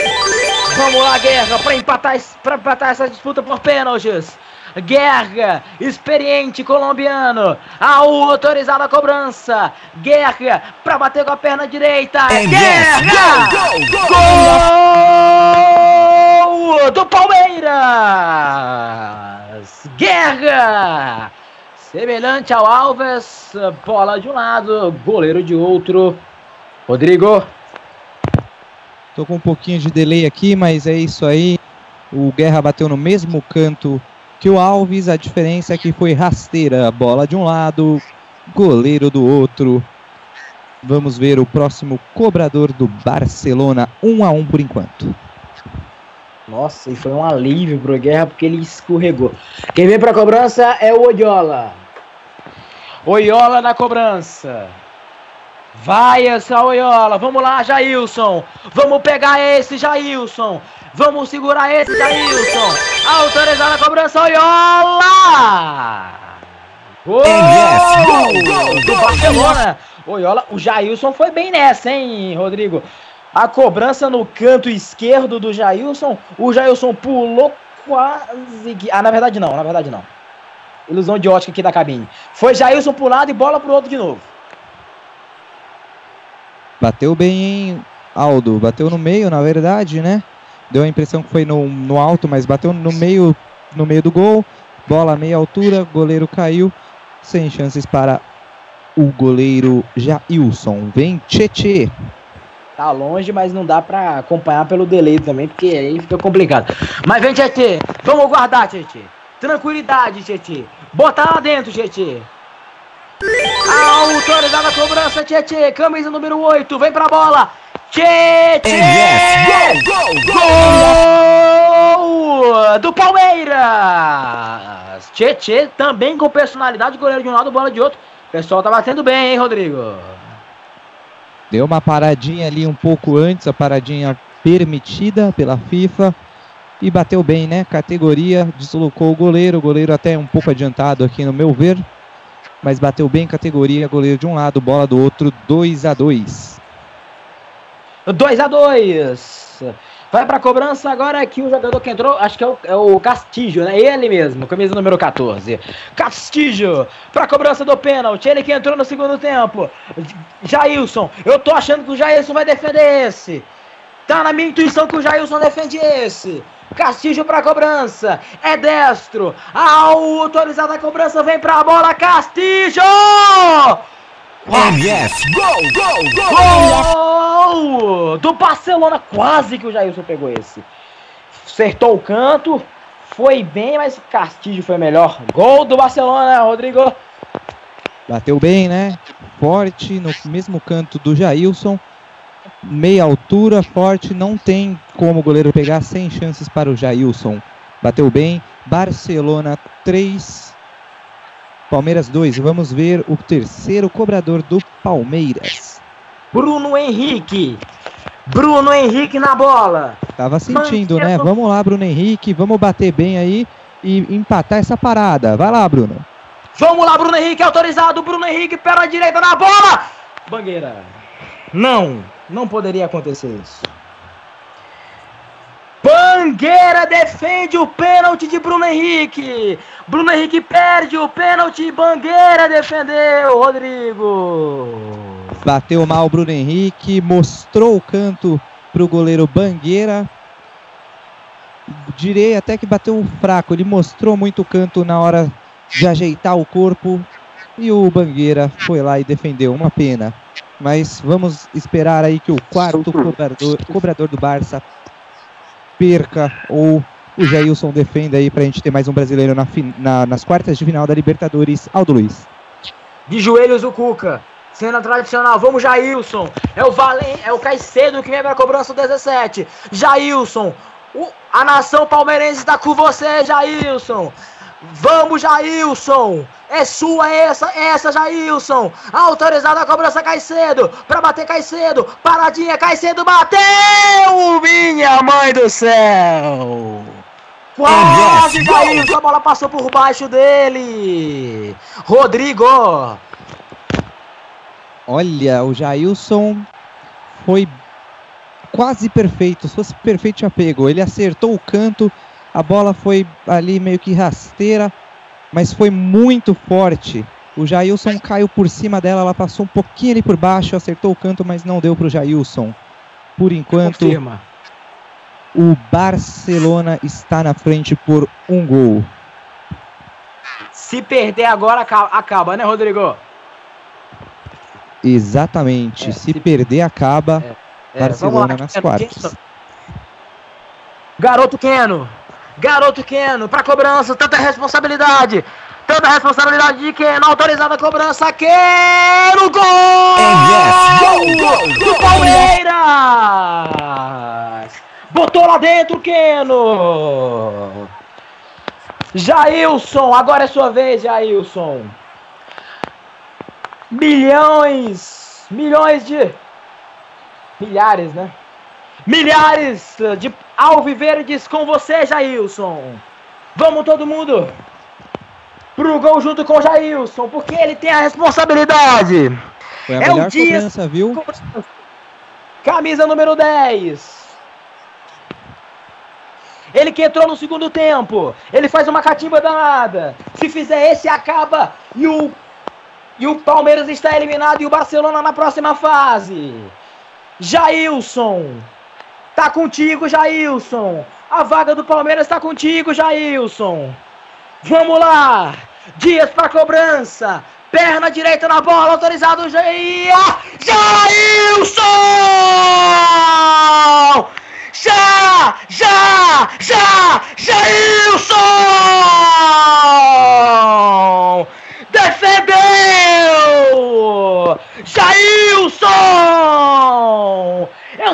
Vamos lá, Guerra, pra empatar, empatar essa disputa por pênaltis. Guerra, experiente colombiano, autorizada a cobrança. Guerra, pra bater com a perna direita. Guerra! Gol do Palmeiras! Guerra! Semelhante ao Alves, bola de um lado, goleiro de outro. Rodrigo, Tô com um pouquinho de delay aqui, mas é isso aí. O Guerra bateu no mesmo canto que o Alves. A diferença é que foi rasteira. Bola de um lado, goleiro do outro. Vamos ver o próximo cobrador do Barcelona, 1 a 1 por enquanto. Nossa, e foi um alívio pro Guerra porque ele escorregou. Quem vem pra cobrança é o Oiola. Oiola na cobrança. Vai essa Oiola. Vamos lá, Jailson. Vamos pegar esse Jailson. Vamos segurar esse Jailson. Autorizar a cobrança, Oiola. Gol. Gol, do. Barcelona. Oiola, o Jailson foi bem nessa, hein, Rodrigo? A cobrança no canto esquerdo do Jailson. O Jailson pulou quase que. Ah, na verdade não, na verdade não. Ilusão de ótica aqui da cabine. Foi Jailson pro lado e bola pro outro de novo. Bateu bem, hein, Aldo? Bateu no meio, na verdade, né? Deu a impressão que foi no, no alto, mas bateu no meio, no meio do gol. Bola a meia altura, goleiro caiu. Sem chances para o goleiro Jailson. Vem Tchê. Tá longe, mas não dá pra acompanhar pelo delay também, porque aí fica complicado. Mas vem, Tietê. Vamos guardar, Tietê. Tranquilidade, Tietê. Botar lá dentro, Tietê. Autorizada a cobrança, Tietê. Camisa número 8. Vem pra bola. Tietê. MF. Gol, gol, Tietê também com personalidade, goleiro de um lado, bola de outro. O pessoal tá batendo bem, hein, Rodrigo? Deu uma paradinha ali um pouco antes, a paradinha permitida pela FIFA. E bateu bem, né? Categoria, deslocou o goleiro. O goleiro até um pouco adiantado aqui no meu ver. Mas bateu bem categoria, goleiro de um lado, bola do outro, 2 a 2 2 a 2 Vai pra cobrança agora aqui o jogador que entrou, acho que é o, é o Castilho, né? Ele mesmo, camisa número 14. Castilho, pra cobrança do pênalti, ele que entrou no segundo tempo. Jailson, eu tô achando que o Jailson vai defender esse. Tá na minha intuição que o Jailson defende esse. Castilho pra cobrança, é destro. Autorizada a cobrança, vem pra bola, Castilho! MF. Gol, gol, gol. Gol do Barcelona, quase que o Jailson pegou esse. Acertou o canto, foi bem, mas Castilho foi melhor. Gol do Barcelona, Rodrigo. Bateu bem, né? Forte, no mesmo canto do Jailson. Meia altura, forte, não tem como o goleiro pegar, sem chances para o Jailson. Bateu bem, Barcelona 3, Palmeiras 2. Vamos ver o terceiro cobrador do Palmeiras. Bruno Henrique. Bruno Henrique na bola. Tava sentindo, né? Vamos lá, Bruno Henrique, vamos bater bem aí e empatar essa parada. Vai lá, Bruno. Vamos lá, Bruno Henrique autorizado. Bruno Henrique pela direita na bola. Bangueira. Não, não poderia acontecer isso. Bangueira defende o pênalti de Bruno Henrique. Bruno Henrique perde o pênalti. Bangueira defendeu, Rodrigo. Bateu mal o Bruno Henrique, mostrou o canto para o goleiro Bangueira. Direi até que bateu fraco. Ele mostrou muito canto na hora de ajeitar o corpo. E o Bangueira foi lá e defendeu. Uma pena. Mas vamos esperar aí que o quarto cobrador, cobrador do Barça perca ou o Jailson defenda aí pra gente ter mais um brasileiro na, na, nas quartas de final da Libertadores. Aldo Luiz. De joelhos o Cuca. Cena tradicional, vamos Jailson. É o Valen, é o Caicedo que vem pra cobrança 17. Jailson. O, a nação palmeirense está com você, Jailson. Vamos, Jailson! É sua essa, essa, Jailson! Autorizada a cobrança Caicedo! Pra bater Caicedo! Paradinha, Caicedo bateu! Minha mãe do céu! Quase, Jailson! A bola passou por baixo dele! Rodrigo! Olha, o Jailson foi quase perfeito. Se fosse perfeito, tinha pego. Ele acertou o canto a bola foi ali meio que rasteira, mas foi muito forte. O Jailson caiu por cima dela, ela passou um pouquinho ali por baixo, acertou o canto, mas não deu para o Jailson. Por enquanto, Confirma. o Barcelona está na frente por um gol. Se perder agora, acaba, né, Rodrigo? Exatamente. É, se, se, perder, acaba. É, é, Barcelona nas quartas. Garoto Keno, Garoto Keno para cobrança, tanta responsabilidade. Tanta responsabilidade de Keno, autorizada a cobrança, Keno, gol! Gol, gol do Palmeiras! Botou lá dentro, Keno! Jailson, agora é sua vez, Jailson. Milhões, milhões de... Milhares, né? Milhares de alviverdes com você, Jailson. Vamos todo mundo pro gol junto com o Jailson, porque ele tem a responsabilidade. Foi a é o Dias, viu? Camisa número 10. Ele que entrou no segundo tempo. Ele faz uma catimba danada. Se fizer esse, acaba. E o, e o Palmeiras está eliminado. E o Barcelona na próxima fase. Jailson. Tá contigo, Jailson. A vaga do Palmeiras tá contigo, Jailson. Vamos lá. Dias para cobrança. Perna direita na bola, autorizado Jair. Jailson! Já! Já! Já! Jailson! Defendeu! Jailson!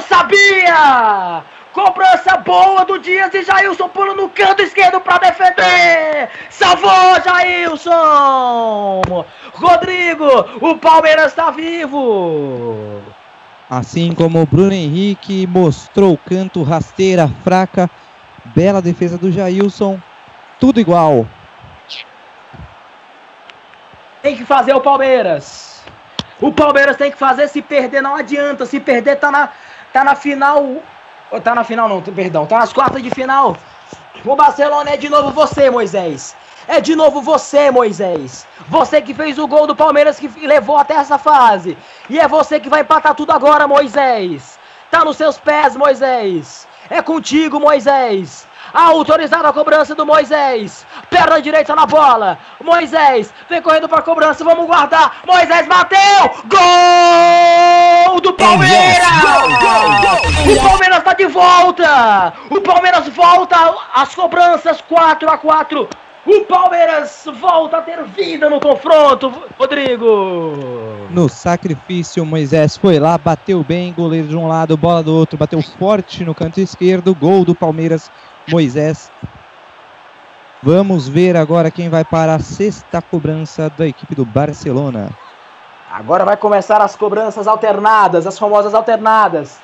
Sabia! Cobrança boa do Dias e Jailson pula no canto esquerdo para defender! Salvou, Jailson! Rodrigo, o Palmeiras está vivo! Assim como o Bruno Henrique mostrou o canto rasteira fraca, bela defesa do Jailson, tudo igual. Tem que fazer o Palmeiras. O Palmeiras tem que fazer, se perder não adianta, se perder tá na, tá na final. Tá na final não, perdão, tá nas quartas de final. O Barcelona é de novo você, Moisés. É de novo você, Moisés. Você que fez o gol do Palmeiras que levou até essa fase. E é você que vai empatar tudo agora, Moisés. Tá nos seus pés, Moisés. É contigo, Moisés. Autorizada a cobrança do Moisés. Perna direita na bola. Moisés vem correndo para a cobrança. Vamos guardar. Moisés bateu. Gol do Palmeiras. O Palmeiras está de volta. O Palmeiras volta às cobranças 4 a 4 o Palmeiras volta a ter vida no confronto, Rodrigo. No sacrifício, Moisés foi lá, bateu bem, goleiro de um lado, bola do outro, bateu forte no canto esquerdo, gol do Palmeiras Moisés. Vamos ver agora quem vai para a sexta cobrança da equipe do Barcelona. Agora vai começar as cobranças alternadas, as famosas alternadas.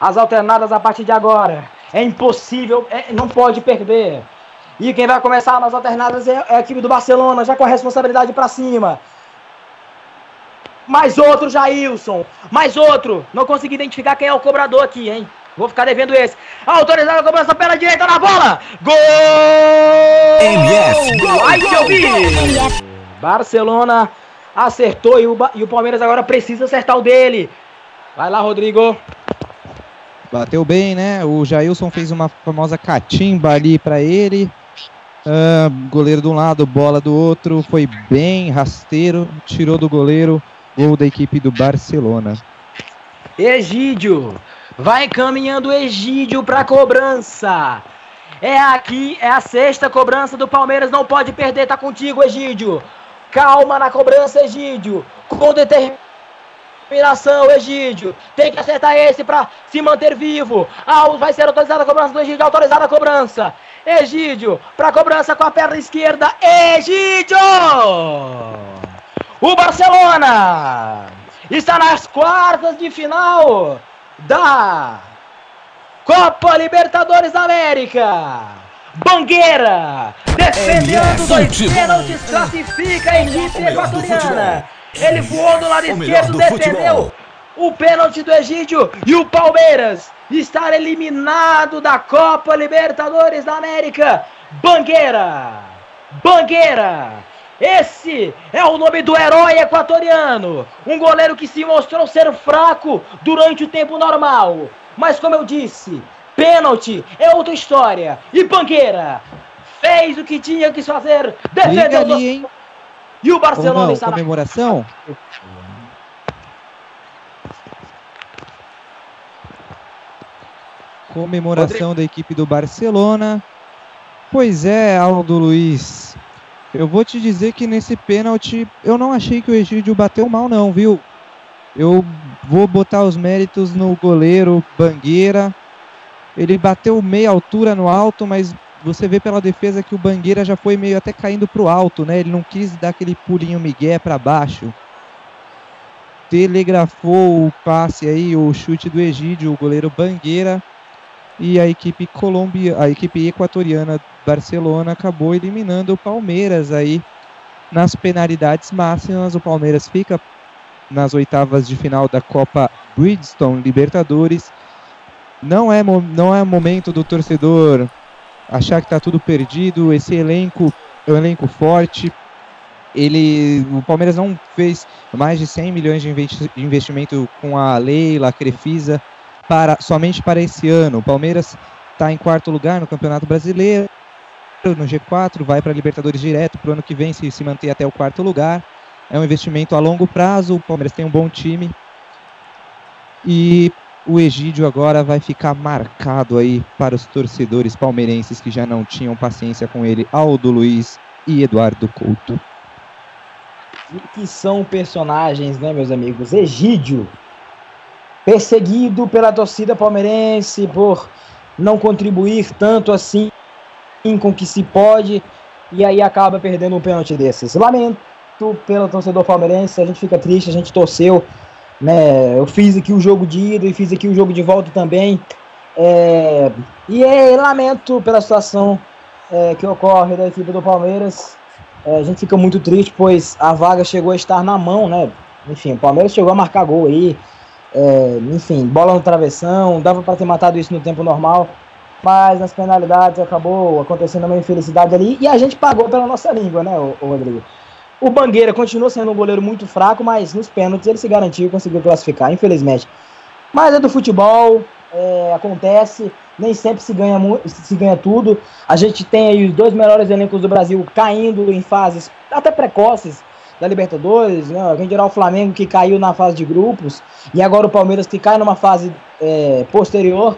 As alternadas a partir de agora. É impossível, é, não pode perder. E quem vai começar nas alternadas é, é a equipe do Barcelona, já com a responsabilidade para cima. Mais outro, Jailson. Mais outro. Não consegui identificar quem é o cobrador aqui, hein? Vou ficar devendo esse. Autorizado a cobrança pela direita na bola. Gol! MF. Gol! Ai, que eu vi! Barcelona acertou e o, e o Palmeiras agora precisa acertar o dele. Vai lá, Rodrigo. Bateu bem, né? O Jailson fez uma famosa catimba ali pra ele. Ah, goleiro de um lado, bola do outro. Foi bem rasteiro. Tirou do goleiro. Gol da equipe do Barcelona. Egídio. Vai caminhando Egídio para cobrança. É aqui, é a sexta cobrança do Palmeiras, não pode perder, tá contigo, Egídio. Calma na cobrança, Egídio. Com determinação, Egídio. Tem que acertar esse para se manter vivo. Ah, vai ser autorizada a cobrança do Egídio, autorizada a cobrança. Egídio, para cobrança com a perna esquerda. Egídio! O Barcelona está nas quartas de final da Copa Libertadores da América. Bangueira, defendendo dois pênaltis, classifica a equipe equatoriana. Ele voou do lado esquerdo, do defendeu o pênalti do Egídio e o Palmeiras estar eliminado da Copa Libertadores da América. Bangueira! Bangueira! Esse é o nome do herói equatoriano. Um goleiro que se mostrou ser fraco durante o tempo normal. Mas como eu disse, pênalti é outra história. E Bangueira fez o que tinha que fazer. Defendeu o ali, hein? E o Barcelona não, está na comemoração? Comemoração da equipe do Barcelona. Pois é, Aldo Luiz. Eu vou te dizer que nesse pênalti eu não achei que o Egídio bateu mal, não, viu? Eu vou botar os méritos no goleiro Bangueira. Ele bateu meia altura no alto, mas você vê pela defesa que o Bangueira já foi meio até caindo pro alto, né? Ele não quis dar aquele pulinho migué para baixo. Telegrafou o passe aí, o chute do Egídio, o goleiro Bangueira. E a equipe Colômbia, a equipe equatoriana Barcelona acabou eliminando o Palmeiras aí nas penalidades máximas. O Palmeiras fica nas oitavas de final da Copa Bridgestone Libertadores. Não é, não é momento do torcedor achar que está tudo perdido. Esse elenco é um elenco forte. Ele, o Palmeiras não fez mais de 100 milhões de investimento com a Leila, a Crefisa, para, somente para esse ano. O Palmeiras está em quarto lugar no Campeonato Brasileiro, no G4, vai para Libertadores direto para o ano que vem, se se manter até o quarto lugar. É um investimento a longo prazo, o Palmeiras tem um bom time. E o Egídio agora vai ficar marcado aí para os torcedores palmeirenses que já não tinham paciência com ele, Aldo Luiz e Eduardo Couto. que são personagens, né, meus amigos? Egídio, perseguido pela torcida palmeirense por não contribuir tanto assim com o que se pode, e aí acaba perdendo um pênalti desses. Lamento pelo torcedor palmeirense, a gente fica triste, a gente torceu, né? Eu fiz aqui o jogo de ida e fiz aqui o jogo de volta também. É, e é, lamento pela situação é, que ocorre da equipe do Palmeiras. É, a gente fica muito triste, pois a vaga chegou a estar na mão, né? Enfim, o Palmeiras chegou a marcar gol aí. É, enfim, bola no travessão, dava para ter matado isso no tempo normal. Mas nas penalidades acabou acontecendo uma infelicidade ali e a gente pagou pela nossa língua, né, o, Rodrigo? O Bangueira continua sendo um goleiro muito fraco, mas nos pênaltis ele se garantiu e conseguiu classificar, infelizmente. Mas é do futebol, é, acontece, nem sempre se ganha, se ganha tudo. A gente tem aí os dois melhores elencos do Brasil caindo em fases até precoces da Libertadores, né? Gente dirá o Flamengo que caiu na fase de grupos e agora o Palmeiras que cai numa fase é, posterior.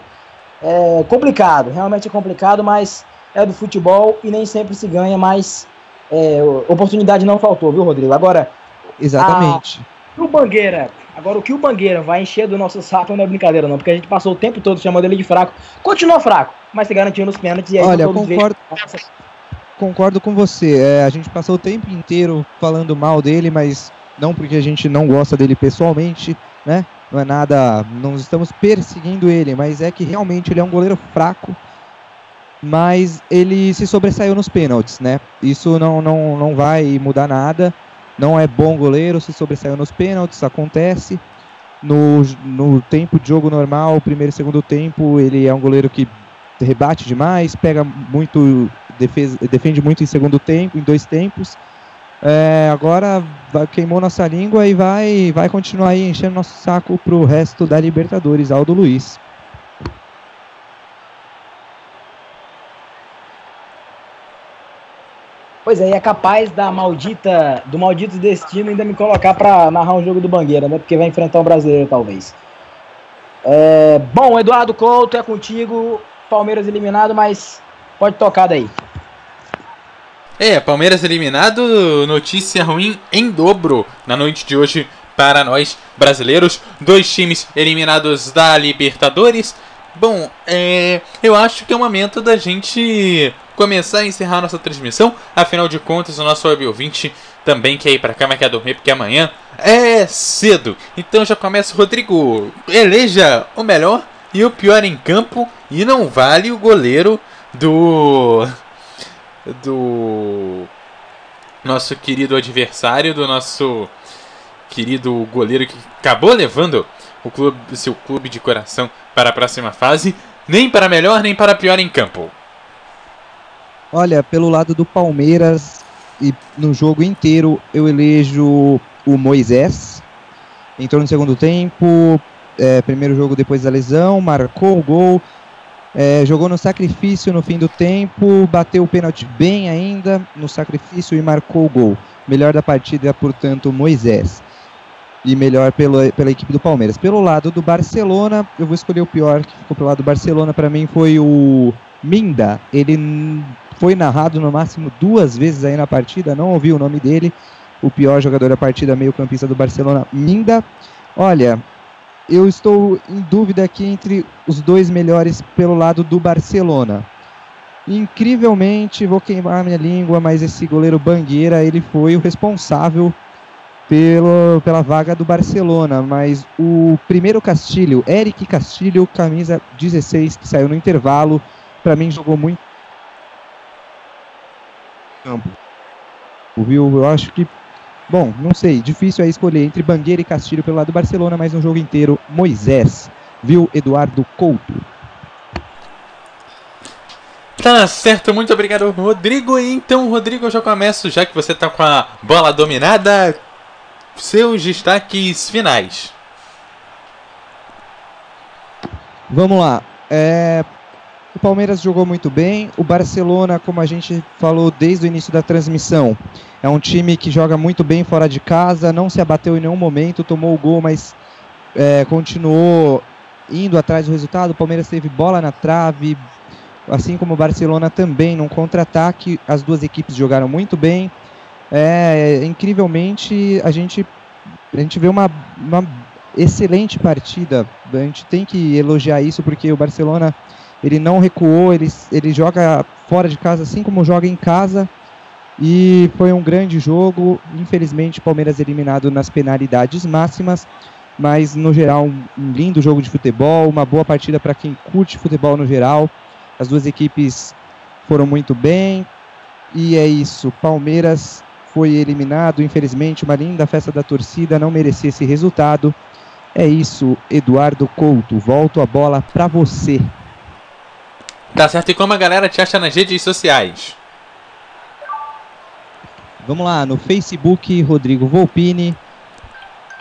É complicado, realmente é complicado, mas é do futebol e nem sempre se ganha, mas é, oportunidade não faltou, viu, Rodrigo? Agora, Exatamente. o Bangueira, agora o que o Bangueira vai encher do nosso saco não é brincadeira, não, porque a gente passou o tempo todo chamando ele de fraco. Continua fraco, mas se garantiu nos pênaltis e aí Olha, concordo- Concordo com você. É, a gente passou o tempo inteiro falando mal dele, mas não porque a gente não gosta dele pessoalmente, né? Não é nada. Não estamos perseguindo ele, mas é que realmente ele é um goleiro fraco. Mas ele se sobressaiu nos pênaltis, né? Isso não, não, não vai mudar nada. Não é bom goleiro, se sobressaiu nos pênaltis, acontece. No, no tempo de jogo normal, primeiro e segundo tempo, ele é um goleiro que rebate demais, pega muito, defesa, defende muito em segundo tempo, em dois tempos. É, agora queimou nossa língua e vai, vai continuar aí enchendo nosso saco pro resto da Libertadores, Aldo Luiz. Pois é, e é capaz da maldita, do maldito destino ainda me colocar para narrar um jogo do Bangueira, né? Porque vai enfrentar um brasileiro, talvez. É, bom, Eduardo Couto, é contigo. Palmeiras eliminado, mas pode tocar daí. É, Palmeiras eliminado, notícia ruim em dobro na noite de hoje para nós brasileiros. Dois times eliminados da Libertadores. Bom, é, eu acho que é o momento da gente começar a encerrar nossa transmissão. Afinal de contas, o nosso web ouvinte também quer ir para cama, quer dormir, porque amanhã é cedo. Então já começa, Rodrigo. Eleja o melhor e o pior em campo. E não vale o goleiro do. Do. Nosso querido adversário, do nosso querido goleiro que acabou levando o clube, seu clube de coração para a próxima fase, nem para melhor nem para pior em campo. Olha, pelo lado do Palmeiras e no jogo inteiro eu elejo o Moisés. Entrou no segundo tempo, é, primeiro jogo depois da lesão, marcou o gol, é, jogou no sacrifício no fim do tempo, bateu o pênalti bem ainda no sacrifício e marcou o gol. Melhor da partida, portanto, Moisés. E melhor pela, pela equipe do Palmeiras. Pelo lado do Barcelona, eu vou escolher o pior que ficou pelo lado do Barcelona. Para mim foi o Minda. Ele foi narrado no máximo duas vezes aí na partida, não ouvi o nome dele. O pior jogador da partida, meio-campista do Barcelona, Minda. Olha, eu estou em dúvida aqui entre os dois melhores pelo lado do Barcelona. Incrivelmente, vou queimar minha língua, mas esse goleiro Bangueira, ele foi o responsável pelo, pela vaga do Barcelona. Mas o primeiro Castilho, Eric Castilho, camisa 16, que saiu no intervalo, para mim jogou muito campo. Viu? Eu acho que Bom, não sei, difícil é escolher entre Bangueira e Castilho pelo lado do Barcelona, mas no jogo inteiro, Moisés, viu Eduardo Couto. Tá certo, muito obrigado, Rodrigo. Então, Rodrigo, eu já começo, já que você tá com a bola dominada, seus destaques finais. Vamos lá. É, o Palmeiras jogou muito bem. O Barcelona, como a gente falou desde o início da transmissão, é um time que joga muito bem fora de casa, não se abateu em nenhum momento, tomou o gol, mas é, continuou indo atrás do resultado. O Palmeiras teve bola na trave, assim como o Barcelona também, num contra-ataque. As duas equipes jogaram muito bem. É, incrivelmente, a gente, a gente vê uma, uma excelente partida. A gente tem que elogiar isso porque o Barcelona ele não recuou, ele, ele joga fora de casa assim como joga em casa. E foi um grande jogo. Infelizmente, Palmeiras eliminado nas penalidades máximas. Mas, no geral, um, lindo jogo de futebol. Uma boa partida para quem curte futebol no geral. As duas equipes foram muito bem. E é isso. Palmeiras foi eliminado. Infelizmente, uma linda festa da torcida. Não merecia esse resultado. É isso, Eduardo Couto. Volto a bola para você. Tá certo, e como a galera te acha nas redes sociais? Vamos lá, no Facebook, Rodrigo Volpini.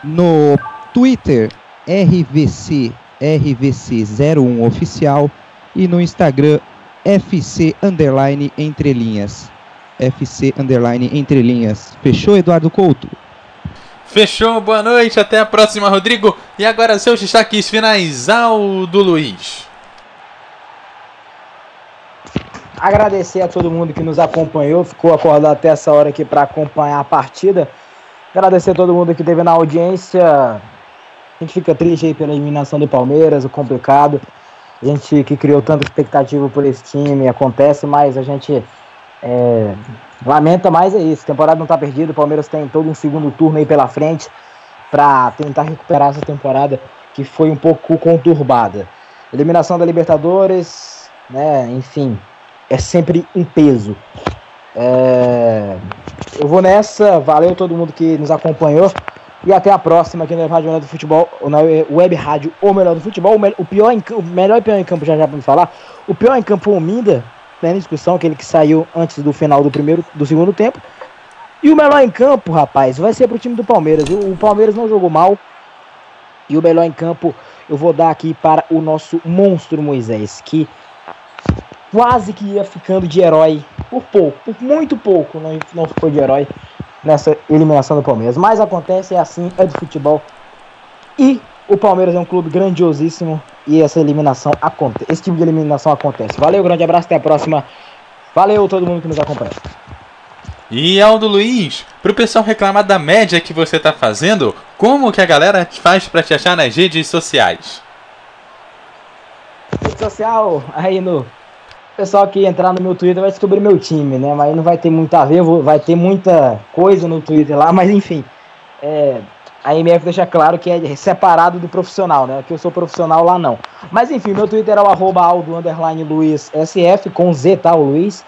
No Twitter, RVC, RVC01 Oficial. E no Instagram, FC Underline Entre Linhas. FC Underline Entre Linhas. Fechou, Eduardo Couto? Fechou, boa noite, até a próxima, Rodrigo. E agora seus destaques finais, Aldo Luiz. Agradecer a todo mundo que nos acompanhou, ficou acordado até essa hora aqui para acompanhar a partida. Agradecer a todo mundo que esteve na audiência. A gente fica triste aí pela eliminação do Palmeiras, o complicado. A gente que criou tanta expectativa por esse time, acontece, mas a gente é, lamenta mais é isso. A temporada não está perdida, o Palmeiras tem todo um segundo turno aí pela frente para tentar recuperar essa temporada que foi um pouco conturbada. Eliminação da Libertadores, né? Enfim, é sempre um peso. É... Eu vou nessa, valeu todo mundo que nos acompanhou. E até a próxima aqui na Rádio Melhor do Futebol, na Web Rádio O Melhor do Futebol. O, o pior em, o melhor pior em campo, já já pra me falar. O pior em campo, o Minda, né, na discussão, aquele que saiu antes do final do primeiro, do segundo tempo. E o melhor em campo, rapaz, vai ser pro time do Palmeiras. O Palmeiras não jogou mal. E o melhor em campo eu vou dar aqui para o nosso monstro Moisés, que quase que ia ficando de herói por pouco, por muito pouco, não, não ficou de herói nessa eliminação do Palmeiras. Mas acontece, é assim, é do futebol. E o Palmeiras é um clube grandiosíssimo e essa eliminação acontece. Esse tipo de eliminação acontece. Valeu, grande abraço, até a próxima. Valeu todo mundo que nos acompanha. E Aldo Luiz, pro pessoal reclamar da média que você tá fazendo, como que a galera faz para te achar nas redes sociais? Rede social, aí no. Pessoal que entrar no meu Twitter vai descobrir meu time, né? Mas não vai ter muito a ver, vai ter muita coisa no Twitter lá, mas enfim. É, a MF deixa claro que é separado do profissional, né? Que eu sou profissional lá não. Mas enfim, meu Twitter é o arroba Aldo Luiz SF, com Z, tá? O Luiz.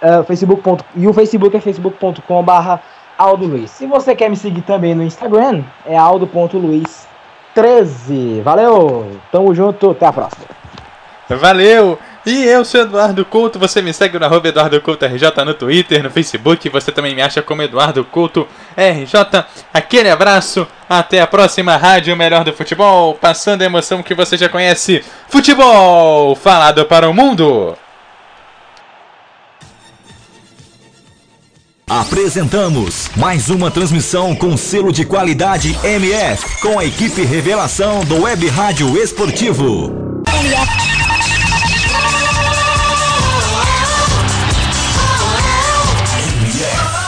Uh, Facebook. E o Facebook é facebook.com barra Aldo Luiz. Se você quer me seguir também no Instagram, é aldo.luiz13. Valeu! Tamo junto, até a próxima. Valeu! E eu sou Eduardo Couto, você me segue no arroba Eduardo Couto RJ no Twitter, no Facebook, você também me acha como Eduardo Couto RJ. Aquele abraço, até a próxima Rádio Melhor do Futebol, passando a emoção que você já conhece. Futebol falado para o mundo! Apresentamos mais uma transmissão com selo de qualidade MF, com a equipe Revelação do Web Rádio Esportivo.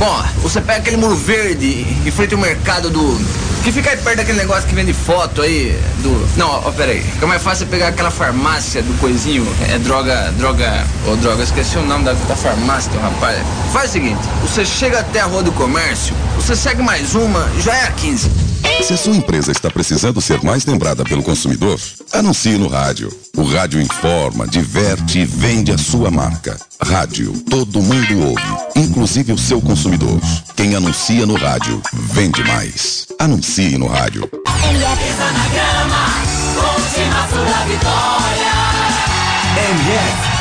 Bom, você pega aquele muro verde em frente ao mercado do. Que fica aí perto daquele negócio que vende foto aí do. Não, ó, pera aí. Fica mais fácil pegar aquela farmácia do coisinho. É droga. Droga. Ô, droga, esqueci o nome da, da farmácia, rapaz. Faz o seguinte: você chega até a Rua do Comércio, você segue mais uma, já é a 15. Se a sua empresa está precisando ser mais lembrada pelo consumidor, anuncie no rádio. O rádio informa, diverte e vende a sua marca. Rádio, todo mundo ouve, inclusive o seu consumidor. Quem anuncia no rádio, vende mais. Anuncie no rádio. MF.